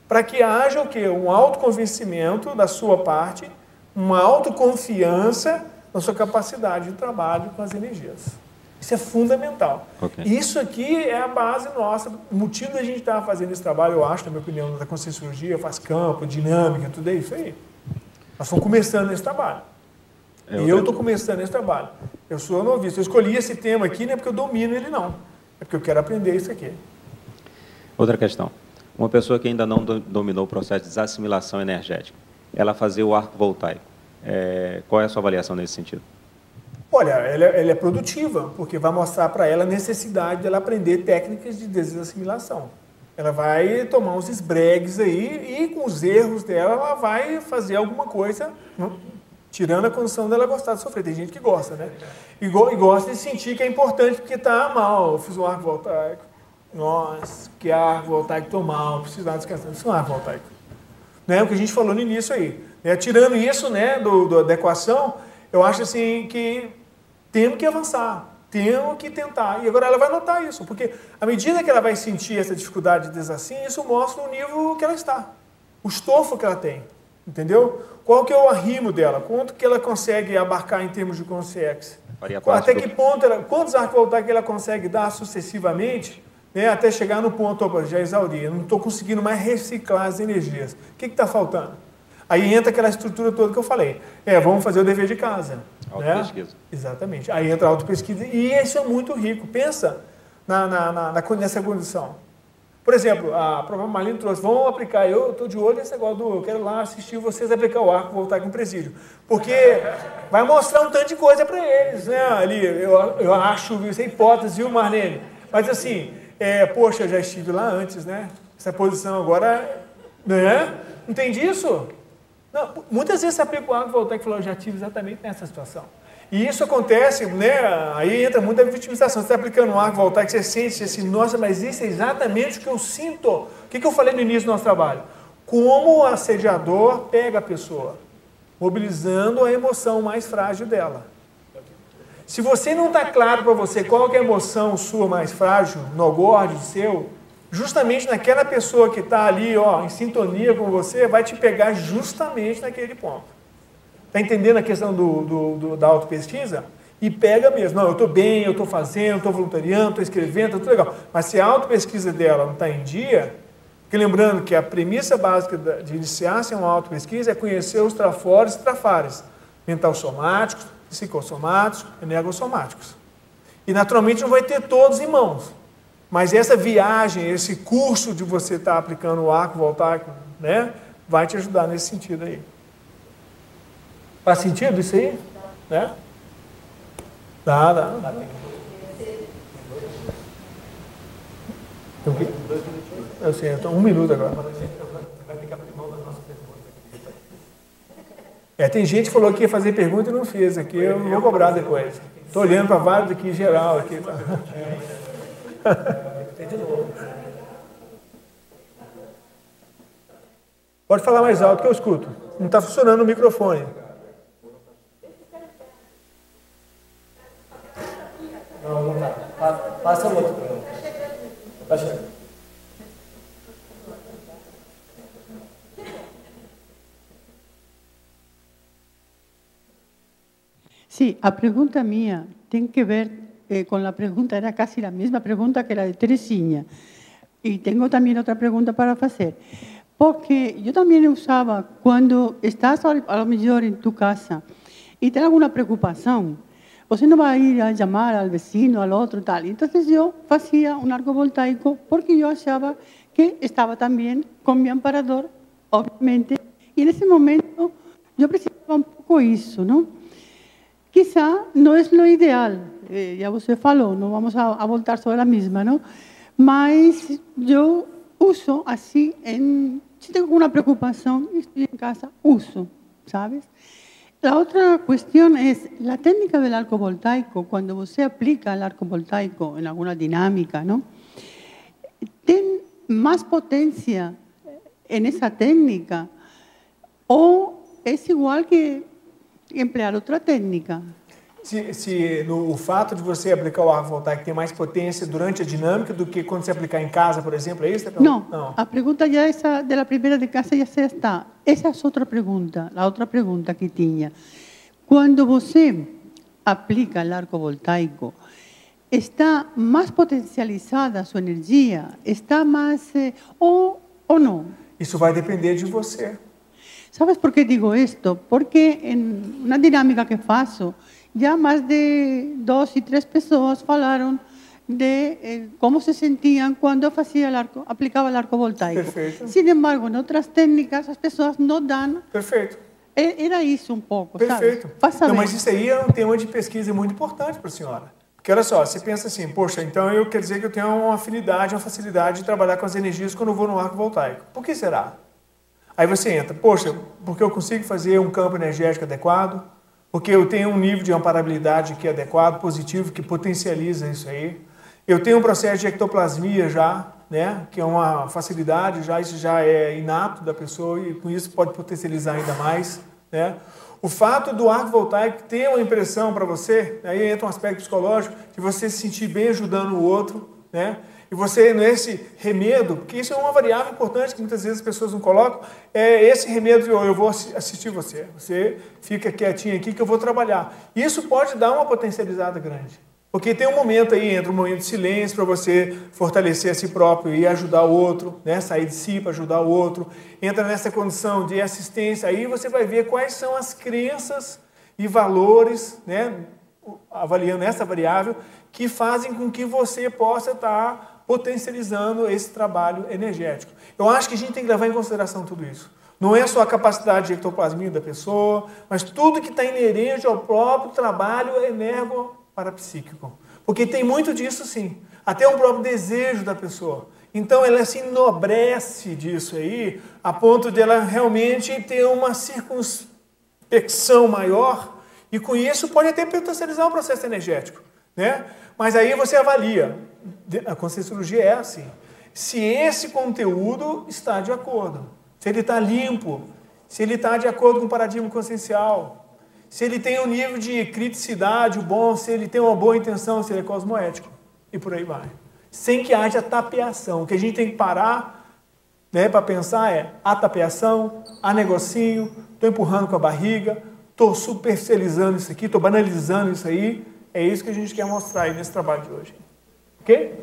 para que haja o quê? Um autoconvencimento da sua parte, uma autoconfiança na sua capacidade de trabalho com as energias. Isso é fundamental. Okay. Isso aqui é a base nossa. O motivo da gente estar fazendo esse trabalho, eu acho, na minha opinião, da conscienciologia, faz campo, dinâmica, tudo é isso aí. Nós estamos começando esse trabalho. É, e eu estou começando esse trabalho. Eu sou noviço. Eu escolhi esse tema aqui não é porque eu domino ele, não. É porque eu quero aprender isso aqui. Outra questão. Uma pessoa que ainda não dominou o processo de desassimilação energética, ela fazer o arco voltaico, é, qual é a sua avaliação nesse sentido? Olha, ela, ela é produtiva, porque vai mostrar para ela a necessidade dela aprender técnicas de desassimilação. Ela vai tomar uns esbregues aí e com os erros dela ela vai fazer alguma coisa, tirando a condição dela gostar de sofrer. Tem gente que gosta, né? E, go, e gosta de sentir que é importante porque está mal. Eu fiz um arco voltaico. Nossa, que arco voltaico estou mal, preciso dar descansando. Isso é um arco voltaico. Né? O que a gente falou no início aí. Né? Tirando isso né, do, do, da equação, eu acho assim que temos que avançar, temos que tentar. E agora ela vai notar isso, porque à medida que ela vai sentir essa dificuldade de desassim, isso mostra o nível que ela está, o estofo que ela tem, entendeu? Qual que é o arrimo dela? Quanto que ela consegue abarcar em termos de consciência? Até que ponto ela, quantos arcos que ela consegue dar sucessivamente, né, até chegar no ponto, opa, já exauri, não estou conseguindo mais reciclar as energias. O que está faltando? Aí entra aquela estrutura toda que eu falei. É, vamos fazer o dever de casa. Autopesquisa. Né? Exatamente. Aí entra a autopesquisa. E isso é muito rico. Pensa na, na, na, nessa condição. Por exemplo, a própria Marlene trouxe, vamos aplicar, eu estou de olho nesse negócio do, eu quero lá assistir vocês aplicar o arco, voltar com o presídio. Porque vai mostrar um tanto de coisa para eles, né? Ali, eu, eu acho, isso é hipótese, viu, Marlene? Mas assim, é, poxa, eu já estive lá antes, né? Essa posição agora, né? Entende isso? Não, muitas vezes você aplica o arco voltaico e fala, eu já tive exatamente nessa situação. E isso acontece, né? Aí entra muita vitimização. Você está aplicando um arco voltaico, você sente assim, nossa, mas isso é exatamente o que eu sinto. O que, que eu falei no início do nosso trabalho? Como o assediador pega a pessoa, mobilizando a emoção mais frágil dela. Se você não está claro para você qual é a emoção sua mais frágil, no gorde seu, justamente naquela pessoa que está ali, ó, em sintonia com você, vai te pegar justamente naquele ponto. Está entendendo a questão do, do, do da autopesquisa? E pega mesmo. Não, eu estou bem, eu estou fazendo, estou voluntariando, estou escrevendo, está tudo legal. Mas se a autopesquisa dela não está em dia, porque lembrando que a premissa básica de iniciar-se uma autopesquisa é conhecer os trafores e trafares, mental somáticos, psicossomáticos, energossomáticos. E naturalmente não vai ter todos em mãos. Mas essa viagem, esse curso de você estar tá aplicando o arco voltaico, né, vai te ajudar nesse sentido aí. Faz sentido isso aí? Né? Dá, dá. Tem o quê? Eu sei, então um minuto agora. É, tem gente que falou que ia fazer pergunta e não fez aqui, eu vou cobrar depois. Estou olhando para vários aqui em geral. Aqui, tá? [LAUGHS] Pode falar mais alto que eu escuto. Não está funcionando o microfone. Não, não está. Passa o outro. Tá Sí, a pergunta minha tem que ver eh, con la pregunta, era casi la misma pregunta que la de Teresinha. Y tengo también otra pregunta para hacer. Porque eu também usava, quando estás a lo melhor em tu casa e tem alguma preocupação, você não vai ir a chamar ao vecino, ao outro tal. Então eu fazia um arco voltaico porque eu achava que estava também com meu amparador, obviamente. E nesse momento eu precisava um pouco isso, não? Quizá não é o ideal, eh, já você falou, não vamos a, a voltar sobre a mesma, não? Mas eu uso assim, em, se tenho alguma preocupação, estou em casa, uso, ¿sabes? La otra cuestión es la técnica del arco voltaico, cuando você aplica el arco voltaico en alguna dinámica, ¿no? ¿Tiene más potencia en esa técnica o es igual que emplear outra técnica? Se, se no, o fato de você aplicar o arco voltaico tem mais potência durante a dinâmica do que quando você aplicar em casa, por exemplo, é isso? Não, Não. a pergunta já essa da primeira de casa já está. Essa é outra pergunta, a outra pergunta que tinha. Quando você aplica o arco voltaico, está mais potencializada a sua energia? Está mais... Eh, ou, ou não? Isso vai depender de você. ¿Sabes por qué digo esto? Porque en una dinámica que faço, ya más de dos y tres personas falaron de eh, cómo se sentían cuando hacía el arco, aplicaba el arco voltaico. Perfeito. Sin embargo, en otras técnicas, as pessoas não dão. Perfeito. Era isso um pouco, Perfeito. sabe? Não, mas isso aí é um tema de pesquisa muito importante para a senhora. Porque olha só, você pensa assim, poxa, então eu quer dizer que eu tenho uma afinidade, uma facilidade de trabalhar com as energias quando eu vou no arco voltaico. Por que será? Aí você entra, poxa, porque eu consigo fazer um campo energético adequado, porque eu tenho um nível de amparabilidade que é adequado, positivo, que potencializa isso aí. Eu tenho um processo de ectoplasmia já, né, que é uma facilidade, já isso já é inato da pessoa e com isso pode potencializar ainda mais, né? O fato do arco voltaico ter uma impressão para você, aí entra um aspecto psicológico de você se sentir bem ajudando o outro, né? E você, nesse remedo, porque isso é uma variável importante que muitas vezes as pessoas não colocam, é esse remedo de eu vou assistir você, você fica quietinho aqui que eu vou trabalhar. Isso pode dar uma potencializada grande. Porque tem um momento aí, entra um momento de silêncio para você fortalecer a si próprio e ajudar o outro, né? sair de si para ajudar o outro. Entra nessa condição de assistência, aí você vai ver quais são as crenças e valores, né? avaliando essa variável, que fazem com que você possa estar potencializando esse trabalho energético. Eu acho que a gente tem que levar em consideração tudo isso. Não é só a capacidade de ectoplasmia da pessoa, mas tudo que está inerente ao próprio trabalho energo-parapsíquico. Porque tem muito disso, sim. Até o próprio desejo da pessoa. Então ela se enobrece disso aí, a ponto de ela realmente ter uma circunspecção maior, e com isso pode até potencializar o processo energético. Né? Mas aí você avalia. A conscienciologia é assim. Se esse conteúdo está de acordo, se ele está limpo, se ele está de acordo com o paradigma consciencial, se ele tem um nível de criticidade bom, se ele tem uma boa intenção, se ele é cosmoético, e por aí vai. Sem que haja tapeação. O que a gente tem que parar né, para pensar é a tapeação, a negocinho, estou empurrando com a barriga, estou superficializando isso aqui, estou banalizando isso aí, é isso que a gente quer mostrar aí nesse trabalho de hoje. Ok?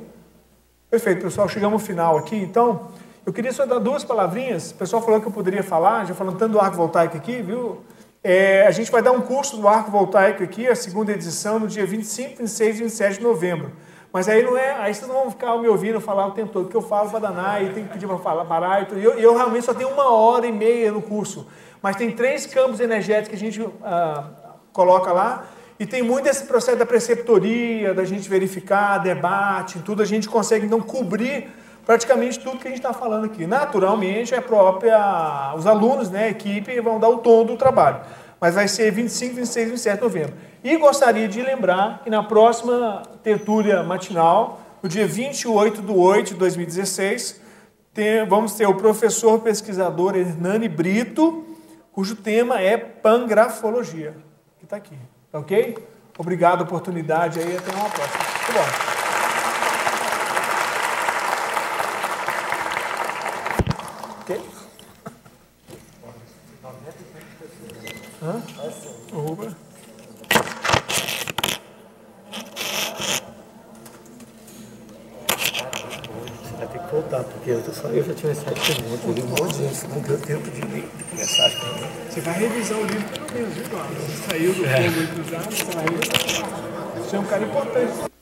Perfeito, pessoal. Chegamos ao final aqui, então. Eu queria só dar duas palavrinhas. O pessoal falou que eu poderia falar, já falando tanto do arco voltaico aqui, viu? É, a gente vai dar um curso do arco voltaico aqui, a segunda edição, no dia 25, 26 e 27 de novembro. Mas aí não é, aí vocês não vão ficar me ouvindo falar o tempo todo, porque eu falo para danar e tem que pedir para falar, parar. E eu, eu, realmente só tenho uma hora e meia no curso. Mas tem três campos energéticos que a gente ah, coloca lá e tem muito esse processo da preceptoria, da gente verificar, debate, tudo, a gente consegue então cobrir praticamente tudo que a gente está falando aqui. Naturalmente, é própria, os alunos, né, a equipe, vão dar o tom do trabalho. Mas vai ser 25, 26 e 27 de novembro. E gostaria de lembrar que na próxima tertúlia matinal, no dia 28 de 8 de 2016, tem, vamos ter o professor pesquisador Hernani Brito, cujo tema é pangrafologia, que está aqui. Tá ok? Obrigado oportunidade aí, até uma próxima. Muito bom. Ok? Hã? Uba. Eu, só, eu já tinha sete perguntas, eu li um monte de gente, não deu tempo de, de começar as perguntas. Você vai revisar o livro pelo menos, viu? Você saiu do É. fogo entusiasmo, você vai revisar. Você é um cara importante.